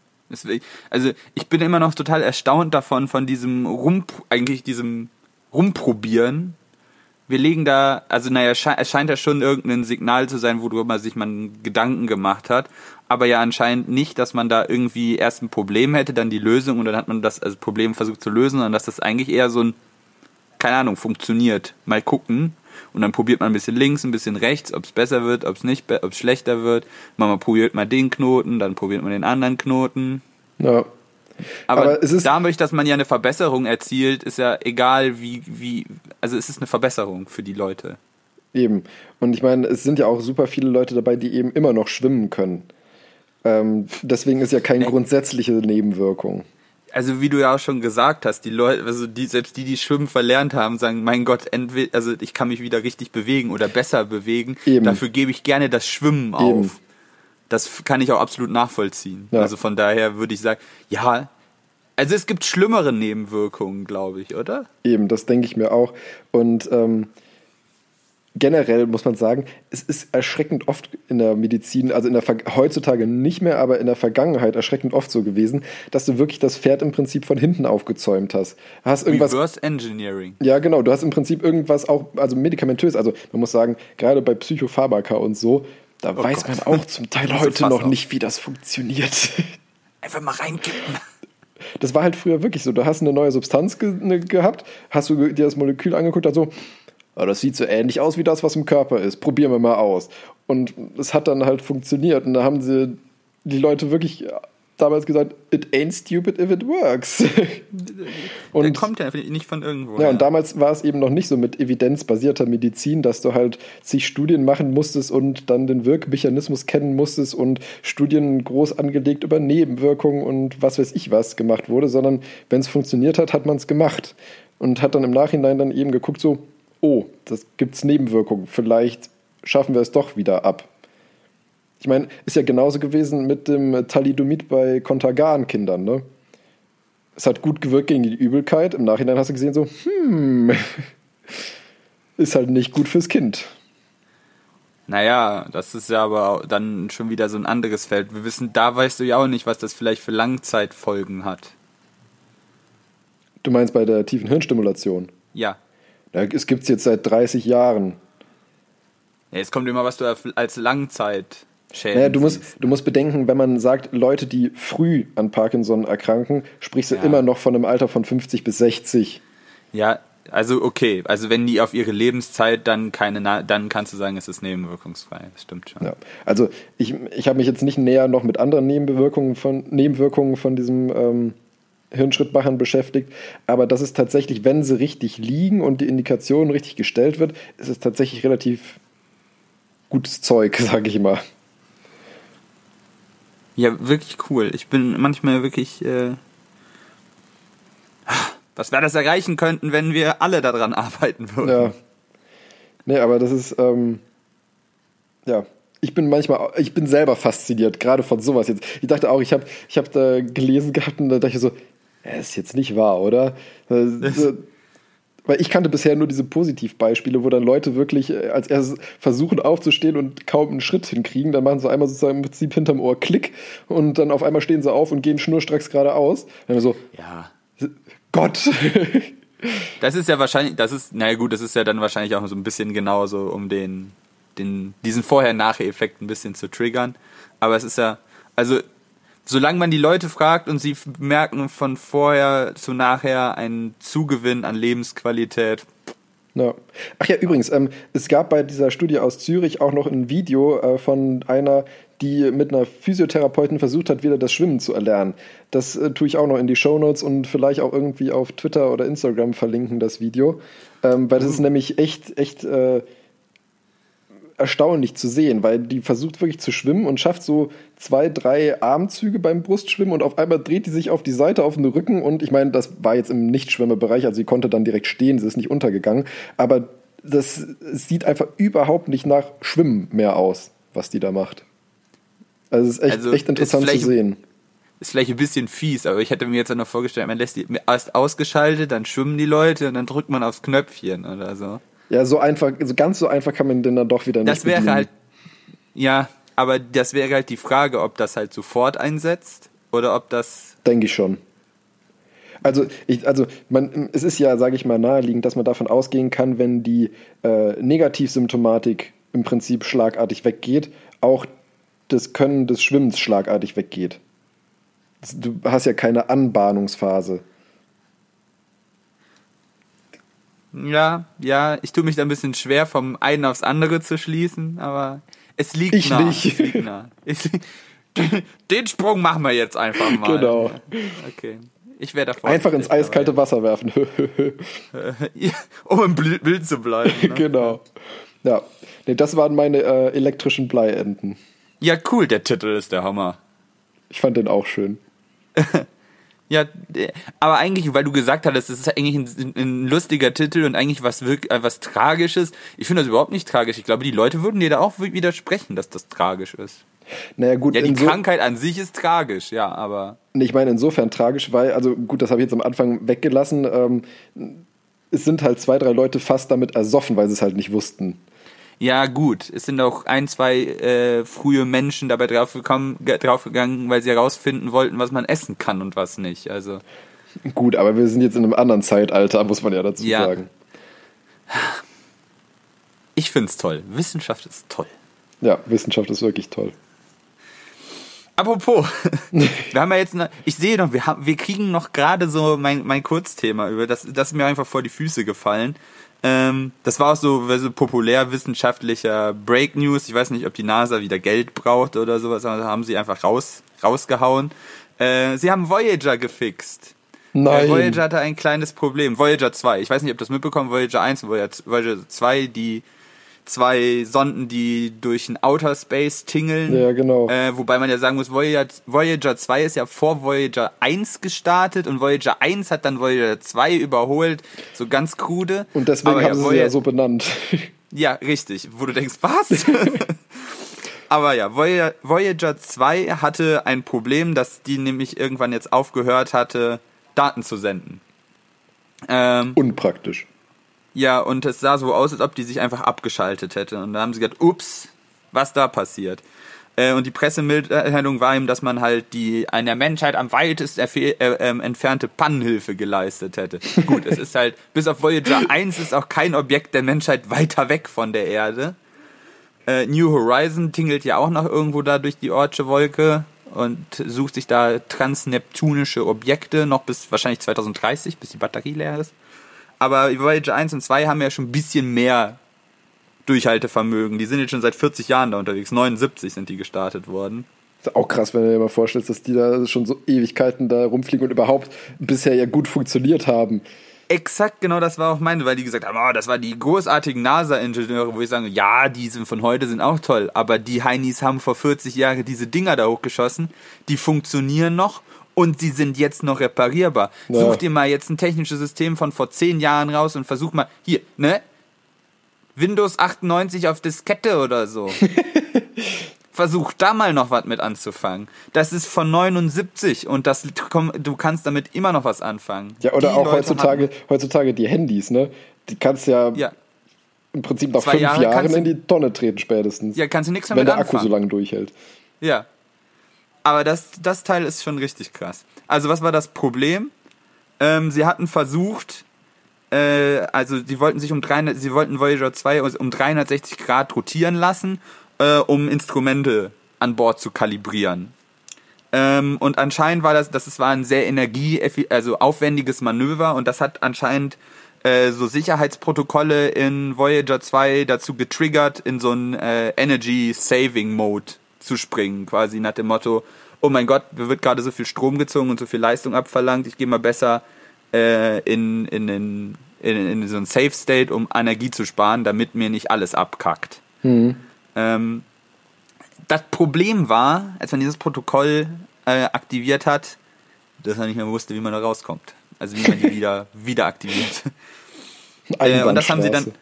Also ich bin immer noch total erstaunt davon, von diesem Rum, eigentlich diesem Rumprobieren. Wir legen da, also naja, es scheint ja schon irgendein Signal zu sein, worüber sich man Gedanken gemacht hat, aber ja anscheinend nicht, dass man da irgendwie erst ein Problem hätte, dann die Lösung und dann hat man das also Problem versucht zu lösen, sondern dass das eigentlich eher so ein, keine Ahnung, funktioniert. Mal gucken. Und dann probiert man ein bisschen links, ein bisschen rechts, ob es besser wird, ob es nicht, ob es schlechter wird. Man probiert mal den Knoten, dann probiert man den anderen Knoten. Ja. Aber, Aber es ist dadurch, dass man ja eine Verbesserung erzielt, ist ja egal wie, wie, also es ist eine Verbesserung für die Leute. Eben. Und ich meine, es sind ja auch super viele Leute dabei, die eben immer noch schwimmen können. Ähm, deswegen ist ja keine nee. grundsätzliche Nebenwirkung also wie du ja auch schon gesagt hast, die Leute, also die, selbst die, die Schwimmen verlernt haben, sagen, mein Gott, entweder, also ich kann mich wieder richtig bewegen oder besser bewegen. Eben. Dafür gebe ich gerne das Schwimmen auf. Eben. Das kann ich auch absolut nachvollziehen. Ja. Also von daher würde ich sagen, ja, also es gibt schlimmere Nebenwirkungen, glaube ich, oder? Eben, das denke ich mir auch. Und ähm, generell muss man sagen, es ist erschreckend oft in der Medizin, also in der heutzutage nicht mehr, aber in der Vergangenheit erschreckend oft so gewesen, dass du wirklich das Pferd im Prinzip von hinten aufgezäumt hast. hast irgendwas, Reverse Engineering. Ja, genau. Du hast im Prinzip irgendwas auch, also medikamentös. Also man muss sagen, gerade bei Psychopharmaka und so, da oh weiß Gott. man auch zum Teil (laughs) heute noch auf. nicht, wie das funktioniert. (laughs) Einfach mal reinkippen. Das war halt früher wirklich so. Du hast eine neue Substanz ge ne, gehabt, hast du dir das Molekül angeguckt, also, oh, das sieht so ähnlich aus wie das, was im Körper ist. Probieren wir mal aus. Und es hat dann halt funktioniert. Und da haben sie die Leute wirklich damals gesagt, it ain't stupid if it works. (laughs) und Der kommt ja nicht von irgendwo. Ja, ja, und damals war es eben noch nicht so mit evidenzbasierter Medizin, dass du halt sich Studien machen musstest und dann den Wirkmechanismus kennen musstest und Studien groß angelegt über Nebenwirkungen und was weiß ich was gemacht wurde, sondern wenn es funktioniert hat, hat man es gemacht. Und hat dann im Nachhinein dann eben geguckt, so, oh, das gibt's Nebenwirkungen, vielleicht schaffen wir es doch wieder ab. Ich meine, ist ja genauso gewesen mit dem Thalidomid bei Kontergan-Kindern, ne? Es hat gut gewirkt gegen die Übelkeit. Im Nachhinein hast du gesehen, so, hm, (laughs) ist halt nicht gut fürs Kind. Naja, das ist ja aber dann schon wieder so ein anderes Feld. Wir wissen, da weißt du ja auch nicht, was das vielleicht für Langzeitfolgen hat. Du meinst bei der tiefen Hirnstimulation? Ja. es gibt es jetzt seit 30 Jahren. Ja, es kommt immer, was du als Langzeit Schäden. Naja, du musst, du musst bedenken, wenn man sagt, Leute, die früh an Parkinson erkranken, sprichst du ja. immer noch von einem Alter von 50 bis 60. Ja, also okay, also wenn die auf ihre Lebenszeit dann keine, dann kannst du sagen, es ist nebenwirkungsfrei. Das stimmt schon. Ja, also ich, ich habe mich jetzt nicht näher noch mit anderen Nebenwirkungen von Nebenwirkungen von diesem ähm, Hirnschrittmachern beschäftigt, aber das ist tatsächlich, wenn sie richtig liegen und die Indikation richtig gestellt wird, ist es tatsächlich relativ gutes Zeug, (laughs) sage ich mal. Ja, wirklich cool. Ich bin manchmal wirklich. Äh, was wir das erreichen könnten, wenn wir alle daran arbeiten würden. Ja. Nee, aber das ist. Ähm, ja, ich bin manchmal, ich bin selber fasziniert, gerade von sowas jetzt. Ich dachte auch, ich habe ich hab da gelesen gehabt und da dachte ich so, ja, ist jetzt nicht wahr, oder? (laughs) Weil ich kannte bisher nur diese Positivbeispiele, wo dann Leute wirklich äh, als erstes versuchen aufzustehen und kaum einen Schritt hinkriegen. Dann machen sie einmal sozusagen im Prinzip hinterm Ohr Klick und dann auf einmal stehen sie auf und gehen schnurstracks geradeaus. Dann so, ja. Gott. (laughs) das ist ja wahrscheinlich, das ist, naja gut, das ist ja dann wahrscheinlich auch so ein bisschen genauso, um den, den, diesen Vorher-Nachher-Effekt ein bisschen zu triggern. Aber es ist ja, also solange man die Leute fragt und sie merken von vorher zu nachher einen Zugewinn an Lebensqualität. Ja. Ach ja, übrigens, ähm, es gab bei dieser Studie aus Zürich auch noch ein Video äh, von einer, die mit einer Physiotherapeutin versucht hat, wieder das Schwimmen zu erlernen. Das äh, tue ich auch noch in die Shownotes und vielleicht auch irgendwie auf Twitter oder Instagram verlinken, das Video. Ähm, weil das ist nämlich echt, echt äh, erstaunlich zu sehen, weil die versucht wirklich zu schwimmen und schafft so zwei, drei Armzüge beim Brustschwimmen und auf einmal dreht die sich auf die Seite auf den Rücken und ich meine, das war jetzt im Nichtschwimmerbereich, also sie konnte dann direkt stehen, sie ist nicht untergegangen, aber das sieht einfach überhaupt nicht nach Schwimmen mehr aus, was die da macht. Also es ist echt, also echt interessant zu sehen. Ist vielleicht ein bisschen fies, aber ich hätte mir jetzt noch vorgestellt, man lässt die erst ausgeschaltet, dann schwimmen die Leute und dann drückt man aufs Knöpfchen oder so. Ja, so einfach, so ganz so einfach kann man den dann doch wieder nicht Das wäre bedienen. halt, ja, aber das wäre halt die Frage, ob das halt sofort einsetzt oder ob das. Denke ich schon. Also, ich, also man, es ist ja, sage ich mal, naheliegend, dass man davon ausgehen kann, wenn die äh, Negativsymptomatik im Prinzip schlagartig weggeht, auch das Können des Schwimmens schlagartig weggeht. Du hast ja keine Anbahnungsphase. Ja, ja, ich tue mich da ein bisschen schwer, vom einen aufs andere zu schließen, aber es liegt ich nah. Nicht. Es liegt nah. (laughs) Den Sprung machen wir jetzt einfach mal. Genau. Okay. Ich werde davor. Einfach ins eiskalte Wasser werfen. (laughs) um im Bild zu bleiben. Ne? Genau. Ja. Nee, das waren meine äh, elektrischen Bleienden. Ja, cool, der Titel ist der Hammer. Ich fand den auch schön. (laughs) Ja, aber eigentlich, weil du gesagt hattest, es ist eigentlich ein, ein, lustiger Titel und eigentlich was wirklich, äh, was Tragisches. Ich finde das überhaupt nicht tragisch. Ich glaube, die Leute würden dir da auch widersprechen, dass das tragisch ist. Naja, gut. Ja, die Krankheit an sich ist tragisch, ja, aber. Ich meine, insofern tragisch, weil, also gut, das habe ich jetzt am Anfang weggelassen. Ähm, es sind halt zwei, drei Leute fast damit ersoffen, weil sie es halt nicht wussten. Ja, gut. Es sind auch ein, zwei äh, frühe Menschen dabei draufgekommen, draufgegangen, weil sie herausfinden wollten, was man essen kann und was nicht. Also. Gut, aber wir sind jetzt in einem anderen Zeitalter, muss man ja dazu ja. sagen. Ich finde es toll. Wissenschaft ist toll. Ja, Wissenschaft ist wirklich toll. Apropos, (laughs) wir haben ja jetzt, noch, ich sehe noch, wir, haben, wir kriegen noch gerade so mein, mein Kurzthema über, das, das ist mir einfach vor die Füße gefallen. Ähm, das war auch so, so populärwissenschaftlicher Break News. Ich weiß nicht, ob die NASA wieder Geld braucht oder sowas, aber haben sie einfach raus, rausgehauen. Äh, sie haben Voyager gefixt. Nein. Äh, Voyager hatte ein kleines Problem. Voyager 2. Ich weiß nicht, ob das mitbekommen, Voyager 1 und Voyager 2, die zwei Sonden, die durch den Outer Space tingeln. Ja, genau. Äh, wobei man ja sagen muss, Voyager, Voyager 2 ist ja vor Voyager 1 gestartet und Voyager 1 hat dann Voyager 2 überholt. So ganz krude. Und deswegen Aber haben ja, sie Voyager, ja so benannt. (laughs) Ja, richtig. Wo du denkst, was? (laughs) Aber ja, Voyager 2 hatte ein Problem, dass die nämlich irgendwann jetzt aufgehört hatte, Daten zu senden. Ähm, Unpraktisch. Ja, und es sah so aus, als ob die sich einfach abgeschaltet hätte. Und da haben sie gedacht, ups, was da passiert. Äh, und die Pressemitteilung war ihm, dass man halt die der Menschheit am weitest äh, äh, entfernte Pannenhilfe geleistet hätte. Gut, es ist halt, bis auf Voyager 1 ist auch kein Objekt der Menschheit weiter weg von der Erde. Äh, New Horizon tingelt ja auch noch irgendwo da durch die Ortsche Wolke und sucht sich da transneptunische Objekte noch bis wahrscheinlich 2030, bis die Batterie leer ist. Aber Voyager 1 und 2 haben ja schon ein bisschen mehr Durchhaltevermögen. Die sind jetzt schon seit 40 Jahren da unterwegs. 79 sind die gestartet worden. Das ist auch krass, wenn du dir mal vorstellst, dass die da schon so Ewigkeiten da rumfliegen und überhaupt bisher ja gut funktioniert haben. Exakt, genau das war auch meine, weil die gesagt haben, oh, das waren die großartigen NASA-Ingenieure, wo ich sage, ja, die sind von heute sind auch toll, aber die Heinis haben vor 40 Jahren diese Dinger da hochgeschossen, die funktionieren noch und sie sind jetzt noch reparierbar. Ja. Such dir mal jetzt ein technisches System von vor 10 Jahren raus und versuch mal, hier, ne? Windows 98 auf Diskette oder so. (laughs) versuch da mal noch was mit anzufangen. Das ist von 79 und das du kannst damit immer noch was anfangen. Ja, oder die auch heutzutage, haben, heutzutage die Handys, ne? Die kannst ja, ja. im Prinzip nach fünf Jahre Jahren in die Tonne treten spätestens. Ja, kannst du nichts damit Wenn der anfangen. Akku so lange durchhält. Ja. Aber das, das Teil ist schon richtig krass. Also was war das Problem? Ähm, sie hatten versucht, äh, also sie wollten sich um 300, sie wollten Voyager 2 um 360 Grad rotieren lassen äh, um Instrumente an Bord zu kalibrieren. Ähm, und anscheinend war das, das war ein sehr energie, also aufwendiges Manöver und das hat anscheinend äh, so Sicherheitsprotokolle in Voyager 2 dazu getriggert, in so einen äh, Energy Saving Mode zu springen, quasi nach dem Motto, oh mein Gott, mir wird gerade so viel Strom gezogen und so viel Leistung abverlangt, ich gehe mal besser äh, in, in, in, in, so ein Safe State, um Energie zu sparen, damit mir nicht alles abkackt. Mhm. Ähm, das Problem war, als man dieses Protokoll äh, aktiviert hat, dass man nicht mehr wusste, wie man da rauskommt. Also wie man die (laughs) wieder, wieder aktiviert. Äh, und das haben sie dann,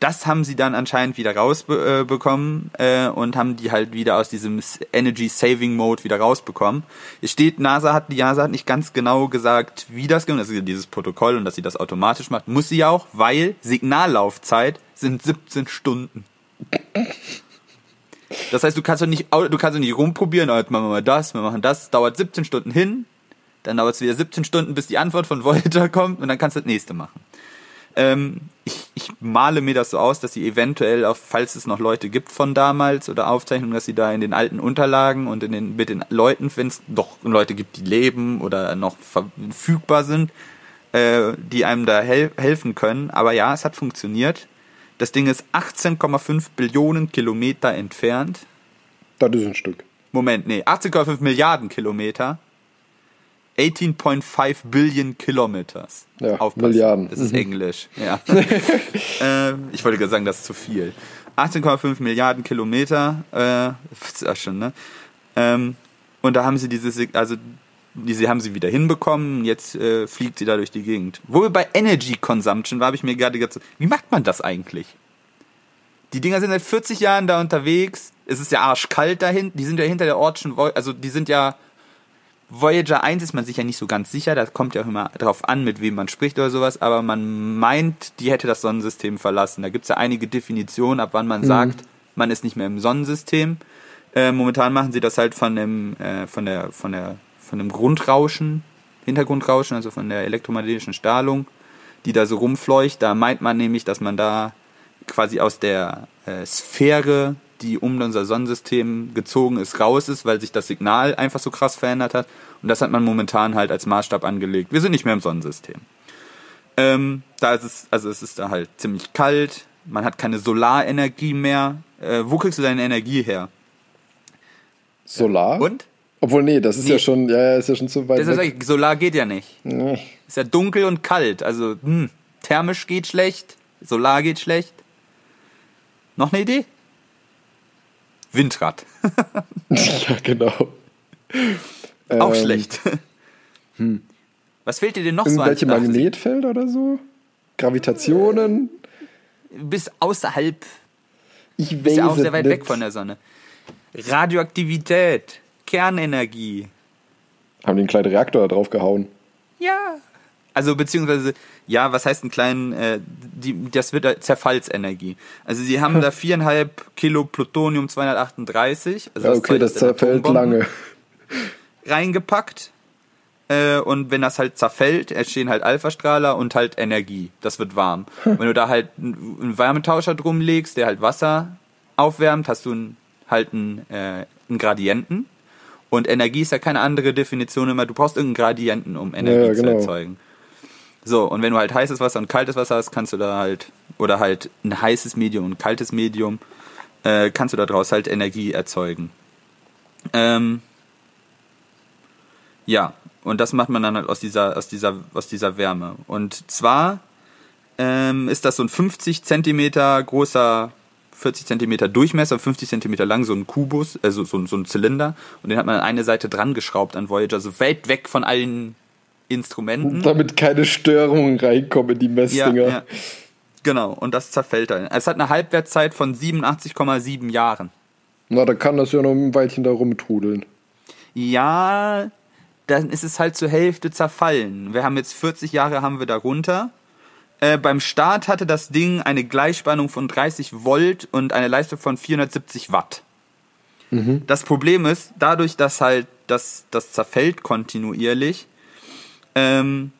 das haben sie dann anscheinend wieder rausbekommen äh, und haben die halt wieder aus diesem Energy Saving Mode wieder rausbekommen. Es steht, NASA hat, die NASA hat nicht ganz genau gesagt, wie das das ist dieses Protokoll und dass sie das automatisch macht. Muss sie auch, weil Signallaufzeit sind 17 Stunden. Das heißt, du kannst doch nicht, du kannst doch nicht rumprobieren, heute machen wir mal das, wir machen das, dauert 17 Stunden hin, dann dauert es wieder 17 Stunden, bis die Antwort von Voyager (laughs) kommt und dann kannst du das nächste machen. Ähm, ich, ich male mir das so aus, dass sie eventuell, auf, falls es noch Leute gibt von damals oder Aufzeichnungen, dass sie da in den alten Unterlagen und in den, mit den Leuten, wenn es doch Leute gibt, die leben oder noch verfügbar sind, äh, die einem da hel helfen können. Aber ja, es hat funktioniert. Das Ding ist 18,5 Billionen Kilometer entfernt. Das ist ein Stück. Moment, nee, 18,5 Milliarden Kilometer. 18.5 Billion Kilometers. Ja, Aufpassen. Milliarden. Das ist mhm. Englisch, ja. (laughs) äh, ich wollte gerade sagen, das ist zu viel. 18,5 Milliarden Kilometer, äh, ist auch schon, ne? Ähm, und da haben sie diese, also diese haben sie wieder hinbekommen, jetzt äh, fliegt sie da durch die Gegend. Wo wir bei Energy Consumption war, habe ich mir gerade gedacht, wie macht man das eigentlich? Die Dinger sind seit 40 Jahren da unterwegs, es ist ja arschkalt dahin, die sind ja hinter der Ortschen, also die sind ja, Voyager 1 ist man sich ja nicht so ganz sicher, das kommt ja auch immer drauf an, mit wem man spricht oder sowas, aber man meint, die hätte das Sonnensystem verlassen. Da gibt es ja einige Definitionen, ab wann man mhm. sagt, man ist nicht mehr im Sonnensystem. Äh, momentan machen sie das halt von dem, äh, von der, von der von dem Grundrauschen, Hintergrundrauschen, also von der elektromagnetischen Strahlung, die da so rumfleucht. Da meint man nämlich, dass man da quasi aus der äh, Sphäre die um unser Sonnensystem gezogen ist, raus ist, weil sich das Signal einfach so krass verändert hat. Und das hat man momentan halt als Maßstab angelegt. Wir sind nicht mehr im Sonnensystem. Ähm, da ist es, also es ist da halt ziemlich kalt, man hat keine Solarenergie mehr. Äh, wo kriegst du deine Energie her? Solar? Und? Obwohl, nee, das ist Nee. ja schon, ja, ja, ist ja schon zu weit Deshalb weg. ich, Solar geht ja nicht. Nee. Ist ja dunkel und kalt. Also, hm, thermisch geht schlecht, Solar geht schlecht. Noch eine Idee? Windrad. (laughs) ja, genau. Auch Ähm, schlecht. Was fehlt dir denn noch so Irgendwelche Magnetfelder oder so? Gravitationen? Bis außerhalb, Ich weiß bist ja auch sehr weit nicht. weg von der Sonne. Radioaktivität, Kernenergie. Haben die einen kleinen Reaktor da drauf gehauen. Ja. Also beziehungsweise, ja, was heißt ein kleinen, äh, die, das wird da Zerfallsenergie. Also sie haben da viereinhalb Kilo Plutonium 238, also Ja, okay, das aus den zerfällt lange. (laughs) reingepackt. Äh, und wenn das halt zerfällt, entstehen halt Alphastrahler und halt Energie. Das wird warm. Wenn du da halt einen Wärmetauscher drum legst, der halt Wasser aufwärmt, hast du einen, halt einen, äh, einen Gradienten. Und Energie ist ja keine andere Definition immer. Du brauchst irgendeinen Gradienten, um Energie Ja, zu genau. erzeugen. So, und wenn du halt heißes Wasser und kaltes Wasser hast, kannst du da halt, oder halt ein heißes Medium und ein kaltes Medium, äh, kannst du daraus halt Energie erzeugen. Ähm, ja, und das macht man dann halt aus dieser, aus dieser, aus dieser Wärme. Und zwar ähm, ist das so ein 50 Zentimeter großer, 40 Zentimeter Durchmesser, 50 Zentimeter lang, so ein Kubus, also so, so ein Zylinder. Und den hat man an eine Seite dran geschraubt an Voyager, so weit weg von allen Instrumenten. Damit keine Störungen reinkommen in die Messdinger. Ja, ja. Genau, und das zerfällt dann. Es hat eine Halbwertszeit von 87,7 Jahren. Na, da kann das ja noch ein Weilchen da rumtrudeln. Ja, dann ist es halt zur Hälfte zerfallen. Wir haben jetzt 40 Jahre haben wir darunter. Äh, beim Start hatte das Ding eine Gleichspannung von 30 Volt und eine Leistung von 470 Watt. Das Problem ist, dadurch, dass halt das, das zerfällt kontinuierlich, ähm,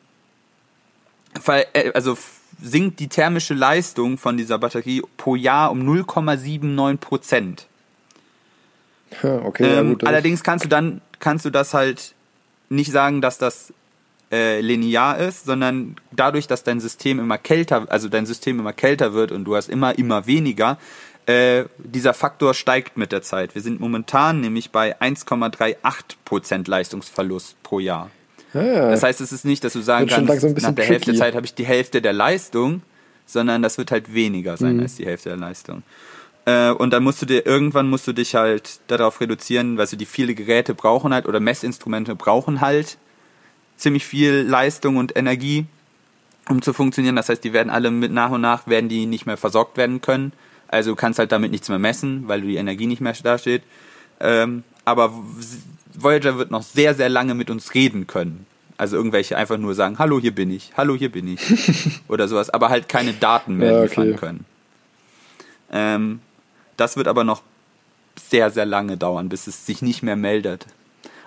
äh, also sinkt die thermische Leistung von dieser Batterie pro Jahr um 0,79 Prozent. Ja, okay, ja, Ähm, gut. das- allerdings kannst du dann kannst du das halt nicht sagen, dass das äh, linear ist, sondern dadurch, dass dein System immer kälter, also dein System immer kälter wird und du hast immer immer weniger, äh, dieser Faktor steigt mit der Zeit. Wir sind momentan nämlich bei 1,38 Prozent Leistungsverlust pro Jahr. Ja, Das heißt, es ist nicht, dass du sagen Wird kannst, nach der Hälfte der tricky. Zeit habe ich die Hälfte der Leistung, sondern das wird halt weniger Mhm. sein als die Hälfte der Leistung. Äh, und dann musst du dir, irgendwann musst du dich halt darauf reduzieren, weil du die viele Geräte brauchen halt oder Messinstrumente brauchen halt ziemlich viel Leistung und Energie, um zu funktionieren. Das heißt, die werden alle mit nach und nach werden die nicht mehr versorgt werden können. Also du kannst halt damit nichts mehr messen, weil die Energie nicht mehr da steht. Ähm, aber Voyager wird noch sehr, sehr lange mit uns reden können. Also irgendwelche einfach nur sagen, hallo, hier bin ich, hallo, hier bin ich. (laughs) oder sowas, aber halt keine Daten mehr Ja, liefern okay. können. Ähm, das wird aber noch sehr, sehr lange dauern, bis es sich nicht mehr meldet.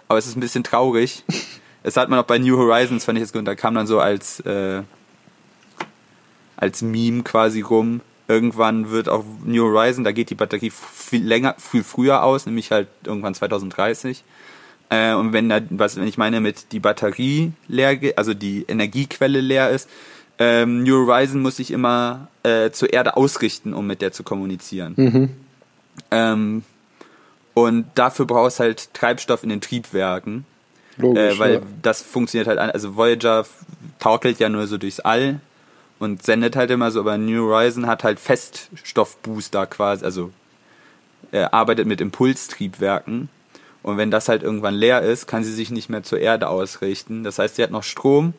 Aber es ist ein bisschen traurig. (laughs) Das hat man auch bei New Horizons, fand ich das gut, da kam dann so als, äh, als Meme quasi rum. Irgendwann wird auf New Horizon, da geht die Batterie viel länger, viel früher aus, nämlich halt irgendwann 2030. Äh, und wenn da, was wenn ich meine mit die Batterie leer, also die Energiequelle leer ist, ähm, New Horizon muss sich immer äh, zur Erde ausrichten, um mit der zu kommunizieren. Ähm, und dafür brauchst halt Treibstoff in den Triebwerken. Logisch. Äh, weil ja. das funktioniert halt, also Voyager torkelt ja nur so durchs All und sendet halt immer so, aber New Horizon hat halt Feststoffbooster quasi, also er arbeitet mit Impulstriebwerken und wenn das halt irgendwann leer ist, kann sie sich nicht mehr zur Erde ausrichten. Das heißt, sie hat noch Strom,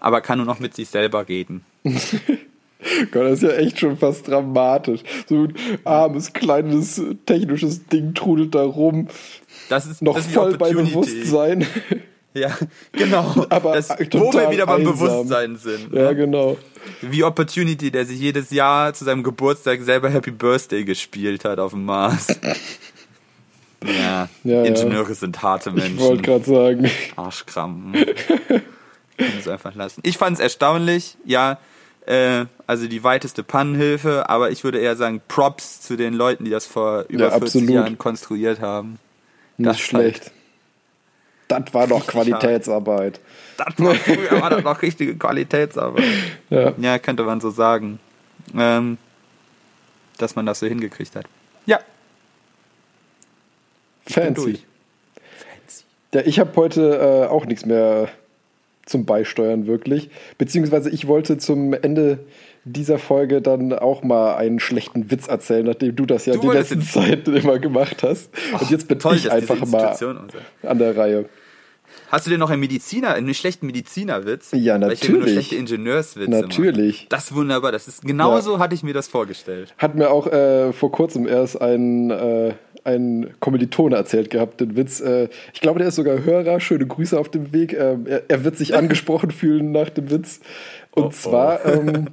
aber kann nur noch mit sich selber reden. (laughs) Gott, das ist ja echt schon fast dramatisch. So ein armes, kleines, technisches Ding trudelt da rum. Das ist Noch das ist voll bei. Bewusstsein. (laughs) Ja, genau. (laughs) Aber das, wo wir wieder beim einsam. Bewusstsein sind. ja, ne? genau. Wie Opportunity, der sich jedes Jahr zu seinem Geburtstag selber Happy Birthday gespielt hat auf dem Mars. Ja, Ja, Ingenieure sind harte Ich wollte Menschen. gerade sagen. Arschkram. Können es einfach lassen. Ich fand es erstaunlich, ja. Äh, also die weiteste Pannenhilfe, aber ich würde eher sagen Props zu den Leuten, die das vor über Ja, 40 absolut. Jahren konstruiert haben. Nicht Das schlecht. Das war doch Qualitätsarbeit. Das war früher war das noch richtige Qualitätsarbeit. (laughs) Ja. Ja, könnte man so sagen. Ähm, dass man das so hingekriegt hat. Ja. Fancy. durch. Ja, ich habe heute äh, auch nichts mehr zum Beisteuern wirklich. Beziehungsweise ich wollte zum Ende dieser Folge dann auch mal einen schlechten Witz erzählen, nachdem du das ja Du die letzten Zeit (laughs) immer gemacht hast. Und jetzt bin Toll, ich einfach mal an der Reihe. Hast du denn noch einen Mediziner, einen schlechten Medizinerwitz? Ja, Weil ich immer nur natürlich. schlechte Ingenieurswitze Natürlich. Mache. Das ist wunderbar. Das ist genauso hatte ich mir das vorgestellt. Hat mir auch äh, vor kurzem erst ein, äh, ein Kommilitone erzählt gehabt, den Witz. Äh, ich glaube, der ist sogar Hörer. Schöne Grüße auf dem Weg. Ähm, er, er wird sich (laughs) angesprochen fühlen nach dem Witz. Und Oh, oh. zwar ähm,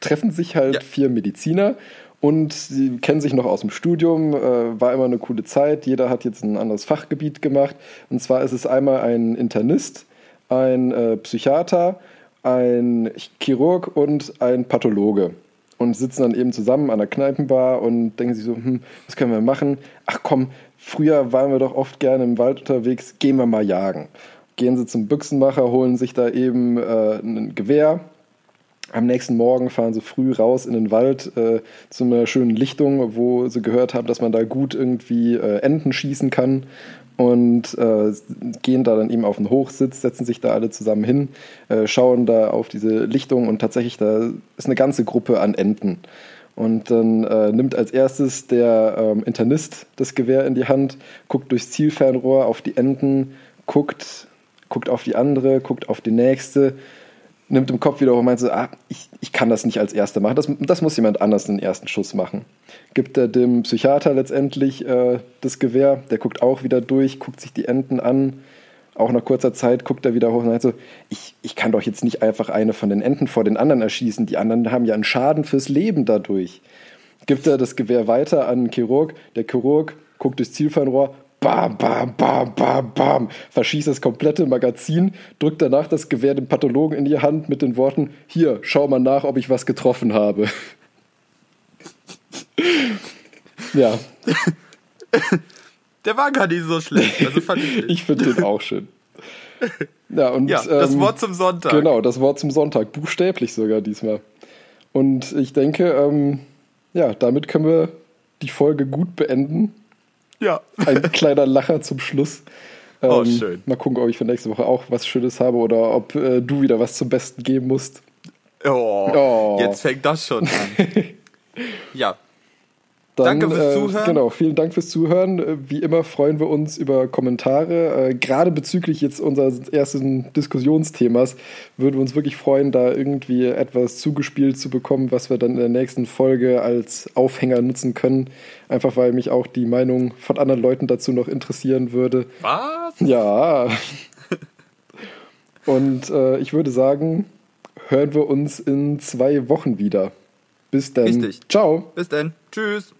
treffen sich halt Ja. vier Mediziner und sie kennen sich noch aus dem Studium. Äh, war immer eine coole Zeit. Jeder hat jetzt ein anderes Fachgebiet gemacht. Und zwar ist es einmal ein Internist, ein äh, Psychiater, ein Chirurg und ein Pathologe und sitzen dann eben zusammen an der Kneipenbar und denken sich so, hm, was können wir machen? Ach komm, früher waren wir doch oft gerne im Wald unterwegs, gehen wir mal jagen. Gehen sie zum Büchsenmacher, holen sich da eben äh, ein Gewehr. Am nächsten Morgen fahren sie früh raus in den Wald äh, zu einer schönen Lichtung, wo sie gehört haben, dass man da gut irgendwie äh, Enten schießen kann. Und äh, gehen da dann eben auf den Hochsitz, setzen sich da alle zusammen hin, äh, schauen da auf diese Lichtung und tatsächlich da ist eine ganze Gruppe an Enten. Und dann äh, nimmt als erstes der ähm, Internist das Gewehr in die Hand, guckt durchs Zielfernrohr auf die Enten, guckt, guckt auf die andere, guckt auf die nächste, nimmt im Kopf wieder hoch und meint so, ah, ich, ich kann das nicht als Erster machen, das, das muss jemand anders den ersten Schuss machen. Gibt er dem Psychiater letztendlich äh, das Gewehr, der guckt auch wieder durch, guckt sich die Enten an, auch nach kurzer Zeit guckt er wieder hoch und sagt so, ich, ich kann doch jetzt nicht einfach eine von den Enten vor den anderen erschießen, die anderen haben ja einen Schaden fürs Leben dadurch. Gibt er das Gewehr weiter an den Chirurg, der Chirurg guckt durchs Zielfernrohr, bam, bam, bam, bam, bam, verschießt das komplette Magazin, drückt danach das Gewehr dem Pathologen in die Hand mit den Worten, hier, schau mal nach, ob ich was getroffen habe. (laughs) ja, Der war gar nicht so schlecht. Also fand ich, (laughs) ich finde den auch schön. Ja, und, ja, das ähm, Wort zum Sonntag. Genau, das Wort zum Sonntag, buchstäblich sogar diesmal. Und ich denke, ähm, ja, damit können wir die Folge gut beenden. Ja. Ein kleiner Lacher zum Schluss. Ähm, Oh, schön. Mal gucken, ob ich für nächste Woche auch was Schönes habe oder ob äh, du wieder was zum Besten geben musst. Oh, Oh. Jetzt fängt das schon an. (laughs) ja. Dann, Danke fürs äh, Zuhören. Genau, vielen Dank fürs Zuhören. Äh, Wie immer freuen wir uns über Kommentare. Äh, gerade bezüglich jetzt unseres ersten Diskussionsthemas würden wir uns wirklich freuen, da irgendwie etwas zugespielt zu bekommen, was wir dann in der nächsten Folge als Aufhänger nutzen können. Einfach weil mich auch die Meinung von anderen Leuten dazu noch interessieren würde. Was? Ja. Und äh, ich würde sagen, hören wir uns in zwei Wochen wieder. Bis dann. Richtig. Ciao. Bis dann. Tschüss.